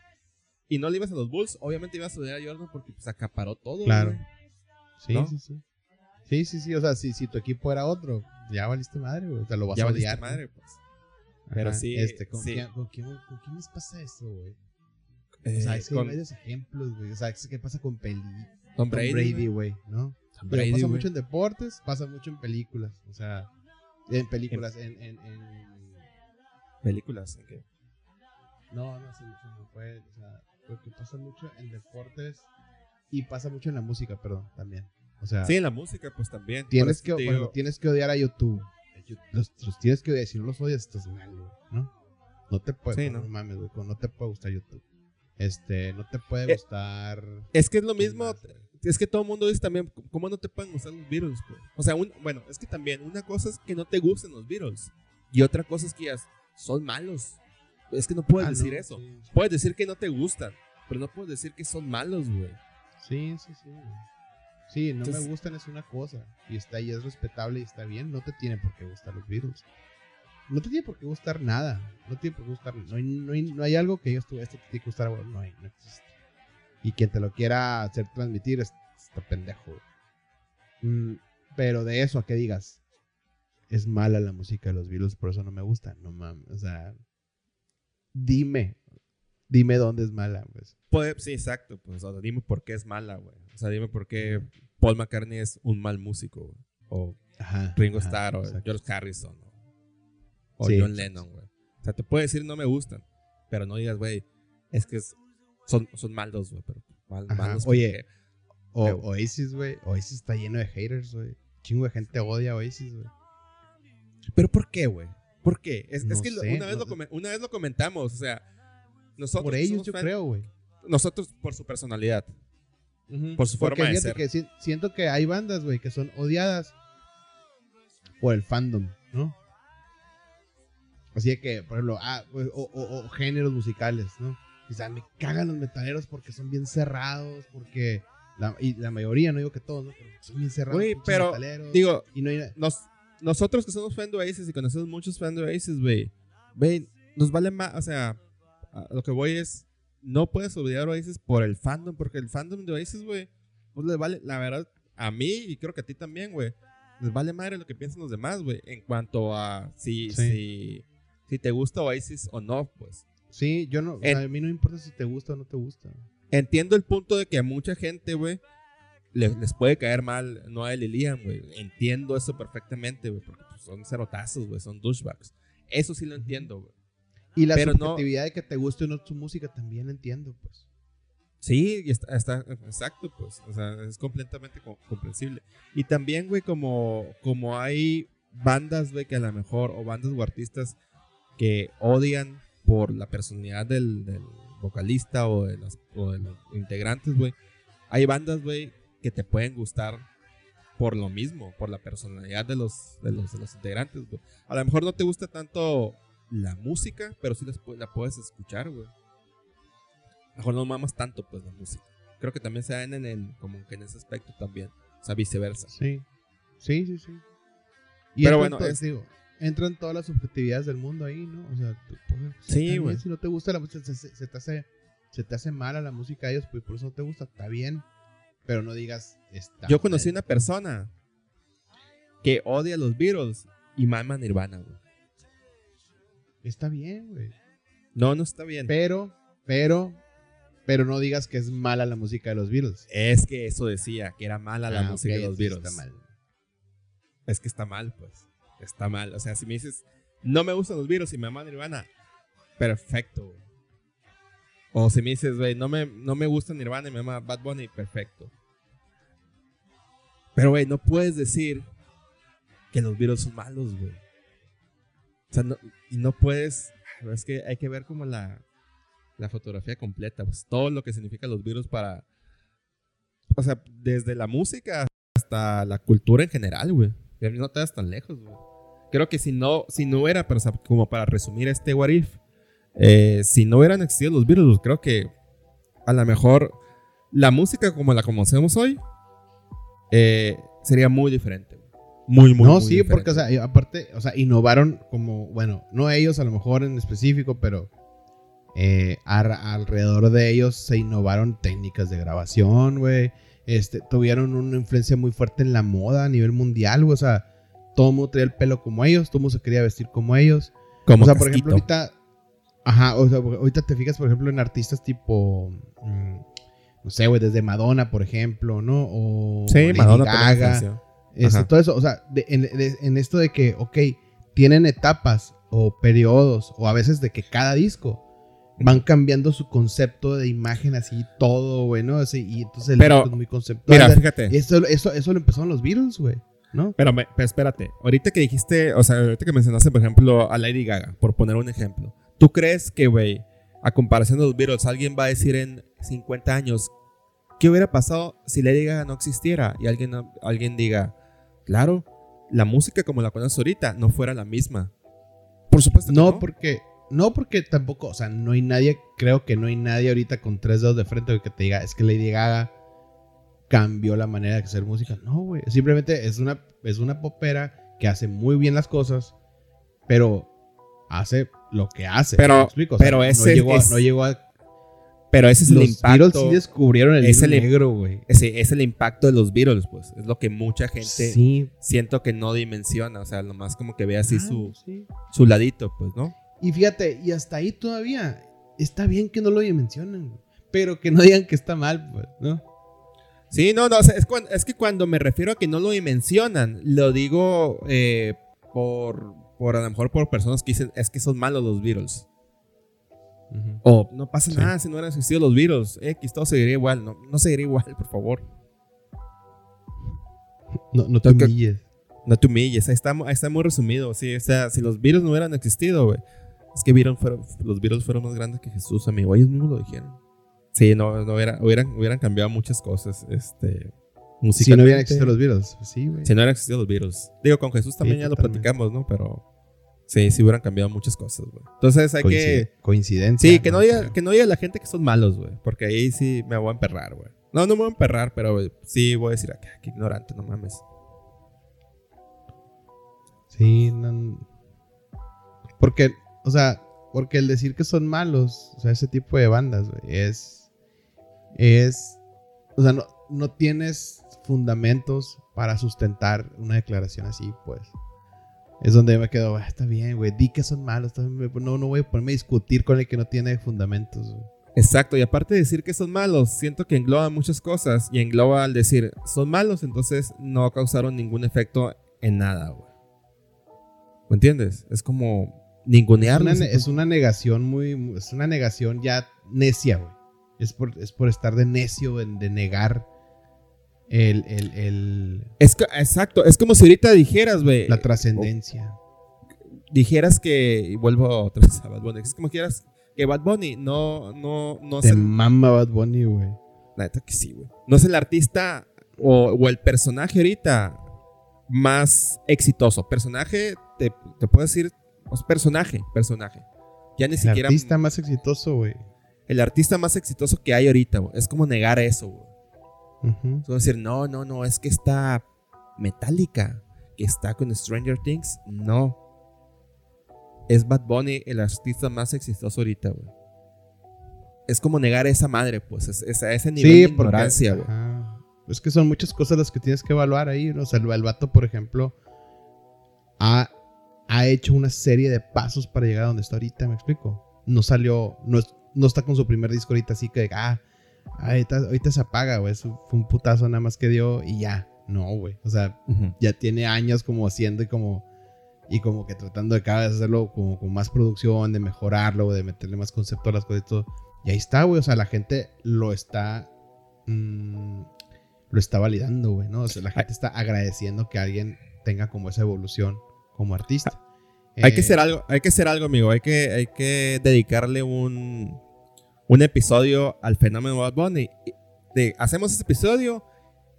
Y no le ibas a los Bulls, obviamente ibas a odiar a Jordan porque pues acaparó todo. Claro. güey. Sí, ¿No? sí, sí. Sí, sí, sí. O sea, si, si tu equipo era otro, ya valiste madre, güey. O sea, lo vas Ya a odiar. madre, pues. Pero Ajá. sí, Este, ¿con, sí. Quién, con, quién, ¿Con quién les pasa esto, güey? Eh, O sea, es que hay con varios ejemplos, güey. O sea, ¿qué pasa con Peli? Tom Tom Brady. Güey, ¿no? Tom Pero Brady, pasa güey. mucho en deportes, pasa mucho en películas. O sea, en películas, en. en, en- Películas. ¿en qué? No, no, sí, sí, no fue. O sea, porque pasa mucho en deportes y pasa mucho en la música, perdón, también. O sea, Sí, en la música, pues también. Tienes que, bueno, tienes que odiar a YouTube. Los, los tienes que odiar. Si no los odias, estás mal, güey, ¿no? No te puede, Sí, no, ¿no? mames, güey, no te puede gustar YouTube. Este, no te puede Eh, gustar. Es que es lo mismo, güey. es que todo el mundo dice también, ¿cómo no te pueden gustar los Beatles? pues? O sea, un- bueno, es que también una cosa es que no te gusten los Beatles y otra cosa es que ya son malos. Es que no puedes Ah, decir no, eso. sí. Puedes decir que no te gustan, pero no puedes decir que son malos, güey. Sí, sí, sí. Sí, no Entonces- me gustan es una cosa. Y está ahí, es respetable y está bien. No te tiene por qué gustar los Beatles. No te tiene por qué gustar nada. No tiene por qué gustar. No hay, no hay, no hay algo que digas tú, esto te tiene que gustar, güey. No hay, no existe. Y quien te lo quiera hacer transmitir es- está pendejo. güey. Mm, pero de eso a que digas, es mala la música de los Beatles, por eso no me gusta. No mames. O sea, dime. Dime dónde es mala, pues. Sí, exacto. Pues, o sea, dime por qué es mala, güey. O sea, dime por qué Paul McCartney es un mal músico, güey. O Ajá. Ringo ajá, Starr, o exacto. George Harrison, o, o Sí, John. Lennon, güey. O sea, te puede decir no me gustan, pero no digas, güey, es que es- son, son malos, güey. Pero mal- malos Oye, porque- O, Oasis, güey. Oasis está lleno de haters, güey. Chingo de gente odia a Oasis, güey. ¿Pero por qué, güey? ¿Por qué? Es, que sé, una, vez no lo sé. come- una vez lo comentamos, o sea, nosotros Por ellos, yo fan- creo, güey. Nosotros por su personalidad. Por su Porque forma de ser. que si- siento que hay bandas, güey, que son odiadas por el fandom, ¿no? Así de que, por ejemplo, ah, pues, o, o- o géneros musicales, ¿no? O sea, me cagan los metaleros porque son bien cerrados, porque... La, y la mayoría, no digo que todos, ¿no? Pero son bien cerrados. Pinches pero, metaleros, Digo, y no hay... nos, nosotros que somos fan de Oasis y conocemos muchos fans de Oasis, güey, güey, nos vale más, o sea, lo que voy es, no puedes a Oasis por el fandom, porque el fandom de Oasis, güey, pues le vale, la verdad, a mí y creo que a ti también, güey, les vale madre lo que piensan los demás, güey, en cuanto a si, Sí. si, si te gusta Oasis o no, pues. Sí, yo no... En- a mí no me importa si te gusta o no te gusta. Entiendo el punto de que mucha gente, güey, le- les puede caer mal Noel y Liam, güey. Entiendo eso perfectamente, güey, porque pues, son cerotazos, güey, son douchebags. Eso sí lo entiendo, güey. Y la Pero no- de que te guste o no su música también entiendo, pues. Sí, y está, está- exacto, pues. O sea, es completamente co- comprensible. Y también, güey, como, como hay bandas, güey, que a lo mejor, o bandas o artistas que odian por la personalidad del, del vocalista o de, las, o de los integrantes, güey. Hay bandas, güey, que te pueden gustar por lo mismo, por la personalidad de los, de los, de los integrantes, güey. A lo mejor no te gusta tanto la música, pero sí las la puedes escuchar, güey. A lo mejor no mamas tanto, pues, la música. Creo que también se dan en el, como que en ese aspecto también. O sea, viceversa. Sí. Sí, sí, sí. Y Pero bueno, es- digo, entran todas las subjetividades del mundo ahí, ¿no? O sea, tú, pues, Sí, güey. Si no te gusta la música, se, se- se te hace, se te hace mala la música de ellos, pues por eso no te gusta, está bien. Pero no digas, está Yo conocí una persona que odia los Beatles y mama Nirvana, güey. Está bien, güey. No, no está bien. Pero, pero, pero no digas que es mala la música de los Beatles. Es que eso decía, que era mala la Ah, música de los Beatles. Está mal. Es que está mal, pues. Está mal. O sea, si me dices, no me gustan los Beatles y me ama Nirvana, perfecto. güey. O si me dices, güey, no me, no me gusta Nirvana y me ama Bad Bunny, perfecto. Pero, güey, no puedes decir que los Beatles son malos, güey. O sea, no, y no puedes. Es que hay que ver como la, la fotografía completa, pues todo lo que significa los Beatles para. O sea, desde la música hasta la cultura en general, güey. No te das tan lejos, güey. Creo que si no, si no era, pero, como para resumir este What If, eh, si no hubieran existido los Beatles, pues, creo que a lo mejor la música como la conocemos hoy eh, sería muy diferente. Muy, muy, no, muy sí, diferente. porque, o sea, aparte, o sea, innovaron como, bueno, no ellos a lo mejor en específico, pero eh, alrededor de ellos se innovaron técnicas de grabación, güey. Este, tuvieron una influencia muy fuerte en la moda a nivel mundial, güey. O sea, todo el mundo traía el pelo como ellos, todo el mundo se quería vestir como ellos. Como o sea, por ejemplo, ahorita. Ajá, o sea, ahorita te fijas, por ejemplo, en artistas tipo. mm, no sé, güey, desde Madonna, por ejemplo, ¿no? O Sí, Lady Madonna Gaga. Este, todo eso, o sea, de- en, de- en esto de que, ok, tienen etapas o periodos, o a veces de que cada disco van cambiando su concepto de imagen así todo, güey, ¿no? Así, y entonces el Pero, disco es muy conceptual. Mira, fíjate. Eso, eso, eso lo empezaron los Beatles, güey, ¿no? Pero, me- pero espérate, ahorita que dijiste, o sea, ahorita que mencionaste, por ejemplo, a Lady Gaga, por poner un ejemplo, ¿tú crees que, güey, a comparación de los Beatles, alguien va a decir en 50 años, ¿qué hubiera pasado si Lady Gaga no existiera? Y alguien, alguien diga, claro, la música como la conoces ahorita no fuera la misma. Por supuesto que No, no. porque, no porque tampoco, o sea, no hay nadie, creo que no hay nadie ahorita con tres dedos de frente que te diga, es que Lady Gaga cambió la manera de hacer música. No, güey. Simplemente es una, es una popera que hace muy bien las cosas, pero hace lo que hace. Pero- ¿me explico? O sea, pero ese no llegó, a, es- no llegó a. Pero ese es los el impacto. Beatles sí descubrieron el es hilo el- negro, güey. ese es el impacto de los Beatles, pues. Es lo que mucha gente Sí. siento que no dimensiona. O sea, nomás como que ve así Ah, su, sí. su ladito, pues, ¿no? Y fíjate, y hasta ahí todavía está bien que no lo mencionen, güey. Pero que no digan que está mal, pues, ¿no? Sí, no, no, o sea, es, cuan- es que cuando me refiero a que no lo dimensionan, lo digo eh, por, por a lo mejor por personas que dicen, es que son malos los Beatles. O no pasa Sí. nada si no hubieran existido los Beatles. X, todo seguiría igual. No, no seguiría igual, por favor. No, no te Tengo que- humilles. No te humilles. Ahí está, ahí está muy resumido. Sí, o sea, si los Beatles no hubieran existido, güey. Es que Beatles fueron- los Beatles fueron más grandes que Jesús, amigo. Ellos mismos lo dijeron. Sí, no, no hubiera- hubieran, hubieran cambiado muchas cosas. Este, Si no hubieran existido los Beatles. Sí, güey. Si no hubieran existido los Beatles. Digo, con Jesús también Sí, ya lo platicamos, ¿no? Pero sí, sí hubieran cambiado muchas cosas, güey. Entonces hay Coincide- que. Coincidencia. Sí, que no, diga, que no diga la gente que son malos, güey. Porque ahí sí me voy a emperrar, güey. No, no me voy a emperrar, pero sí voy a decir, acá, qué ignorante, no mames. Sí, no. Porque, o sea, porque el decir que son malos, o sea, ese tipo de bandas, güey, es. Es. O sea, no, no tienes fundamentos para sustentar una declaración así, pues. Es donde yo me quedo, "Ah, está bien, güey, di que son malos, no, no voy a ponerme a discutir con el que no tiene fundamentos. Exacto, y aparte de decir que son malos, siento que engloba muchas cosas. Y engloba al decir son malos, entonces no causaron ningún efecto en nada, güey. ¿Me entiendes? Es como Es ningunearlos. una, es una negación muy, es una negación ya necia, güey. Es por, es por estar de necio, en- de negar el, el- el- Es que- exacto, es como si ahorita dijeras, güey. la trascendencia. dijeras que, y vuelvo otra vez a Bad Bunny, es como quieras que Bad Bunny no, no, no Te es el, mama Bad Bunny, güey. la neta que sí, güey. No es el artista o, o el personaje ahorita más exitoso. Personaje, te, te puedo decir, es personaje, personaje. Ya ni El siquiera artista más exitoso, güey. el artista más exitoso que hay ahorita, güey. Es como negar eso, güey. Es como decir, no, no, no, es que está Metallica, que está con Stranger Things. No. Es Bad Bunny el artista más exitoso ahorita, güey. Es como negar esa madre, pues, es, es a ese nivel Sí, de ignorancia, güey. Es que son muchas cosas las que tienes que evaluar ahí. ¿no? O sea, el, el vato, por ejemplo, ha, ha hecho una serie de pasos para llegar a donde está ahorita, ¿me explico? No salió, no, no está con su primer disco ahorita, así que, ah, ahorita, ahorita se apaga, güey. Fue un putazo nada más que dio y ya. No, güey. O sea, ya tiene años como haciendo y como y como que tratando de cada vez hacerlo como con más producción, de mejorarlo, de meterle más concepto a las cosas y todo. Y ahí está, güey. O sea, la gente lo está mm, lo está validando, güey, ¿no? O sea, la gente está agradeciendo que alguien tenga como esa evolución como artista. Hay que Eh, hacer algo, hay que hacer algo, amigo. Hay que, hay que dedicarle un, un episodio al fenómeno Bad Bunny. De, hacemos ese episodio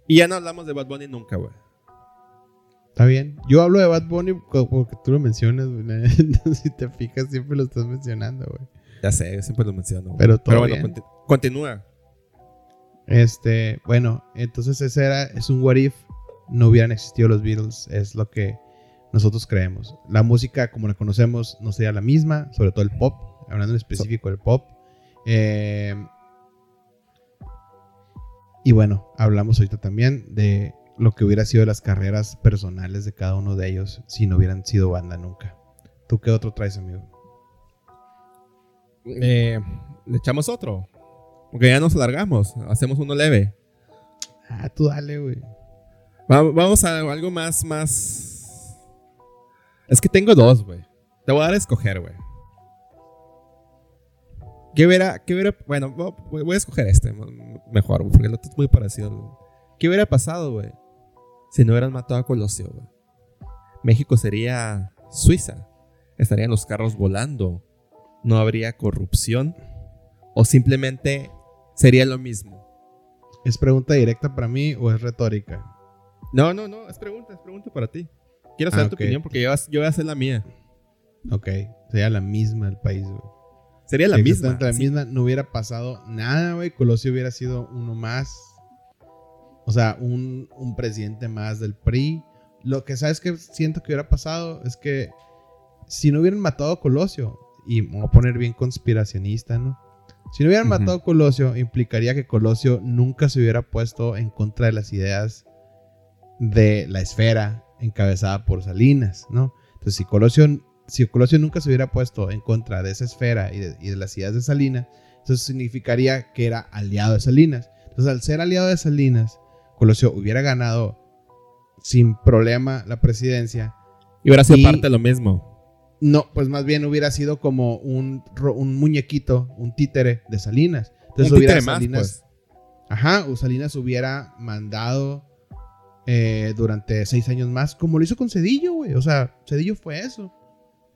y ya no hablamos de Bad Bunny nunca, güey. Está bien. Yo hablo de Bad Bunny porque tú lo mencionas, güey. Si te fijas, siempre lo estás mencionando, güey. Ya sé, yo siempre lo menciono. güey. Pero todo bueno, bien. conti- continúa. Este, bueno, entonces ese era, es un what if no hubieran existido los Beatles, es lo que nosotros creemos. La música como la conocemos no sería la misma, sobre todo el pop, hablando en específico del pop. Eh, y bueno, hablamos ahorita también de lo que hubiera sido las carreras personales de cada uno de ellos si no hubieran sido banda nunca. ¿Tú qué otro traes, amigo? Eh, ¿Le echamos otro? Porque ya nos alargamos. Hacemos uno leve. Ah, tú dale, güey. Va- vamos a algo más, más... Es que tengo dos, güey. Te voy a dar a escoger, güey. ¿Qué hubiera, qué hubiera... Bueno, voy a escoger este mejor, porque el otro es muy parecido. güey. ¿Qué hubiera pasado, güey? Si no hubieran matado a Colosio, güey. México sería Suiza. Estarían los carros volando. No habría corrupción. O simplemente sería lo mismo. ¿Es pregunta directa para mí o es retórica? No, no, no, es pregunta, es pregunta para ti. Quiero saber Ah, tu opinión porque yo, yo voy a hacer la mía. Ok, sería la misma el país, güey. Sería la Sí, misma. La sí. misma, no hubiera pasado nada, güey. Colosio hubiera sido uno más. O sea, un, un presidente más del PRI. Lo que sabes que siento que hubiera pasado es que si no hubieran matado a Colosio, y me voy a poner bien conspiracionista, ¿no? Si no hubieran matado a Colosio, implicaría que Colosio nunca se hubiera puesto en contra de las ideas de la esfera encabezada por Salinas, ¿no? Entonces, si Colosio, si Colosio nunca se hubiera puesto en contra de esa esfera y de, y de las ideas de Salinas, entonces significaría que era aliado de Salinas. Entonces, al ser aliado de Salinas, Colosio hubiera ganado sin problema la presidencia. Y hubiera sido Y- parte de lo mismo. No, pues más bien hubiera sido como un, muñequito, un títere de Salinas. Entonces Un hubiera títere más, pues. Ajá, o Salinas hubiera mandado eh, durante seis años más, como lo hizo con Cedillo, güey. O sea, Cedillo fue eso,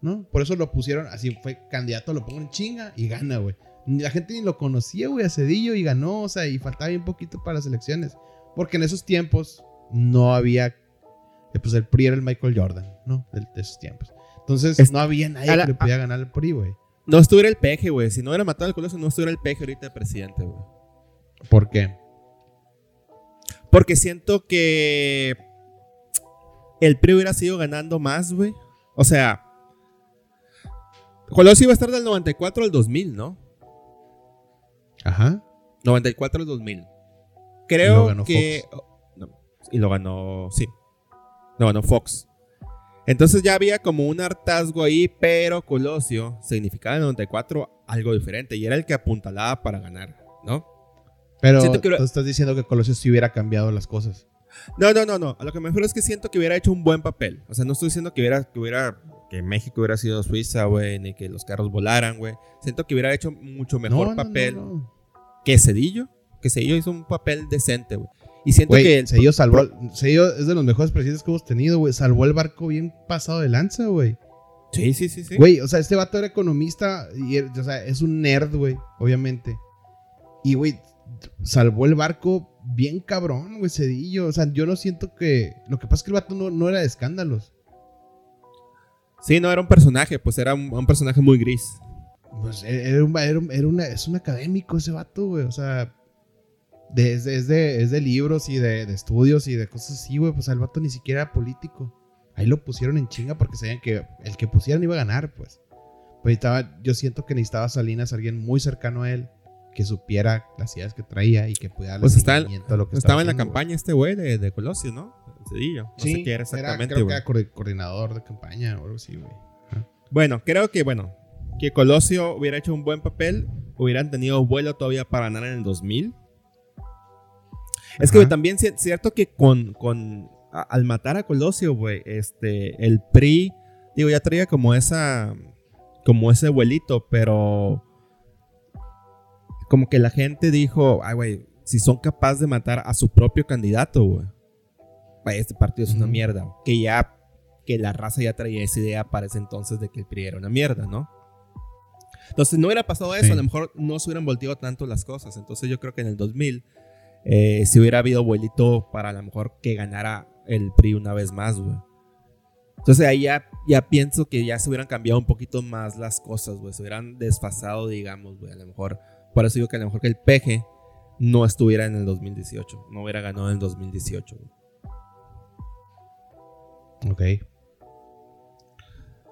¿no? Por eso lo pusieron, así fue candidato, lo pongo en chinga y gana, güey. La gente ni lo conocía, güey, a Cedillo y ganó, o sea, y faltaba bien poquito para las elecciones. Porque en esos tiempos no había, eh, pues el PRI era el Michael Jordan, ¿no? De, de esos tiempos. Entonces Es- no había nadie la- que le podía ganar al PRI, güey. No estuviera el peje, güey. Si no hubiera matado al Colosio, no estuviera el peje ahorita de presidente, güey. ¿Por qué? Porque siento que el PRI hubiera sido ganando más, güey. O sea, Colosio iba a estar del 94 al 2000, ¿no? Ajá. 94 al 2000. Y lo Creo ganó que... no, y lo ganó, sí. Lo ganó Fox. Entonces ya había como un hartazgo ahí, pero Colosio significaba en el 94 algo diferente y era el que apuntalaba para ganar, ¿no? Pero tú estás diciendo que Colosio sí hubiera cambiado las cosas. No, no, no, no. A lo que me refiero es que siento que hubiera hecho un buen papel. O sea, no estoy diciendo que hubiera, que hubiera, que México hubiera sido Suiza, güey, ni que los carros volaran, güey. Siento que hubiera hecho mucho mejor No, no, no, papel no. que Cedillo. Que Cedillo hizo un papel decente, güey. Y siento Güey, que el- Cedillo salvó, Cedillo es de los mejores presidentes que hemos tenido, güey. Salvó el barco bien pasado de lanza, güey. Sí, sí, sí, sí. Güey, o sea, este vato era economista y, er- o sea, es un nerd, güey, obviamente. Y, güey, salvó el barco bien cabrón, güey, Cedillo. O sea, yo no siento que... Lo que pasa es que el vato no, no era de escándalos. Sí, no era un personaje, pues era un, un personaje muy gris. Pues era, era un, era un- era una, es un académico ese vato, güey. O sea, de- es, de, es, de, es de libros y de, de estudios y de cosas así, güey. Pues el vato ni siquiera era político. Ahí lo pusieron en chinga porque sabían que el que pusieran iba a ganar, pues. Pues estaba, yo siento que necesitaba Salinas alguien muy cercano a él que supiera las ideas que traía y que pudiera darle Pues seguimiento a lo que Estaba en la haciendo, güey. campaña este güey de, de Colosio, ¿no? Cedillo. No Sí, sé qué era exactamente, creo que güey. era coordi- coordinador de campaña o algo así, güey. Bueno, creo que, bueno, que Colosio hubiera hecho un buen papel, hubieran tenido vuelo todavía para ganar en el 2000. Es que Ajá. también es cierto que con, con a- al matar a Colosio, güey, este, el PRI, digo, ya traía como esa, como ese vuelito, pero como que la gente dijo, ay, güey, si son capaces de matar a su propio candidato, güey, este partido es una mierda, que ya que la raza ya traía esa idea para ese entonces de que el PRI era una mierda, ¿no? Entonces no hubiera pasado eso, Sí. a lo mejor no se hubieran volteado tanto las cosas. Entonces yo creo que en el 2000 eh, si hubiera habido vuelito para a lo mejor que ganara el PRI una vez más, güey. Entonces ahí ya, ya pienso que ya se hubieran cambiado un poquito más las cosas, güey. Se hubieran desfasado, digamos, güey. A lo mejor, por eso digo que a lo mejor que el PG no estuviera en el 2018. No hubiera ganado en el 2018, güey. Ok.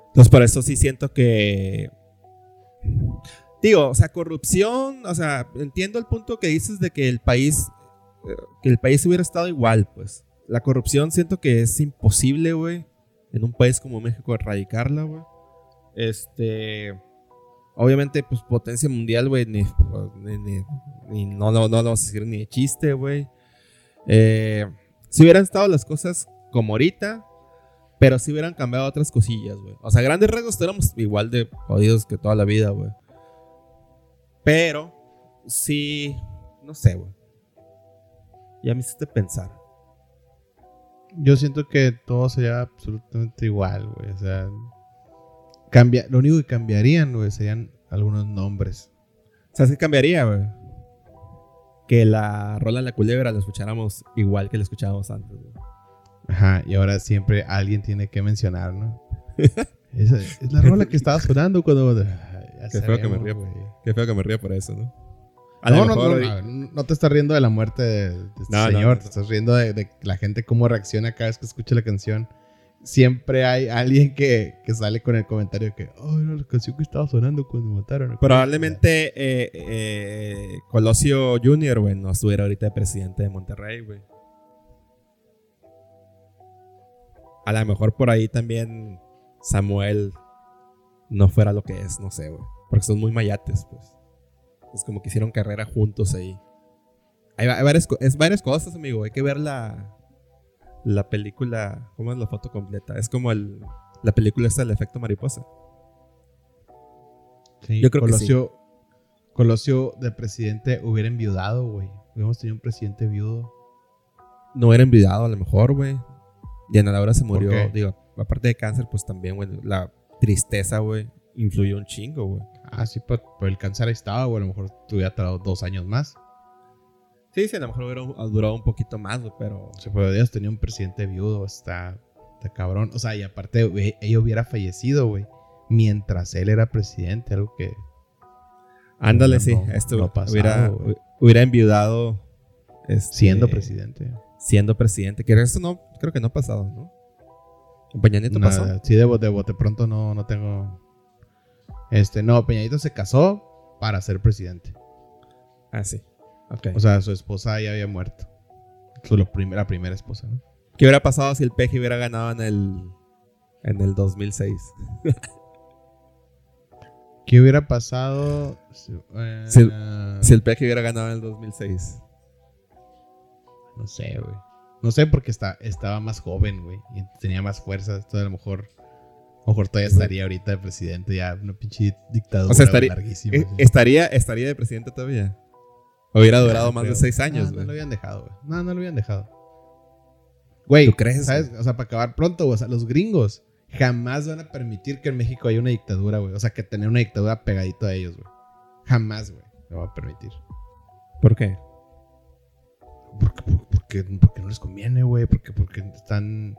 Entonces, por eso sí siento que. Digo, o sea, corrupción, o sea, entiendo el punto que dices de que el país. eh, Que el país hubiera estado igual, pues. La corrupción siento que es imposible, güey. En un país como México erradicarla, güey. Este. Obviamente, pues potencia mundial, güey. Ni, ni- ni- no, no, no lo vamos a decir ni de chiste, güey. Eh, si hubieran estado las cosas como ahorita, pero si hubieran cambiado otras cosillas, güey. O sea, grandes rasgos éramos igual de jodidos que toda la vida, güey. Pero, sí, no sé, güey. Ya me hiciste pensar. Yo siento que todo sería absolutamente igual, güey. O sea, cambia, lo único que cambiarían, güey, serían algunos nombres. ¿Sabes qué cambiaría, güey? Que la rola de la culebra la escucháramos igual que la escuchábamos antes, güey. Ajá, y ahora siempre alguien tiene que mencionar, ¿no? Esa es la rola que estaba sonando cuando. Ya Qué feo que me ría. Qué feo que me ría por eso, ¿no? A No, no, mejor- no, no, no te estás riendo de la muerte de, de este No, no, señor, no. te estás riendo de, de la gente cómo reacciona cada vez que escucha la canción. Siempre hay alguien que, que sale con el comentario que, oh, era la canción que estaba sonando cuando mataron. Probablemente eh, eh, Colosio Jr., güey, no estuviera ahorita de presidente de Monterrey, güey. A lo mejor por ahí también Samuel no fuera lo que es, no sé, güey. Porque son muy mayates, pues. Es como que hicieron carrera juntos ahí. Hay, va- hay varias, varias cosas, amigo. Hay que ver la, la película. ¿Cómo es la foto completa? Es como el, la película esta del efecto mariposa. Sí, Yo creo que Colosio, Colosio de presidente hubiera enviudado, güey. Hubiéramos tenido un presidente viudo. no era envidiado a lo mejor, güey. Diana Laura se murió, digo, aparte de cáncer, pues también, güey, la tristeza, güey, influyó un chingo, güey. Ah, sí, por, por el cáncer ahí estaba, güey. A lo mejor te hubiera tardado dos años más. Sí, sí, a lo mejor hubiera durado un poquito más, pero... Si podrías tener un presidente viudo, está, está cabrón. O sea, y aparte, güey, ella hubiera fallecido, güey. Mientras él era presidente, algo que. Ándale, No, sí, no, esto no pasado, hubiera, hubiera enviudado... este, Siendo presidente. Siendo presidente, que eso no, creo que no ha pasado, ¿no? ¿Con Peña Nieto Nada, pasó? Sí, de bote, de bote pronto no, no tengo. Este, no, Peñadito se casó para ser presidente. Ah, sí. O sea, su esposa ya había muerto. Su lo prim- la primera esposa, ¿no? ¿Qué hubiera pasado si el PG hubiera ganado en el... En el 2006? ¿Qué hubiera pasado? si- eh, Si Si el PG hubiera ganado en el 2006. No sé, güey. No sé porque está, estaba más joven, güey. Y tenía más fuerza. Esto a lo mejor. A lo mejor todavía estaría ahorita de presidente. Ya una pinche dictadura O sea, estaría- larguísima. Eh. ¿Estaría, ¿Estaría de presidente todavía? Hubiera durado No más de seis años, No, güey. no lo habían dejado, güey. No, no lo habían dejado. Güey, ¿Tú crees, ¿sabes? O sea, para acabar pronto, güey. O sea, los gringos jamás van a permitir que en México haya una dictadura, güey. O sea, que tener una dictadura pegadito a ellos, güey. Jamás, güey. Lo va a permitir. ¿Por qué? Porque, porque, porque no les conviene, güey. Porque, porque están.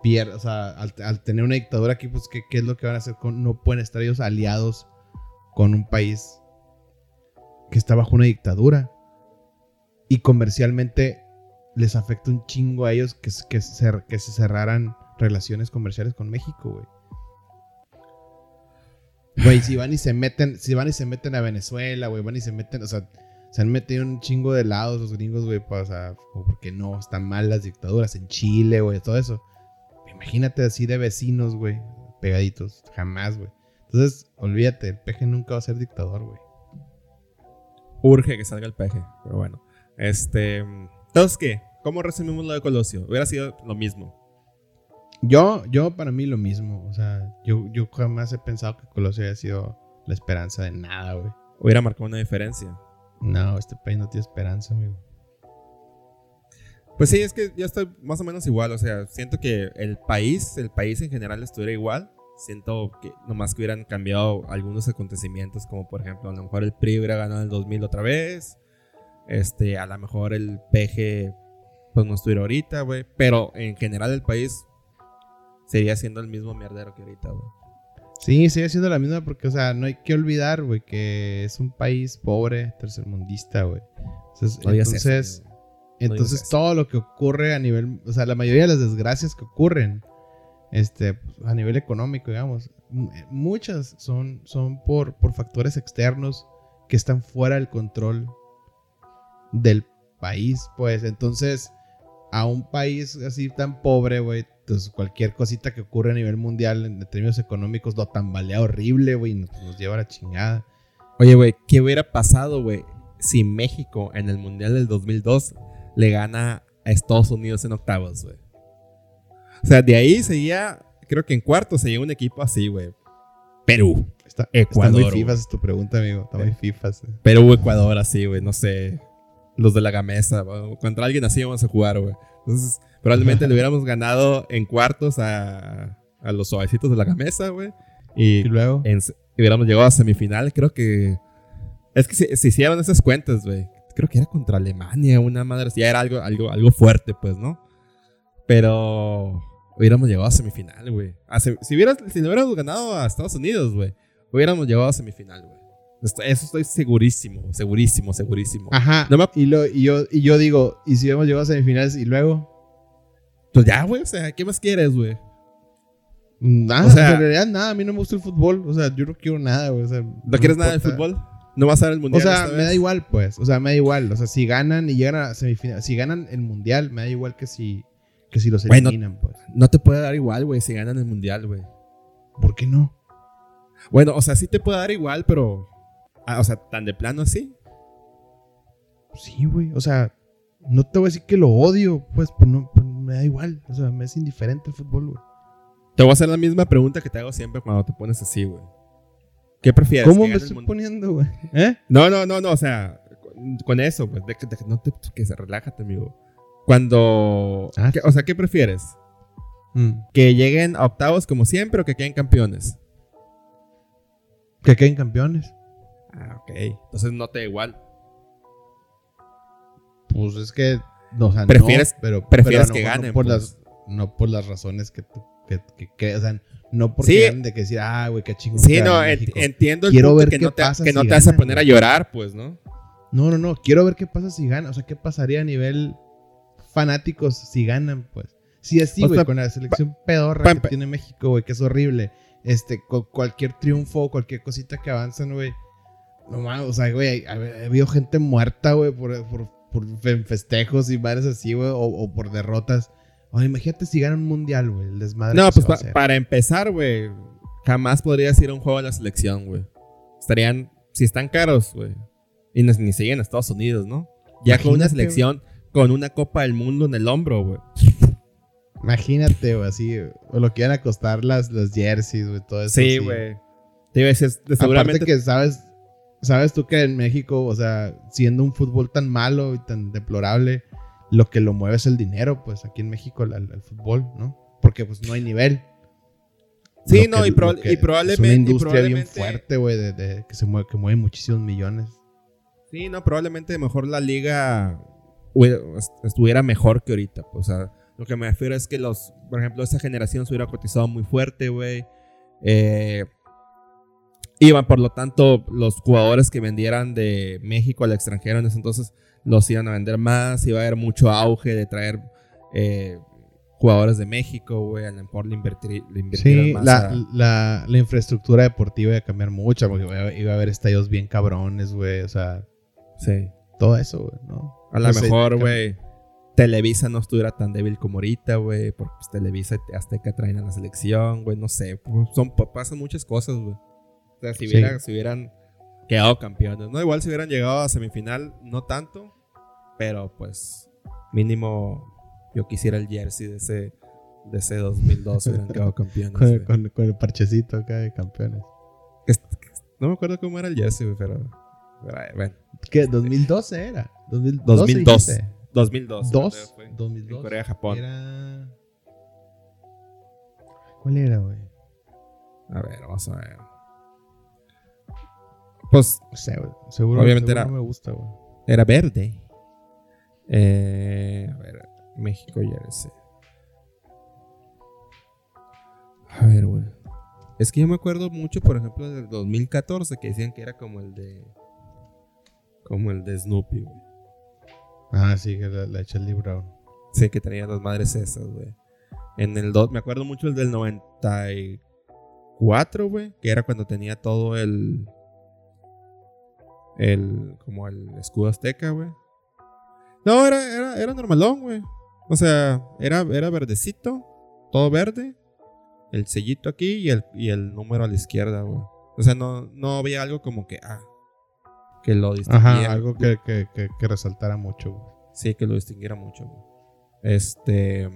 Pier o sea, al, al tener una dictadura aquí, pues, ¿qué, qué es lo que van a hacer? Con, no pueden estar ellos aliados con un país que está bajo una dictadura. Y comercialmente les afecta un chingo a ellos que, que, se, que se cerraran relaciones comerciales con México, güey. Güey, si van y se meten, si van y se meten a Venezuela, güey, van y se meten, o sea, se han metido un chingo de lados los gringos, güey, pues, o sea, porque no, están mal las dictaduras en Chile, güey, todo eso. Imagínate así de vecinos, güey, pegaditos, jamás, güey. Entonces, olvídate, el peje nunca va a ser dictador, güey. Urge que salga el PG. Pero bueno. Este. Entonces, ¿qué? ¿Cómo resumimos lo de Colosio? Hubiera sido lo mismo. Yo, yo para mí lo mismo, o sea, yo, yo jamás he pensado que Colosio haya sido la esperanza de nada, güey. Hubiera marcado una diferencia. No, este país no tiene esperanza, amigo. Pues sí, es que yo estoy más o menos igual. O sea, siento que el país, el país en general estuviera igual. Siento que nomás que hubieran cambiado algunos acontecimientos, como por ejemplo, a lo mejor el PRI hubiera ganado en el 2000 otra vez. Este, a lo mejor el PG, pues no estuviera ahorita, güey. Pero en general el país seguiría siendo el mismo mierdero que ahorita, güey. Sí, sigue siendo la misma porque, o sea, no hay que olvidar, güey, que es un país pobre, tercermundista, güey. Entonces, No digas eso, entonces. No entonces todo lo que ocurre a nivel, o sea, la mayoría de las desgracias que ocurren, este, a nivel económico, digamos, muchas son, son por, por factores externos que están fuera del control del país, pues. Entonces, a un país así tan pobre, güey, pues cualquier cosita que ocurre a nivel mundial en términos económicos lo tambalea horrible, güey, nos lleva a la chingada. Oye, güey, ¿qué hubiera pasado, güey, si México en el Mundial del 2002 le gana a Estados Unidos en octavos, güey? O sea, de ahí seguía, creo que en cuartos seguía un equipo así, güey. Perú. Está, Ecuador, está muy fifas tu pregunta, amigo. Está muy fifas. eh. Perú, Ecuador, así, güey, no sé. Los de la Gamesa, contra alguien así vamos a jugar, güey. Entonces, probablemente le hubiéramos ganado en cuartos a, a los suavecitos de la Gamesa, güey. Y Y luego, en- hubiéramos llegado a semifinal, creo que. Es que se, se hicieron esas cuentas, güey. Creo que era contra Alemania, una madre. Ya era algo, algo, algo fuerte, pues, ¿no? Pero hubiéramos llegado a semifinal, güey. Sem- si, hubieras, si le hubiéramos ganado a Estados Unidos, güey, hubiéramos llegado a semifinal, güey. Eso estoy segurísimo, segurísimo, segurísimo. Ajá. No me- y, lo, y, yo, y yo digo, ¿y si hemos llegado a semifinales y luego? Pues ya, güey, o sea, ¿qué más quieres, güey? Nada, O sea- en realidad nada, a mí no me gusta el fútbol, o sea, yo no quiero nada, güey, o sea, ¿No quieres nada del fútbol? ¿No vas a ver el O mundial? sea, esta me da igual, pues, o sea, me da igual, o sea, si ganan y llegan a semifinales, si ganan el mundial, me da igual que si, que si los Bueno. eliminan, pues. No te puede dar igual, güey, si ganan el mundial, güey. ¿Por qué no? Bueno, o sea, sí te puede dar igual, pero. ah, o sea, tan de plano así. Sí, güey, o sea, no te voy a decir que lo odio, pues, pues no, pues, me da igual, o sea, me es indiferente el fútbol, güey. Te voy a hacer la misma pregunta que te hago siempre cuando te pones así, güey. ¿Qué prefieres? ¿Cómo me estoy poniendo, güey? ¿Eh? No, no, no, no, o sea, con, eso, pues, de de no te. Que se relájate, amigo. Cuando. Ah. ¿qué- o sea, ¿qué prefieres? Mm. ¿Que lleguen a octavos como siempre o que queden campeones? Que queden campeones. Ah, ok. Entonces no te da igual. Pues es que, no, o sea, Prefieres- no, pero, prefieres pero lo que ganen, No por, pues. las, no por las razones que, tú- que, que, que- o sea, no porque Sí. ganen de que decir, ah, güey, qué chingón. Sí, no, ganó en- México". entiendo el Quiero punto ver que qué no te, pasa que no si te vas a poner a llorar, pues, ¿no? No, no, no, quiero ver qué pasa si ganan, o sea, qué pasaría a nivel fanáticos si ganan, pues. Si así, güey, con la selección pedorra pa- que tiene México, güey, que es horrible. Este, con cualquier triunfo, cualquier cosita que avanzan, güey. No mames, o sea, güey, ha, ha habido gente muerta, güey, por, por, por fe- festejos y madres así, güey, o, o por derrotas. O imagínate si ganan un mundial, güey, el desmadre. No, pues se a pa- para empezar, güey, jamás podrías ir a un juego de la selección, güey. Estarían, si están caros, güey. Y ni, ni siguen en Estados Unidos, ¿no? Ya con una selección, con una Copa del Mundo en el hombro, güey. Imagínate, güey, así, o lo que iban a costar las, las jerseys, güey, todo eso. Sí, güey. Te iba a decir, de- seguramente... Aparte que sabes, sabes tú que en México, o sea, siendo un fútbol tan malo y tan deplorable, lo que lo mueve es el dinero, pues aquí en México el, fútbol, ¿no? Porque pues no hay nivel. Sí, Lo no, que- y, proba- probablemente... es una industria bien fuerte, güey, de, de- que se mueve, que mueve muchísimos millones. Sí, no, probablemente mejor la liga hubiera- estuviera mejor que ahorita. pues, o sea, lo que me refiero es que los, por ejemplo, esa generación se hubiera cotizado muy fuerte, güey. Eh, iban, por lo tanto, los jugadores que vendieran de México al extranjero en ese entonces los iban a vender más. Iba a haber mucho auge de traer eh, jugadores de México, güey. A lo mejor le, invertir, le Sí, más la, a- la, la infraestructura deportiva iba a cambiar mucho, porque iba, iba a haber estadios bien cabrones, güey, o sea, Sí. todo eso, güey, ¿no? A lo mejor, güey, Televisa no estuviera tan débil como ahorita, güey. Porque pues, Televisa y Azteca traen a la selección, güey. No sé. pues, Son, pa- pasan muchas cosas, güey. O sea, si, Sí. hubiera- si hubieran quedado campeones, ¿no? Igual si hubieran llegado a semifinal, no tanto. Pero pues, mínimo, yo quisiera el jersey de ese, de ese 2002 si hubieran quedado campeones. Con, el- güey. con- con el parchecito acá de campeones. Es- No me acuerdo cómo era el jersey, güey, pero. pero, Bueno, ¿Qué? ¿2012 era? 2012 2002. dijiste. 2002. Dos, fue En 2002. Corea-Japón. Era... ¿Cuál era, güey? A ver, vamos a ver. Pues sé, güey. Seguro, Obviamente seguro era- no me gusta, güey. era verde. Eh, a ver, México Jersey. A ver, güey. Es que yo me acuerdo mucho, por ejemplo, del 2014, que decían que era como el de. Como el de Snoopy, güey. Ah, sí, que la, la Charlie Brown. Sí, que tenía las madres esas, güey. En el 2, me acuerdo mucho el del 94, güey, que era cuando tenía todo el. El. Como el escudo azteca, güey. No, era, era, era normalón, güey. O sea, era, era verdecito, todo verde. El sellito aquí y el, y el número a la izquierda, güey. O sea, no, no había algo como que. Ah. Que lo distinguiera. Ajá, algo que, que, que, que resaltara mucho, güey. Sí, que lo distinguiera mucho, güey. Este.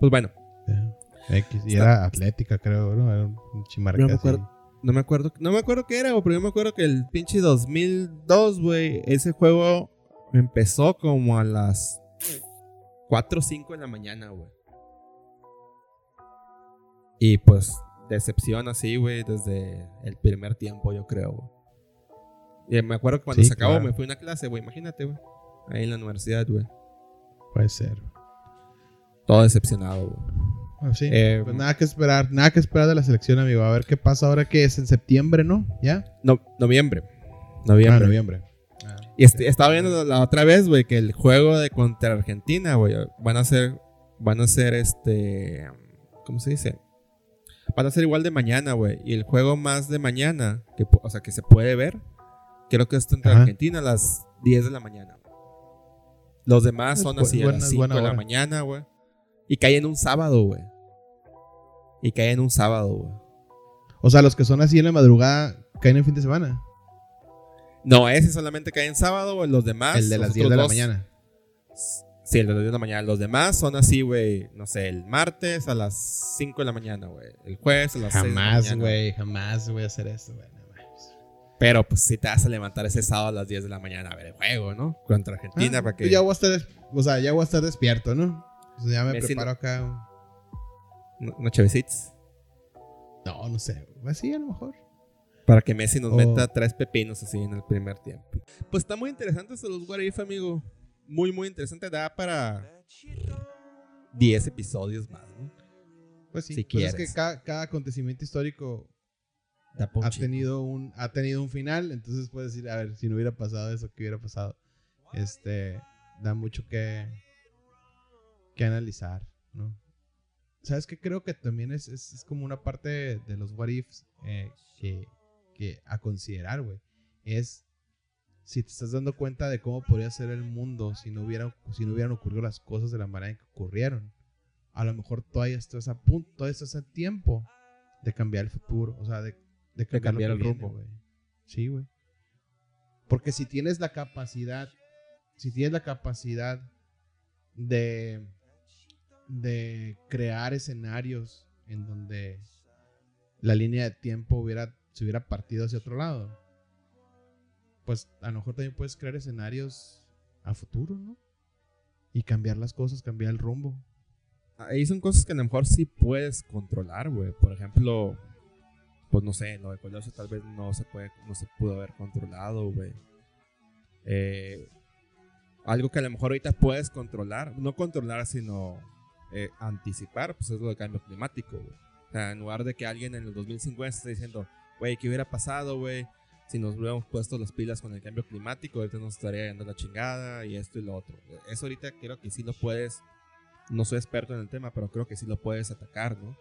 Pues bueno. X. Y era atlética, creo, ¿no? Era un chimarca No me acuerdo. no me acuerdo. No me acuerdo qué era, güey, pero yo me acuerdo que el pinche 2002, güey, ese juego empezó como a las 4 o 5 de la mañana, güey. Y pues, decepción así, güey, desde el primer tiempo, yo creo, güey. Y me acuerdo que cuando Sí, se acabó claro. me fui a una clase, güey, imagínate, güey. Ahí en la universidad, güey. Puede ser. Todo decepcionado, güey. Ah, sí. Eh, Pues nada que esperar, nada que esperar de la selección, amigo. A ver qué pasa ahora que es en septiembre, ¿no? ¿Ya? No, noviembre. Ah, Noviembre. noviembre. Ah. Y este- estaba viendo la otra vez, güey, que el juego de contra Argentina, güey, van a ser, van a ser este, ¿cómo se dice? Van a ser igual de mañana, güey. Y el juego más de mañana, que, o sea, que se puede ver, creo que es Ajá. Argentina a las 10 de la mañana. Los demás son así a buena- las 5 buena de la mañana, güey. Y cae en un sábado, güey. Y cae en un sábado, güey. O sea, los que son así en la madrugada caen en fin de semana. No, ese solamente cae en sábado, güey. Los demás. el de las 10 otros de la dos- mañana. Sí, el de las 10 de la mañana. Los demás son así, güey. No sé, el martes a las 5 de la mañana, güey. El jueves a las 6 de la Jamás, mañana. güey. Jamás voy a hacer esto, güey. Pero pues si te vas a levantar ese sábado a las 10 de la mañana a ver el juego, ¿no? Contra Argentina, Ah, para que. pues ya voy a estar, o sea, ya voy a estar despierto, ¿no? O sea, ya me Messi preparo acá. No, no Chevisites. No, no sé. Pues sí, a lo mejor. Para que Messi nos Oh. meta tres pepinos así en el primer tiempo. Pues está muy interesante eso los What If, amigo. Muy, muy interesante. Da para 10 episodios más, ¿no? Pues sí. Si Pues es quieres. que cada, cada acontecimiento histórico ha tenido un ha tenido un final, entonces puedes decir, a ver, si no hubiera pasado eso, ¿qué hubiera pasado? Este da mucho que que analizar, ¿no? ¿Sabes qué? Creo que también es, es, es como una parte de, de los what ifs eh, que, que a considerar, güey. Es si te estás dando cuenta de cómo podría ser el mundo si no hubieran, si no hubieran ocurrido las cosas de la manera en que ocurrieron. A lo mejor todavía estás a punto, todavía estás a tiempo de cambiar el futuro, o sea, de, de cambiar, cambiar lo el viene, rumbo. güey. Sí, güey. Porque si tienes la capacidad, si tienes la capacidad de, de crear escenarios en donde la línea de tiempo hubiera, se hubiera partido hacia otro lado, pues a lo mejor también puedes crear escenarios a futuro, ¿no? Y cambiar las cosas, cambiar el rumbo. Ahí son cosas que a lo mejor sí puedes controlar, güey. Por ejemplo, pues no sé, lo de Colosio tal vez no se puede, no se pudo haber controlado, güey. Eh, algo que a lo mejor ahorita puedes controlar, no controlar, sino eh, anticipar, pues es lo del cambio climático, güey. O sea, en lugar de que alguien en el 2050 esté diciendo, güey, ¿qué hubiera pasado, güey? Si nos hubiéramos puesto las pilas con el cambio climático, ahorita nos estaría yendo la chingada y esto y lo otro. Eso ahorita creo que sí lo puedes no soy experto en el tema, pero creo que sí lo puedes atacar, ¿no?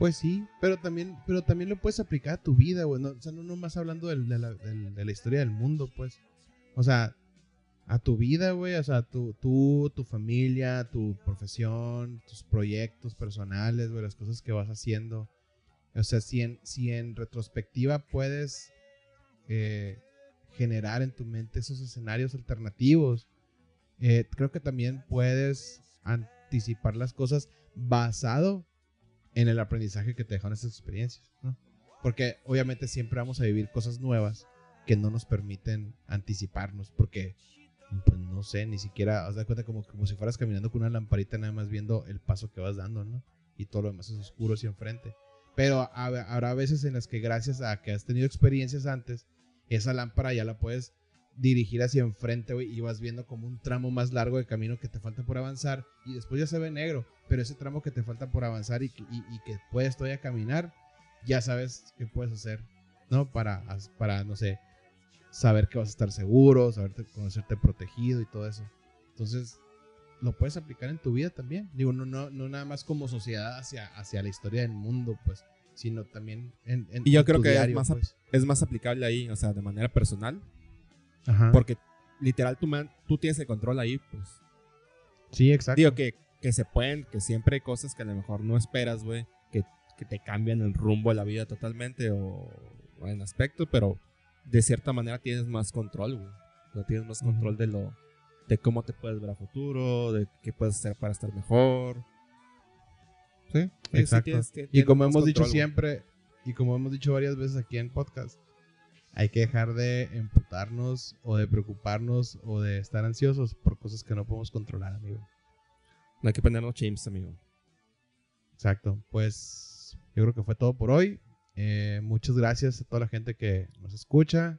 Pues sí, pero también, pero también lo puedes aplicar a tu vida, güey. No, o sea, no nomás hablando de, de la historia del mundo, pues. O sea, a tu vida, güey. O sea, tu, tú, tu familia, tu profesión, tus proyectos personales, güey, las cosas que vas haciendo. O sea, si en, si en retrospectiva puedes eh, generar en tu mente esos escenarios alternativos, eh, creo que también puedes anticipar las cosas basado en el aprendizaje que te dejan esas experiencias, ¿no? Porque obviamente siempre vamos a vivir cosas nuevas que no nos permiten anticiparnos, porque, pues no sé, ni siquiera, haz de cuenta como, como si fueras caminando con una lamparita nada más viendo el paso que vas dando, ¿no? Y todo lo demás es oscuro hacia enfrente. Pero hab- habrá veces en las que gracias a que has tenido experiencias antes, esa lámpara ya la puedes dirigir hacia enfrente, güey, y vas viendo como un tramo más largo de camino que te falta por avanzar y después ya se ve negro, pero ese tramo que te falta por avanzar y, que- y- y que puedes todavía caminar, ya sabes qué puedes hacer, ¿no? Para, para no sé, saber que vas a estar seguro, saber conocerte protegido y todo eso. Entonces, lo puedes aplicar en tu vida también. Digo, no, no, no nada más como sociedad hacia, hacia la historia del mundo, pues, sino también en, en- Y yo en creo tu que es más pues. Es más aplicable ahí, o sea, de manera personal, Ajá. porque literal tú, man- tú tienes el control ahí, pues. Sí, exacto. Digo que, que se pueden, que siempre hay cosas que a lo mejor no esperas, güey, que, que te cambian el rumbo de la vida totalmente o, o en aspecto, pero de cierta manera tienes más control, güey. O sea, tienes más control de lo de cómo te puedes ver a futuro, de qué puedes hacer para estar mejor. Sí, sí, sí Exacto. tienes- tienes y como hemos dicho control, güey. siempre, y como hemos dicho varias veces aquí en podcast, hay que dejar de emputarnos o de preocuparnos o de estar ansiosos por cosas que no podemos controlar, amigo. No hay que ponernos chimps, amigo. Exacto. Pues yo creo que fue todo por hoy. Eh, muchas gracias a toda la gente que nos escucha.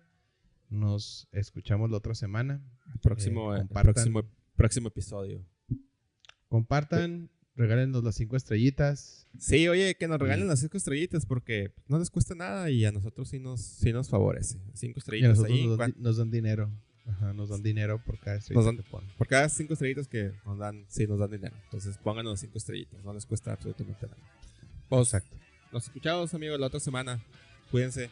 Nos escuchamos la otra semana. Próximo, Eh, eh, compartan. próximo, próximo episodio. Compartan, regálenos las cinco estrellitas. Sí, oye, que nos regalen Y- las cinco estrellitas porque no les cuesta nada y a nosotros sí nos, sí nos favorece. Cinco Y a estrellitas nosotros ahí. nos, dan, nos dan dinero. Ajá, nos dan dinero por cada estrellita Nos dan- que. Por cada cinco estrellitas que nos dan, sí nos dan dinero. Entonces pónganos cinco estrellitas, no les cuesta absolutamente nada. Pues, Exacto. nos escuchamos, amigos, la otra semana. Cuídense.